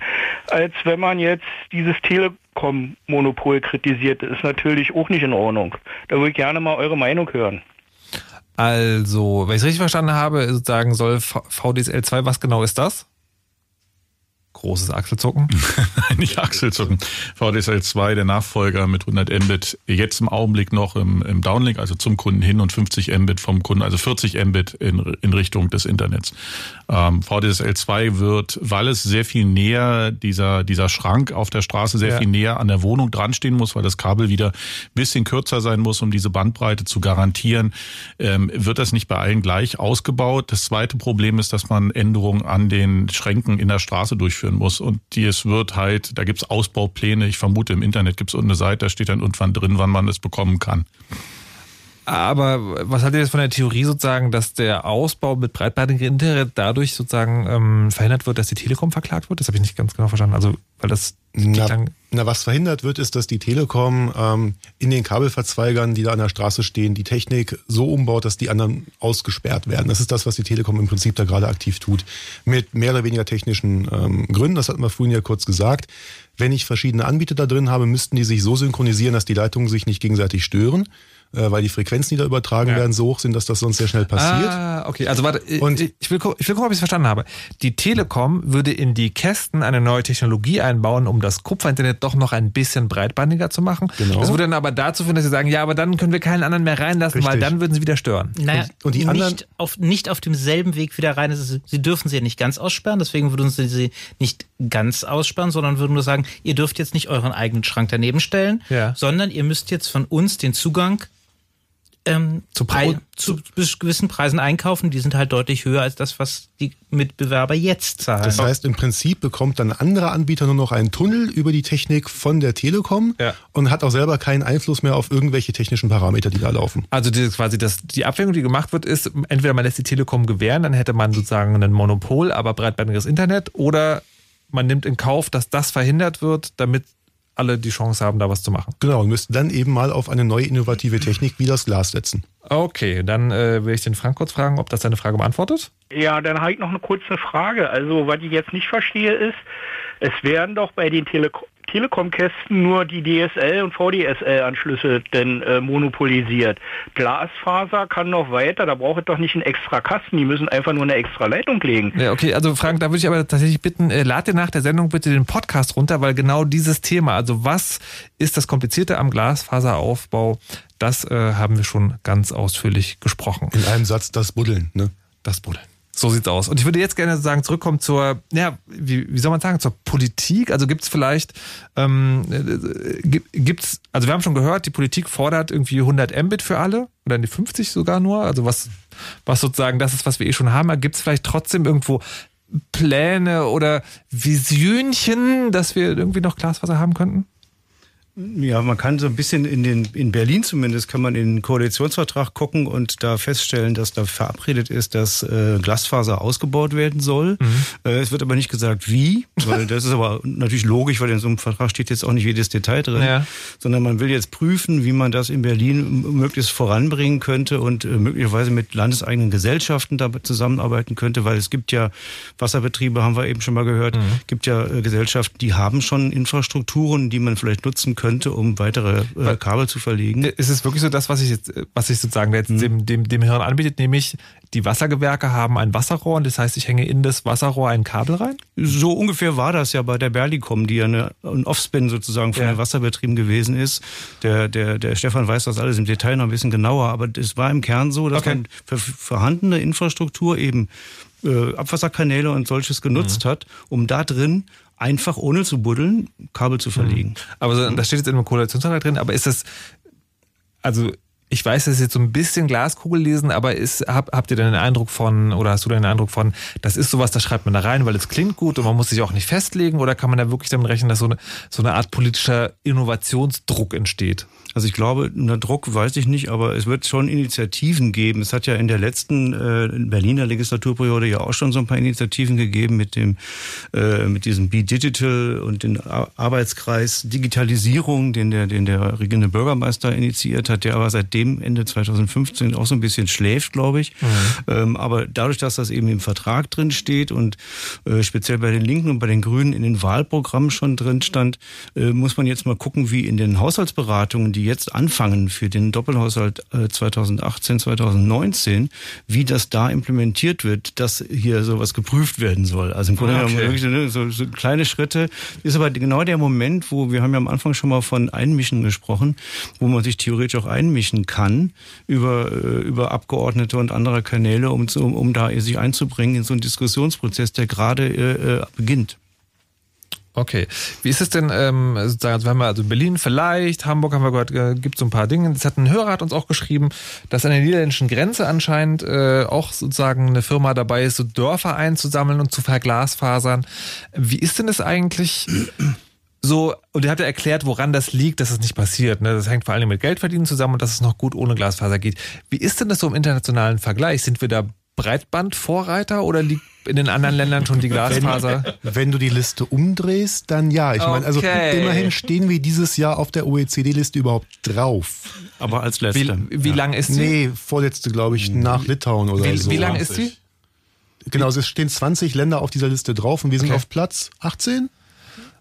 als wenn man jetzt dieses Telekom-Monopol kritisiert. Das ist natürlich auch nicht in Ordnung. Da würde ich gerne mal eure Meinung hören. Also, wenn ich es richtig verstanden habe, sozusagen soll VDSL 2, was genau ist das? Großes Achselzucken? Nicht Achselzucken. VDSL 2, der Nachfolger mit 100 Mbit, jetzt im Augenblick noch im, im Downlink, also zum Kunden hin und 50 Mbit vom Kunden, also 40 Mbit in, in Richtung des Internets. Ähm, VDSL 2 wird, weil es sehr viel näher, dieser, dieser Schrank auf der Straße sehr Ja. viel näher an der Wohnung dran stehen muss, weil das Kabel wieder ein bisschen kürzer sein muss, um diese Bandbreite zu garantieren, ähm, wird das nicht bei allen gleich ausgebaut. Das zweite Problem ist, dass man Änderungen an den Schränken in der Straße durchführen muss. Und die es wird halt, da gibt's Ausbaupläne. Ich vermute, im Internet gibt's unten eine Seite, da steht dann irgendwann drin, wann man es bekommen kann. Aber was haltet ihr jetzt von der Theorie sozusagen, dass der Ausbau mit breitbandigem Internet dadurch sozusagen ähm, verhindert wird, dass die Telekom verklagt wird? Das habe ich nicht ganz genau verstanden. Also, weil das Na, na, was verhindert wird, ist, dass die Telekom ähm, in den Kabelverzweigern, die da an der Straße stehen, die Technik so umbaut, dass die anderen ausgesperrt werden. Das ist das, was die Telekom im Prinzip da gerade aktiv tut. Mit mehr oder weniger technischen ähm, Gründen, das hatten wir vorhin ja kurz gesagt. Wenn ich verschiedene Anbieter da drin habe, müssten die sich so synchronisieren, dass die Leitungen sich nicht gegenseitig stören, äh, weil die Frequenzen, die da übertragen werden, so hoch sind, dass das sonst sehr schnell passiert. Ah, okay. Also warte, ich, ich, will, ich will gucken, ob ich es verstanden habe. Die Telekom würde in die Kästen eine neue Technologie einbauen, um das Kupferinternet doch noch ein bisschen breitbandiger zu machen. Genau. Das würde dann aber dazu führen, dass sie sagen, ja, aber dann können wir keinen anderen mehr reinlassen, weil Richtig. dann würden sie wieder stören. Naja, und die anderen nicht, auf, nicht auf demselben Weg wieder rein. Also, sie dürfen sie ja nicht ganz aussperren, deswegen würden sie sie nicht ganz aussperren, sondern würden nur sagen, ihr dürft jetzt nicht euren eigenen Schrank daneben stellen, Ja. sondern ihr müsst jetzt von uns den Zugang ähm, Zu Pre zu bis- gewissen Preisen einkaufen. Die sind halt deutlich höher als das, was die Mitbewerber jetzt zahlen. Das heißt, im Prinzip bekommt dann ein anderer Anbieter nur noch einen Tunnel über die Technik von der Telekom und hat auch selber keinen Einfluss mehr auf irgendwelche technischen Parameter, die da laufen. Also die, quasi das, die Abwägung, die gemacht wird, ist, entweder man lässt die Telekom gewähren, dann hätte man sozusagen ein Monopol, aber breitbandiges Internet, oder man nimmt in Kauf, dass das verhindert wird, damit alle die Chance haben, da was zu machen. Genau, und müssten dann eben mal auf eine neue innovative Technik wie das Glas setzen. Okay, dann äh, will ich den Frank kurz fragen, ob das deine Frage beantwortet. Ja, dann habe ich noch eine kurze Frage. Also, was ich jetzt nicht verstehe ist, es werden doch bei den Tele Telekom-Kästen nur die DSL- und VDSL-Anschlüsse denn äh, monopolisiert. Glasfaser kann noch weiter, da braucht es doch nicht einen extra Kasten, die müssen einfach nur eine extra Leitung legen. Ja, okay, also Frank, da würde ich aber tatsächlich bitten, äh, lad dir nach der Sendung bitte den Podcast runter, weil genau dieses Thema, also was ist das Komplizierte am Glasfaseraufbau, das äh, haben wir schon ganz ausführlich gesprochen. In einem Satz das Buddeln, ne? Das Buddeln. So sieht's aus. Und ich würde jetzt gerne sagen, zurückkommen zur, ja, wie, wie soll man sagen, zur Politik. Also gibt's vielleicht, ähm, äh, gibt- gibt's, also wir haben schon gehört, die Politik fordert irgendwie 100 Mbit für alle oder die 50 sogar nur. Also was, was sozusagen das ist, was wir eh schon haben. Gibt's vielleicht trotzdem irgendwo Pläne oder Visionchen, dass wir irgendwie noch Glasfaser haben könnten? Ja, man kann so ein bisschen in den in Berlin zumindest kann man in den Koalitionsvertrag gucken und da feststellen, dass da verabredet ist, dass äh, Glasfaser ausgebaut werden soll. Mhm. Äh, es wird aber nicht gesagt, wie, weil das ist aber natürlich logisch, weil in so einem Vertrag steht jetzt auch nicht jedes Detail drin, Ja. sondern man will jetzt prüfen, wie man das in Berlin möglichst voranbringen könnte und äh, möglicherweise mit landeseigenen Gesellschaften da zusammenarbeiten könnte, weil es gibt ja Wasserbetriebe, haben wir eben schon mal gehört, Mhm. gibt ja äh, Gesellschaften, die haben schon Infrastrukturen, die man vielleicht nutzen könnte, um weitere äh, Kabel zu verlegen. Ist es wirklich so das, was ich jetzt, was ich sozusagen jetzt Mhm. dem, dem, dem Hirn anbietet, nämlich die Wassergewerke haben ein Wasserrohr und das heißt, ich hänge in das Wasserrohr ein Kabel rein? So ungefähr war das ja bei der Berlicom, die ja eine, ein Offspin sozusagen von Ja. den Wasserbetrieben gewesen ist. Der, der, der Stefan weiß das alles im Detail noch ein bisschen genauer, aber es war im Kern so, dass Okay. man für vorhandene Infrastruktur eben äh, Abwasserkanäle und solches genutzt Mhm. hat, um da drin einfach ohne zu buddeln Kabel zu verlegen. Aber so, das steht jetzt in einem Koalitionsvertrag drin, aber ist das, also ich weiß, das ist jetzt so ein bisschen Glaskugel lesen, aber ist, hab, habt ihr denn den Eindruck von, oder hast du den Eindruck von, das ist sowas, da schreibt man da rein, weil es klingt gut und man muss sich auch nicht festlegen, oder kann man da wirklich damit rechnen, dass so eine, so eine Art politischer Innovationsdruck entsteht? Also ich glaube, unter Druck weiß ich nicht, aber es wird schon Initiativen geben. Es hat ja in der letzten äh, Berliner Legislaturperiode ja auch schon so ein paar Initiativen gegeben mit dem äh, mit diesem Be Digital und den Ar- Arbeitskreis Digitalisierung, den der den der regierende Bürgermeister initiiert hat, der aber seitdem Ende 2015 auch so ein bisschen schläft, glaube ich. Ähm, aber dadurch, dass das eben im Vertrag drin steht und äh, speziell bei den Linken und bei den Grünen in den Wahlprogrammen schon drin stand, äh, muss man jetzt mal gucken, wie in den Haushaltsberatungen, die jetzt anfangen für den Doppelhaushalt äh, 2018, 2019, wie das da implementiert wird, dass hier sowas geprüft werden soll. Also im Grunde Ah, genommen okay. wirklich ne, so, so kleine Schritte. Ist aber genau der Moment, wo wir haben ja am Anfang schon mal von Einmischen gesprochen, wo man sich theoretisch auch einmischen kann über, äh, über Abgeordnete und andere Kanäle, um, zu, um da sich einzubringen in so einen Diskussionsprozess, der gerade äh, äh, beginnt. Okay. Wie ist es denn, ähm, sozusagen, also wir haben also Berlin vielleicht, Hamburg haben wir gehört, äh, gibt so ein paar Dinge. Das hat ein Hörer hat uns auch geschrieben, dass an der niederländischen Grenze anscheinend äh, auch sozusagen eine Firma dabei ist, so Dörfer einzusammeln und zu verglasfasern. Wie ist denn das eigentlich? So, und ihr habt ja erklärt, woran das liegt, dass es nicht passiert. Ne? Das hängt vor allem mit Geldverdienen zusammen und dass es noch gut ohne Glasfaser geht. Wie ist denn das so im internationalen Vergleich? Sind wir da Breitbandvorreiter oder liegt in den anderen Ländern schon die Glasfaser? Wenn, wenn du die Liste umdrehst, dann ja. Ich meine, also Okay. immerhin stehen wir dieses Jahr auf der OECD-Liste überhaupt drauf. Aber als Wie, wie lang ist die? Nee, vorletzte, glaube ich, nach Litauen oder Wie, so. wie lang ist die? Genau, es stehen 20 Länder auf dieser Liste drauf und wir sind Okay. auf Platz 18?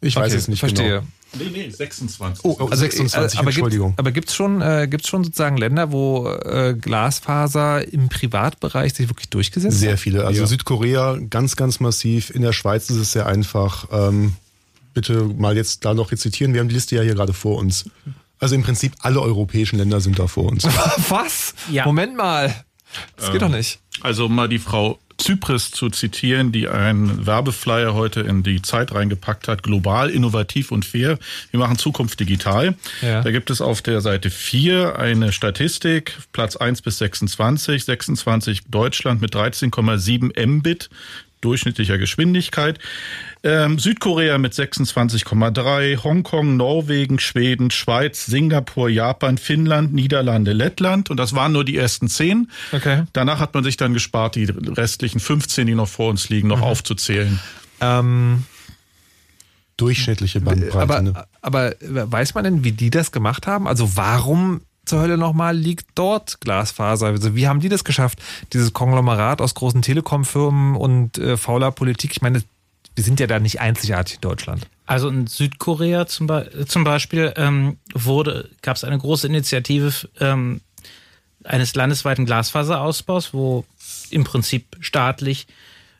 Ich weiß Okay, es nicht verstehe. genau. Nee, nee, 26. Oh, Also, 26, äh, aber Entschuldigung. Gibt, aber gibt's schon, äh, gibt's schon sozusagen Länder, wo äh, Glasfaser im Privatbereich sich wirklich durchgesetzt Sehr hat? viele. Also Ja. Südkorea ganz, ganz massiv. In der Schweiz ist es sehr einfach. Ähm, bitte mal jetzt da noch rezitieren. Wir haben die Liste ja hier gerade vor uns. Also im Prinzip alle europäischen Länder sind da vor uns. Was? Moment mal. Das geht Ähm, doch nicht. Also mal die Frau Zypris zu zitieren, die einen Werbeflyer heute in die Zeit reingepackt hat. Global, innovativ und fair. Wir machen Zukunft digital. Ja. Da gibt es auf der Seite 4 eine Statistik, Platz 1 bis 26. 26 Deutschland mit 13,7 Mbit durchschnittlicher Geschwindigkeit. Ähm, Südkorea mit 26,3, Hongkong, Norwegen, Schweden, Schweiz, Singapur, Japan, Finnland, Niederlande, Lettland. Und das waren nur die ersten zehn. Okay. Danach hat man sich dann gespart, die restlichen 15, die noch vor uns liegen, noch aufzuzählen. Ähm, Durchschnittliche Bandbreite. ne? aber, aber weiß man denn, wie die das gemacht haben? Also warum zur Hölle nochmal liegt dort Glasfaser? Also wie haben die das geschafft? Dieses Konglomerat aus großen Telekom-Firmen und äh, fauler Politik. Ich meine, wir sind ja da nicht einzigartig in Deutschland. Also in Südkorea zum, Be zum Beispiel ähm, wurde, gab es eine große Initiative ähm, eines landesweiten Glasfaserausbaus, wo im Prinzip staatlich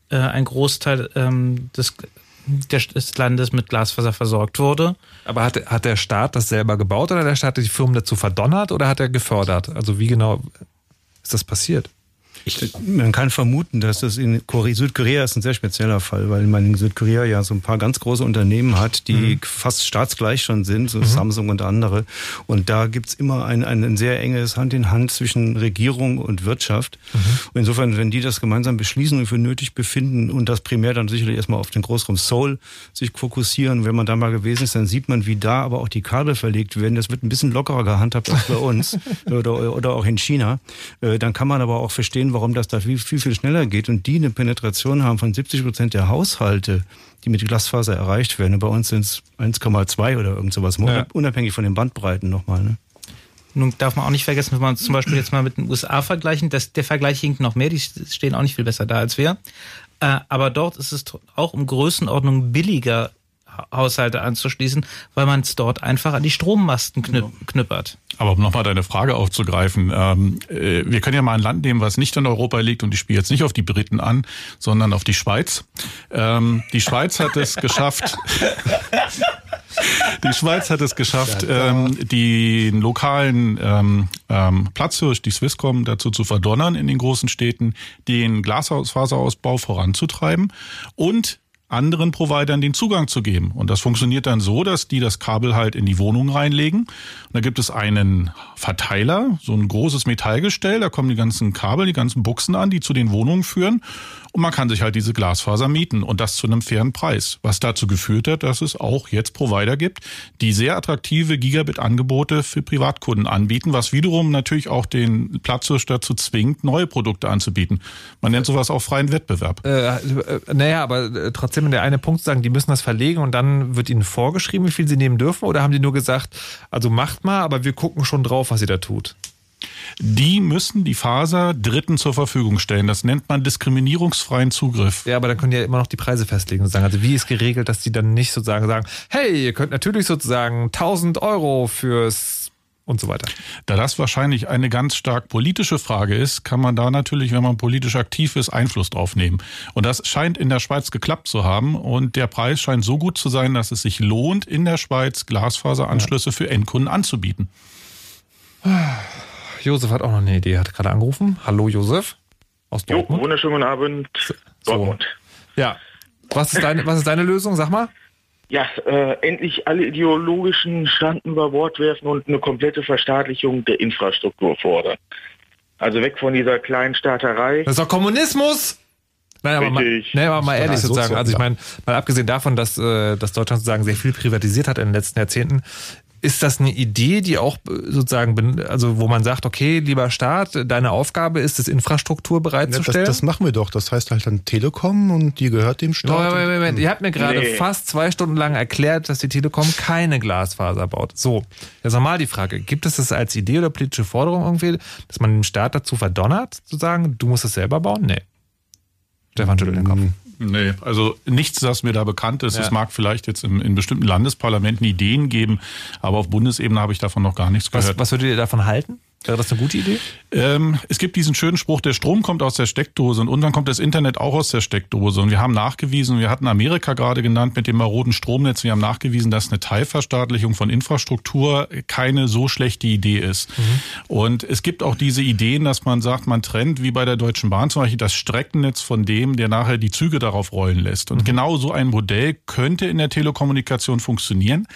äh, ein Großteil ähm, des, des, des Landes mit Glasfaser versorgt wurde. Aber hat, hat der Staat das selber gebaut oder der Staat hat die Firmen dazu verdonnert oder hat er gefördert? Also wie genau ist das passiert? Man kann vermuten, dass das in Korea, Südkorea ist ein sehr spezieller Fall, weil man in Südkorea ja so ein paar ganz große Unternehmen hat, die Mhm. fast staatsgleich schon sind, so Samsung und andere. Und da gibt's immer ein, ein sehr enges Hand in Hand zwischen Regierung und Wirtschaft. Mhm. Und insofern, wenn die das gemeinsam beschließen und für nötig befinden und das primär dann sicherlich erstmal auf den Großraum Seoul sich fokussieren, wenn man da mal gewesen ist, dann sieht man, wie da aber auch die Kabel verlegt werden. Das wird ein bisschen lockerer gehandhabt als bei uns oder, oder auch in China. Äh, Dann kann man aber auch verstehen, warum das da viel, viel, viel schneller geht. Und die eine Penetration haben von 70 Prozent der Haushalte, die mit Glasfaser erreicht werden. Und bei uns sind es 1,2 oder irgend sowas, Ja. unabhängig von den Bandbreiten nochmal. Ne? Nun darf man auch nicht vergessen, wenn man zum Beispiel jetzt mal mit den USA vergleichen, dass der Vergleich hinkt noch mehr, die stehen auch nicht viel besser da als wir. Äh, aber dort ist es auch um Größenordnung billiger, Haushalte anzuschließen, weil man es dort einfach an die Strommasten knüpp knüppert. Aber um nochmal deine Frage aufzugreifen, ähm, äh, wir können ja mal ein Land nehmen, was nicht in Europa liegt und ich spiele jetzt nicht auf die Briten an, sondern auf die Schweiz. Ähm, die Schweiz hat es geschafft. Die Schweiz hat es geschafft, ähm, den lokalen ähm, ähm, Platzhirsch, die Swisscom, dazu zu verdonnern, in den großen Städten den Glasfaserausbau voranzutreiben und anderen Providern den Zugang zu geben. Und das funktioniert dann so, dass die das Kabel halt in die Wohnung reinlegen. Und da gibt es einen Verteiler, so ein großes Metallgestell, da kommen die ganzen Kabel, die ganzen Buchsen an, die zu den Wohnungen führen. Und man kann sich halt diese Glasfaser mieten und das zu einem fairen Preis. Was dazu geführt hat, dass es auch jetzt Provider gibt, die sehr attraktive Gigabit-Angebote für Privatkunden anbieten, was wiederum natürlich auch den Platzhirsch dazu zwingt, neue Produkte anzubieten. Man nennt sowas auch freien Wettbewerb. Äh, äh, naja, aber äh, trotzdem der eine Punkt zu sagen, die müssen das verlegen und dann wird ihnen vorgeschrieben, wie viel sie nehmen dürfen? Oder haben die nur gesagt, also macht mal, aber wir gucken schon drauf, was ihr da tut? Die müssen die Faser Dritten zur Verfügung stellen. Das nennt man diskriminierungsfreien Zugriff. Ja, aber dann können die ja immer noch die Preise festlegen sozusagen. Also wie ist geregelt, dass die dann nicht sozusagen sagen, hey, ihr könnt natürlich sozusagen 1000 Euro fürs und so weiter. Da das wahrscheinlich eine ganz stark politische Frage ist, kann man da natürlich, wenn man politisch aktiv ist, Einfluss drauf nehmen. Und das scheint in der Schweiz geklappt zu haben. Und der Preis scheint so gut zu sein, dass es sich lohnt, in der Schweiz Glasfaseranschlüsse für Endkunden anzubieten. Josef hat auch noch eine Idee, hat gerade angerufen. Hallo Josef aus Jo, Dortmund. wunderschönen guten Abend. Dortmund. Ja. Was ist deine, was ist deine Lösung? Sag mal. Ja, äh, endlich alle ideologischen Schranken über Bord werfen und eine komplette Verstaatlichung der Infrastruktur fordern. Also weg von dieser kleinen Staaterei. Das ist doch Kommunismus! Nein, aber mal, Richtig. nee, aber mal ehrlich so sozusagen. so, Also ich meine, mal abgesehen davon, dass, äh, dass Deutschland sozusagen sehr viel privatisiert hat in den letzten Jahrzehnten, ist das eine Idee, die auch äh, sozusagen, also wo man sagt, okay, lieber Staat, deine Aufgabe ist es, Infrastruktur Ja, das, bereitzustellen? das machen wir doch. Das heißt halt dann Telekom und die gehört dem Staat. Moment, Moment, Moment. Ihr habt mir gerade Nee. fast zwei Stunden lang erklärt, dass die Telekom keine Glasfaser baut. So, jetzt nochmal die Frage. Gibt es das als Idee oder politische Forderung irgendwie, dass man den Staat dazu verdonnert, zu sagen, du musst es selber bauen? Nee. Stefan schüttelt den Kopf. Nee, also nichts, das mir da bekannt ist. Ja. Es mag vielleicht jetzt im, in bestimmten Landesparlamenten Ideen geben, aber auf Bundesebene habe ich davon noch gar nichts Was, gehört. was würdet ihr davon halten? Wäre das eine gute Idee? Ähm, es gibt diesen schönen Spruch, der Strom kommt aus der Steckdose und irgendwann kommt das Internet auch aus der Steckdose. Und wir haben nachgewiesen, wir hatten Amerika gerade genannt mit dem maroden Stromnetz, wir haben nachgewiesen, dass eine Teilverstaatlichung von Infrastruktur keine so schlechte Idee ist. Und es gibt auch diese Ideen, dass man sagt, man trennt, wie bei der Deutschen Bahn zum Beispiel, das Streckennetz von dem, der nachher die Züge darauf rollen lässt. Und genau so ein Modell könnte in der Telekommunikation funktionieren.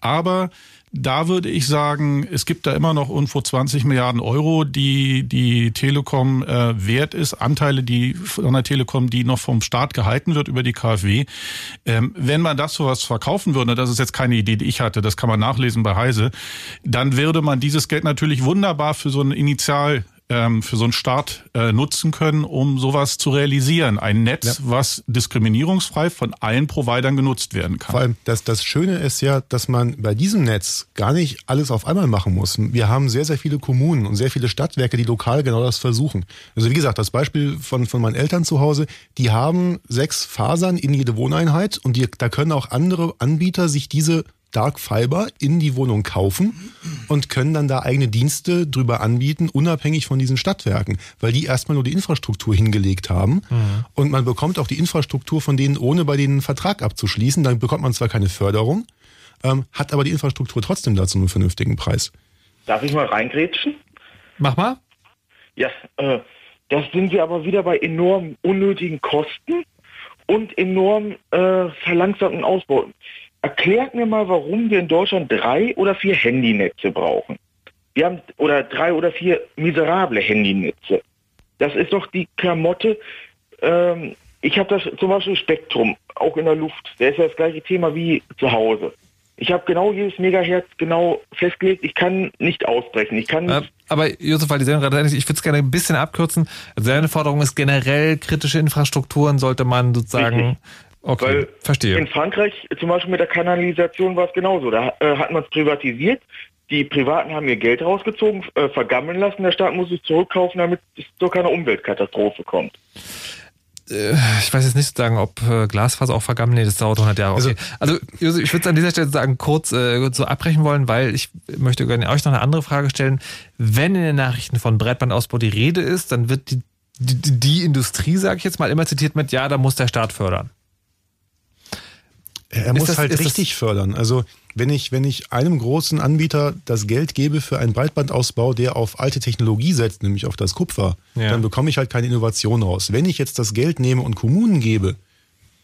Aber da würde ich sagen, es gibt da immer noch irgendwo 20 Milliarden Euro, die die Telekom äh, wert ist, Anteile die von der Telekom, die noch vom Staat gehalten wird über die KfW. Ähm, wenn man das sowas verkaufen würde, das ist jetzt keine Idee, die ich hatte, das kann man nachlesen bei Heise, dann würde man dieses Geld natürlich wunderbar für so ein Initial ähm, für so einen Start äh, nutzen können, um sowas zu realisieren. Ein Netz, was diskriminierungsfrei von allen Providern genutzt werden kann. Vor allem, das, das Schöne ist ja, dass man bei diesem Netz gar nicht alles auf einmal machen muss. Wir haben sehr, sehr viele Kommunen und sehr viele Stadtwerke, die lokal genau das versuchen. Also wie gesagt, das Beispiel von, von meinen Eltern zu Hause, die haben sechs Fasern in jede Wohneinheit und die, da können auch andere Anbieter sich diese Dark Fiber in die Wohnung kaufen und können dann da eigene Dienste drüber anbieten, unabhängig von diesen Stadtwerken, weil die erstmal nur die Infrastruktur hingelegt haben und man bekommt auch die Infrastruktur von denen, ohne bei denen einen Vertrag abzuschließen. Dann bekommt man zwar keine Förderung, ähm, hat aber die Infrastruktur trotzdem dazu einen vernünftigen Preis. Darf ich mal reingrätschen? Mach mal. Ja, äh, Das sind wir aber wieder bei enorm unnötigen Kosten und enorm äh, verlangsamten Ausbau. Erklärt mir mal, warum wir in Deutschland drei oder vier Handynetze brauchen. Wir haben oder drei oder vier miserable Handynetze. Das ist doch die Klamotte. Ähm, ich habe das zum Beispiel Spektrum, auch in der Luft. Der ist ja das gleiche Thema wie zu Hause. Ich habe genau jedes Megahertz genau festgelegt. Ich kann nicht ausbrechen. Ich kann Äh, aber Josef, weil die Sendung gerade ich würde es gerne ein bisschen abkürzen. Also seine Forderung ist generell kritische Infrastrukturen sollte man sozusagen. Okay, Weil verstehe. In Frankreich zum Beispiel mit der Kanalisation war es genauso. Da äh, hat man es privatisiert. Die Privaten haben ihr Geld rausgezogen, äh, vergammeln lassen. Der Staat muss es zurückkaufen, damit es zu keiner Umweltkatastrophe kommt. Äh, ich weiß jetzt nicht sozusagen, ob äh, Glasfaser auch vergammelt. Nee, das dauert 100 Jahre. Okay. Also, Josef, ich würde es an dieser Stelle sagen, kurz äh, so abbrechen wollen, weil ich möchte gerne euch noch eine andere Frage stellen. Wenn in den Nachrichten von Breitbandausbau die Rede ist, dann wird die, die, die Industrie, sage ich jetzt mal, immer zitiert mit, ja, da muss der Staat fördern. Er muss das- halt richtig fördern. Also wenn ich, wenn ich einem großen Anbieter das Geld gebe für einen Breitbandausbau, der auf alte Technologie setzt, nämlich auf das Kupfer, Ja. dann bekomme ich halt keine Innovation raus. Wenn ich jetzt das Geld nehme und Kommunen gebe,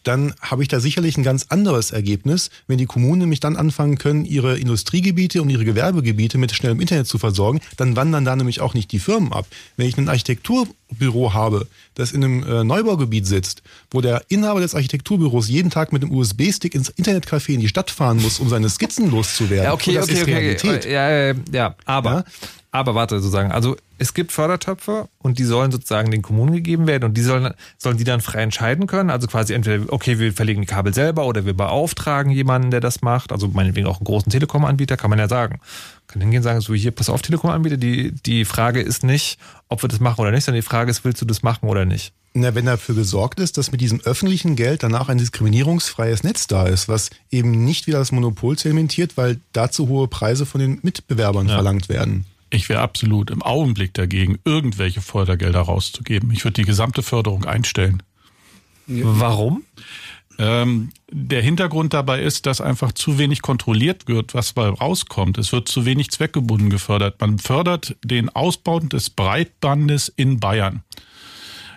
dann habe ich da sicherlich ein ganz anderes Ergebnis, wenn die Kommunen nämlich dann anfangen können, ihre Industriegebiete und ihre Gewerbegebiete mit schnellem Internet zu versorgen, dann wandern da nämlich auch nicht die Firmen ab. Wenn ich ein Architekturbüro habe, das in einem äh, Neubaugebiet sitzt, wo der Inhaber des Architekturbüros jeden Tag mit dem USB-Stick ins Internetcafé in die Stadt fahren muss, um seine Skizzen loszuwerden. Ja, okay, das okay, ist okay, Realität. okay. Ja, ja, ja, aber, aber warte sozusagen. Also es gibt Fördertöpfe und die sollen sozusagen den Kommunen gegeben werden und die sollen, sollen die dann frei entscheiden können. Also quasi entweder, okay, wir verlegen die Kabel selber oder wir beauftragen jemanden, der das macht. Also meinetwegen auch einen großen Telekom-Anbieter, kann man ja sagen. Kann hingehen und sagen, so hier, pass auf, Telekom-Anbieter, die, die Frage ist nicht, ob wir das machen oder nicht, sondern die Frage ist, willst du das machen oder nicht? Na, wenn dafür gesorgt ist, dass mit diesem öffentlichen Geld danach ein diskriminierungsfreies Netz da ist, was eben nicht wieder das Monopol zementiert, weil dazu hohe Preise von den Mitbewerbern verlangt werden. Ich wäre absolut im Augenblick dagegen, irgendwelche Fördergelder rauszugeben. Ich würde die gesamte Förderung einstellen. Warum? Ähm, der Hintergrund dabei ist, dass einfach zu wenig kontrolliert wird, was dabei rauskommt. Es wird zu wenig zweckgebunden gefördert. Man fördert den Ausbau des Breitbandes in Bayern.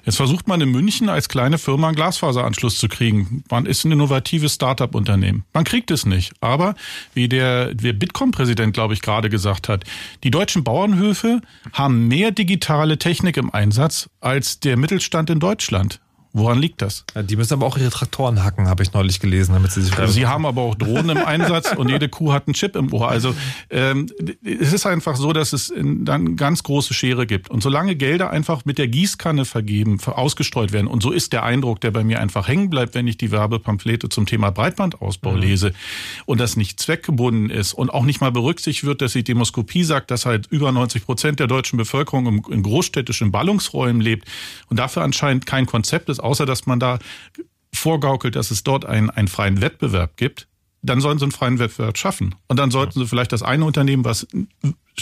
Jetzt versucht man in München als kleine Firma einen Glasfaseranschluss zu kriegen. Man ist ein innovatives Start-up-Unternehmen. Man kriegt es nicht. Aber wie der, der Bitkom-Präsident, glaube ich, gerade gesagt hat, die deutschen Bauernhöfe haben mehr digitale Technik im Einsatz als der Mittelstand in Deutschland. Woran liegt das? Die müssen aber auch ihre Traktoren hacken, habe ich neulich gelesen, damit sie sich Sie haben aber auch Drohnen im Einsatz und jede Kuh hat einen Chip im Ohr. Also ähm, es ist einfach so, dass es dann ganz große Schere gibt. Und solange Gelder einfach mit der Gießkanne vergeben, ver- ausgestreut werden, und so ist der Eindruck, der bei mir einfach hängen bleibt, wenn ich die Werbepamphlete zum Thema Breitbandausbau Mhm. lese und das nicht zweckgebunden ist und auch nicht mal berücksichtigt wird, dass die Demoskopie sagt, dass halt über 90 Prozent der deutschen Bevölkerung in großstädtischen Ballungsräumen lebt und dafür anscheinend kein Konzept ist, außer dass man da vorgaukelt, dass es dort einen, einen freien Wettbewerb gibt, dann sollen sie einen freien Wettbewerb schaffen. Und dann sollten sie vielleicht das eine Unternehmen, was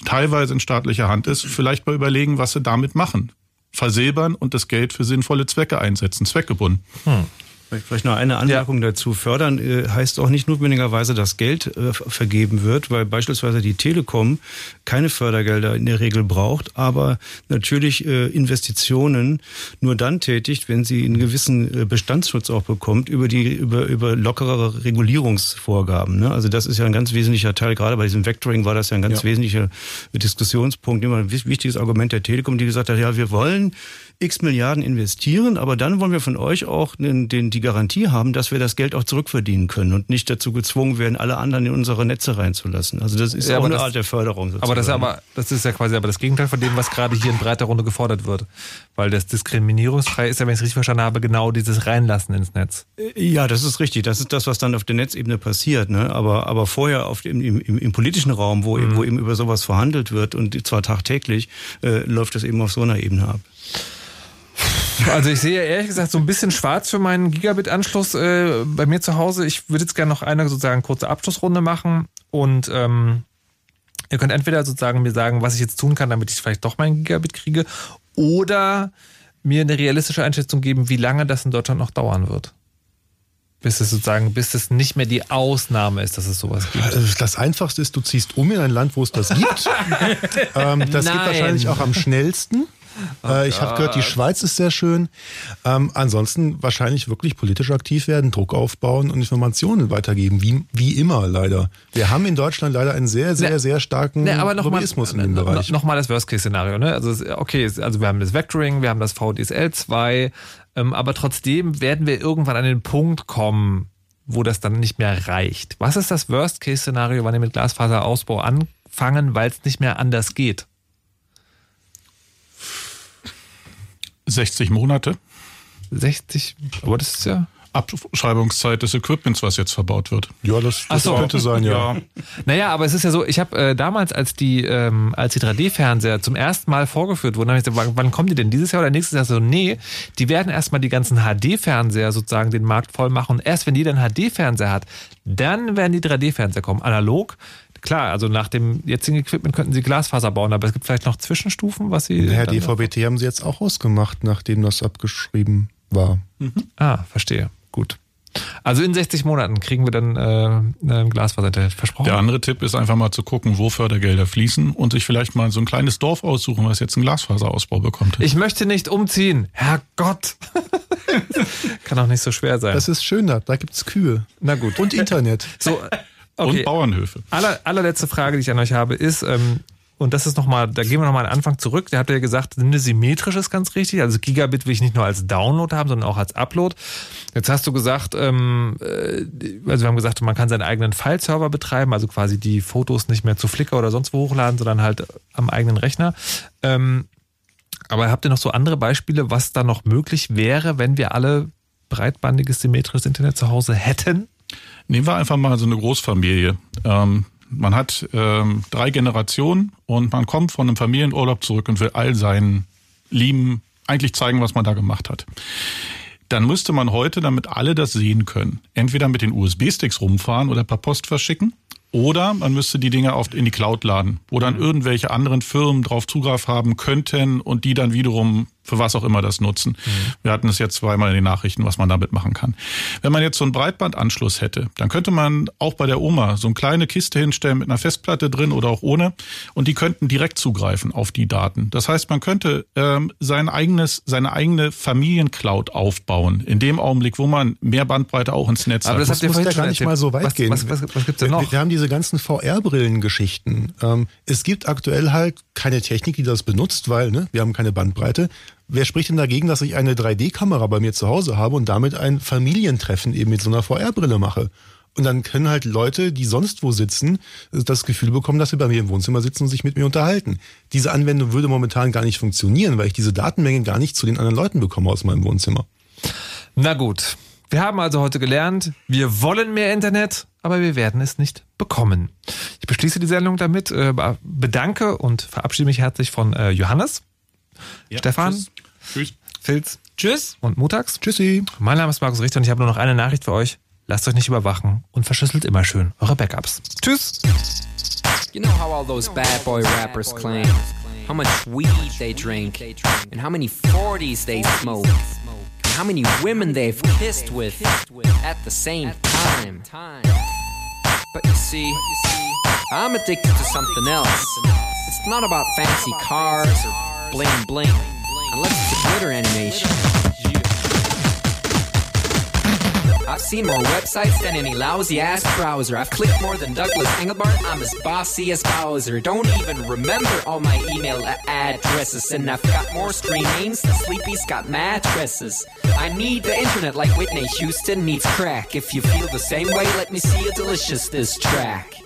teilweise in staatlicher Hand ist, vielleicht mal überlegen, was sie damit machen. Versilbern und das Geld für sinnvolle Zwecke einsetzen, zweckgebunden. Vielleicht noch eine Anmerkung dazu. Fördern äh, heißt auch nicht notwendigerweise, dass Geld äh, vergeben wird, weil beispielsweise die Telekom keine Fördergelder in der Regel braucht, aber natürlich äh, Investitionen nur dann tätigt, wenn sie einen gewissen Bestandsschutz auch bekommt über die über über lockerere Regulierungsvorgaben. Ne? Also das ist ja ein ganz wesentlicher Teil. Gerade bei diesem Vectoring war das ja ein ganz Ja. wesentlicher Diskussionspunkt, immer ein wichtiges Argument der Telekom, die gesagt hat, ja, wir wollen x Milliarden investieren, aber dann wollen wir von euch auch den, den, die Garantie haben, dass wir das Geld auch zurückverdienen können und nicht dazu gezwungen werden, alle anderen in unsere Netze reinzulassen. Also das ist Ja, auch eine das- Art der Förderung. Aber das, ist ja sozusagen. aber das ist ja quasi aber das Gegenteil von dem, was gerade hier in breiter Runde gefordert wird. Weil das diskriminierungsfrei ist ja, wenn ich es richtig verstanden habe, genau dieses Reinlassen ins Netz. Ja, das ist richtig. Das ist das, was dann auf der Netzebene passiert. Ne? Aber, aber vorher auf dem, im, im, im politischen Raum, wo, Mhm. wo eben über sowas verhandelt wird und zwar tagtäglich, äh, läuft das eben auf so einer Ebene ab. Also ich sehe ehrlich gesagt so ein bisschen schwarz für meinen Gigabit-Anschluss äh, bei mir zu Hause. Ich würde jetzt gerne noch eine sozusagen kurze Abschlussrunde machen und ähm, ihr könnt entweder sozusagen mir sagen, was ich jetzt tun kann, damit ich vielleicht doch meinen Gigabit kriege, oder mir eine realistische Einschätzung geben, wie lange das in Deutschland noch dauern wird. Bis es sozusagen, bis es nicht mehr die Ausnahme ist, dass es sowas gibt. Also Das Einfachste ist, du ziehst um in ein Land, wo es das gibt. ähm, das geht Nein. wahrscheinlich auch am schnellsten. Äh, ich habe gehört, die Schweiz ist sehr schön. Ähm, ansonsten wahrscheinlich wirklich politisch aktiv werden, Druck aufbauen und Informationen weitergeben, wie, wie immer leider. Wir haben in Deutschland leider einen sehr, sehr, Ne, sehr starken Ne, aber noch mal, Lobbyismus in dem no- Bereich. Noch mal das Worst-Case-Szenario. Ne? Also okay, also wir haben das Vectoring, wir haben das VDSL 2, ähm, aber trotzdem werden wir irgendwann an den Punkt kommen, wo das dann nicht mehr reicht. Was ist das Worst-Case-Szenario, wann wir mit Glasfaserausbau anfangen, weil es nicht mehr anders geht? 60 Monate. 60, aber das ist ja. Abschreibungszeit des Equipments, was jetzt verbaut wird. Ja, das, Ach so. Naja, aber es ist ja so, ich habe äh, damals, als die, ähm, als die 3D-Fernseher zum ersten Mal vorgeführt wurden, habe ich gesagt, wann, wann kommen die denn dieses Jahr oder nächstes Jahr? So, nee, die werden erstmal die ganzen HD-Fernseher sozusagen den Markt voll machen. Und erst wenn jeder einen HD-Fernseher hat, dann werden die 3D-Fernseher kommen. Analog, klar, also nach dem jetzigen Equipment könnten sie Glasfaser bauen, aber es gibt vielleicht noch Zwischenstufen, was sie. Naja, dann- DVB-T haben sie jetzt auch ausgemacht, nachdem das abgeschrieben war. Ah, verstehe. Gut. Also in 60 Monaten kriegen wir dann äh, ein Glasfaser versprochen. Der andere Tipp ist einfach mal zu gucken, wo Fördergelder fließen und sich vielleicht mal so ein kleines Dorf aussuchen, was jetzt einen Glasfaserausbau bekommt. Ich möchte nicht umziehen. Herrgott. Kann auch nicht so schwer sein. Das ist schön da, da gibt's Kühe. Na gut. Und Internet. So, okay. Und Bauernhöfe. Aller, allerletzte Frage, die ich an euch habe, ist, ähm, und das ist nochmal, da gehen wir nochmal an den Anfang zurück. Der hat ja gesagt, eine symmetrisch ist ganz richtig. Also Gigabit will ich nicht nur als Download haben, sondern auch als Upload. Jetzt hast du gesagt, ähm, äh, also wir haben gesagt, man kann seinen eigenen File-Server betreiben, also quasi die Fotos nicht mehr zu Flickr oder sonst wo hochladen, sondern halt am eigenen Rechner. Ähm, aber habt ihr noch so andere Beispiele, was da noch möglich wäre, wenn wir alle breitbandiges, symmetrisches Internet zu Hause hätten? Nehmen wir einfach mal so eine Großfamilie. Ähm, man hat ähm, drei Generationen und man kommt von einem Familienurlaub zurück und will all seinen Lieben eigentlich zeigen, was man da gemacht hat. Dann müsste man heute, damit alle das sehen können, entweder mit den USB-Sticks rumfahren oder per Post verschicken. Oder man müsste die Dinge oft in die Cloud laden, wo dann irgendwelche anderen Firmen drauf Zugriff haben könnten und die dann wiederum für was auch immer das nutzen. Wir hatten es jetzt zweimal in den Nachrichten, was man damit machen kann. Wenn man jetzt so einen Breitbandanschluss hätte, dann könnte man auch bei der Oma so eine kleine Kiste hinstellen mit einer Festplatte drin oder auch ohne und die könnten direkt zugreifen auf die Daten. Das heißt, man könnte ähm, sein eigenes, seine eigene Familiencloud aufbauen, in dem Augenblick, wo man mehr Bandbreite auch ins Netz Aber hat. das habt ihr muss vorhin ja gar nicht erzählt. mal so weit was, gehen. Was, was, was gibt's denn Wir, noch? wir haben diese ganzen VR-Brillen-Geschichten. Ähm, es gibt aktuell halt keine Technik, die das benutzt, weil ne, wir haben keine Bandbreite. Wer spricht denn dagegen, dass ich eine 3D-Kamera bei mir zu Hause habe und damit ein Familientreffen eben mit so einer VR-Brille mache? Und dann können halt Leute, die sonst wo sitzen, das Gefühl bekommen, dass sie bei mir im Wohnzimmer sitzen und sich mit mir unterhalten. Diese Anwendung würde momentan gar nicht funktionieren, weil ich diese Datenmengen gar nicht zu den anderen Leuten bekomme aus meinem Wohnzimmer. Na gut. Wir haben also heute gelernt, wir wollen mehr Internet, aber wir werden es nicht bekommen. Ich beschließe die Sendung damit, äh, bedanke und verabschiede mich herzlich von äh, Johannes, Stefan, tschüss. Tschüss. Filz Tschüss. und Mutax. Tschüssi. Mein Name ist Markus Richter und ich habe nur noch eine Nachricht für euch. Lasst euch nicht überwachen und verschlüsselt immer schön eure Backups. Tschüss. You know how all those bad boy rappers claim how much weed they drink, and how many 40s they smoke, and how many women they've kissed with at the same time. But you see, I'm addicted to something else. It's not about fancy cars or bling bling, unless it's a glitter animation. I've seen more websites than any lousy ass browser. I've clicked more than Douglas Engelbart. I'm as bossy as Bowser. Don't even remember all my email addresses. And I've got more screen names than Sleepy's got mattresses. I need the internet like Whitney Houston needs crack. If you feel the same way, let me see a delicious this track.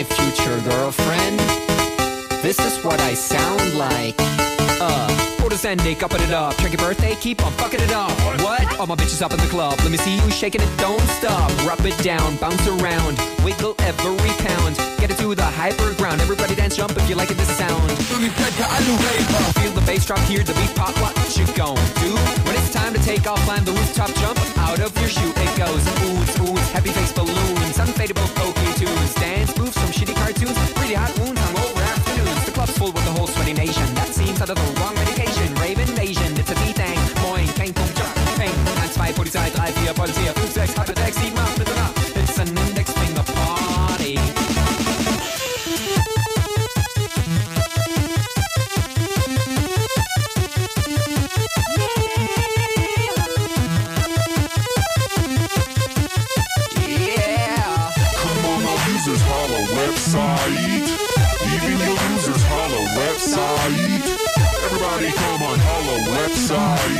My future girlfriend. This is what I sound like. Uh, orders ending, upping it up. Check your birthday, keep on fucking it up. What? All my bitches up in the club. Let me see you shaking it, don't stop. Rub it down, bounce around, wiggle every pound. Get it to the hyper ground. Everybody dance, jump if you like it, this sound. Feel the bass drop, hear the beat pop. What you gon' do? When it's time to take off, climb the rooftop, jump out of your shoe. It goes oohs, oohs, heavy face balloons, unfadable pokey tunes, dance from really hot wounds, hungover afternoons. The club's full with the whole sweaty nation. That seems out of the wrong medication. Rave invasion, it's a B-Thing. Moin, kein Punkt, Job, Peng. 1, 2, Polizei, 3, 4, Polizei, 5, 6, Harte, 6, side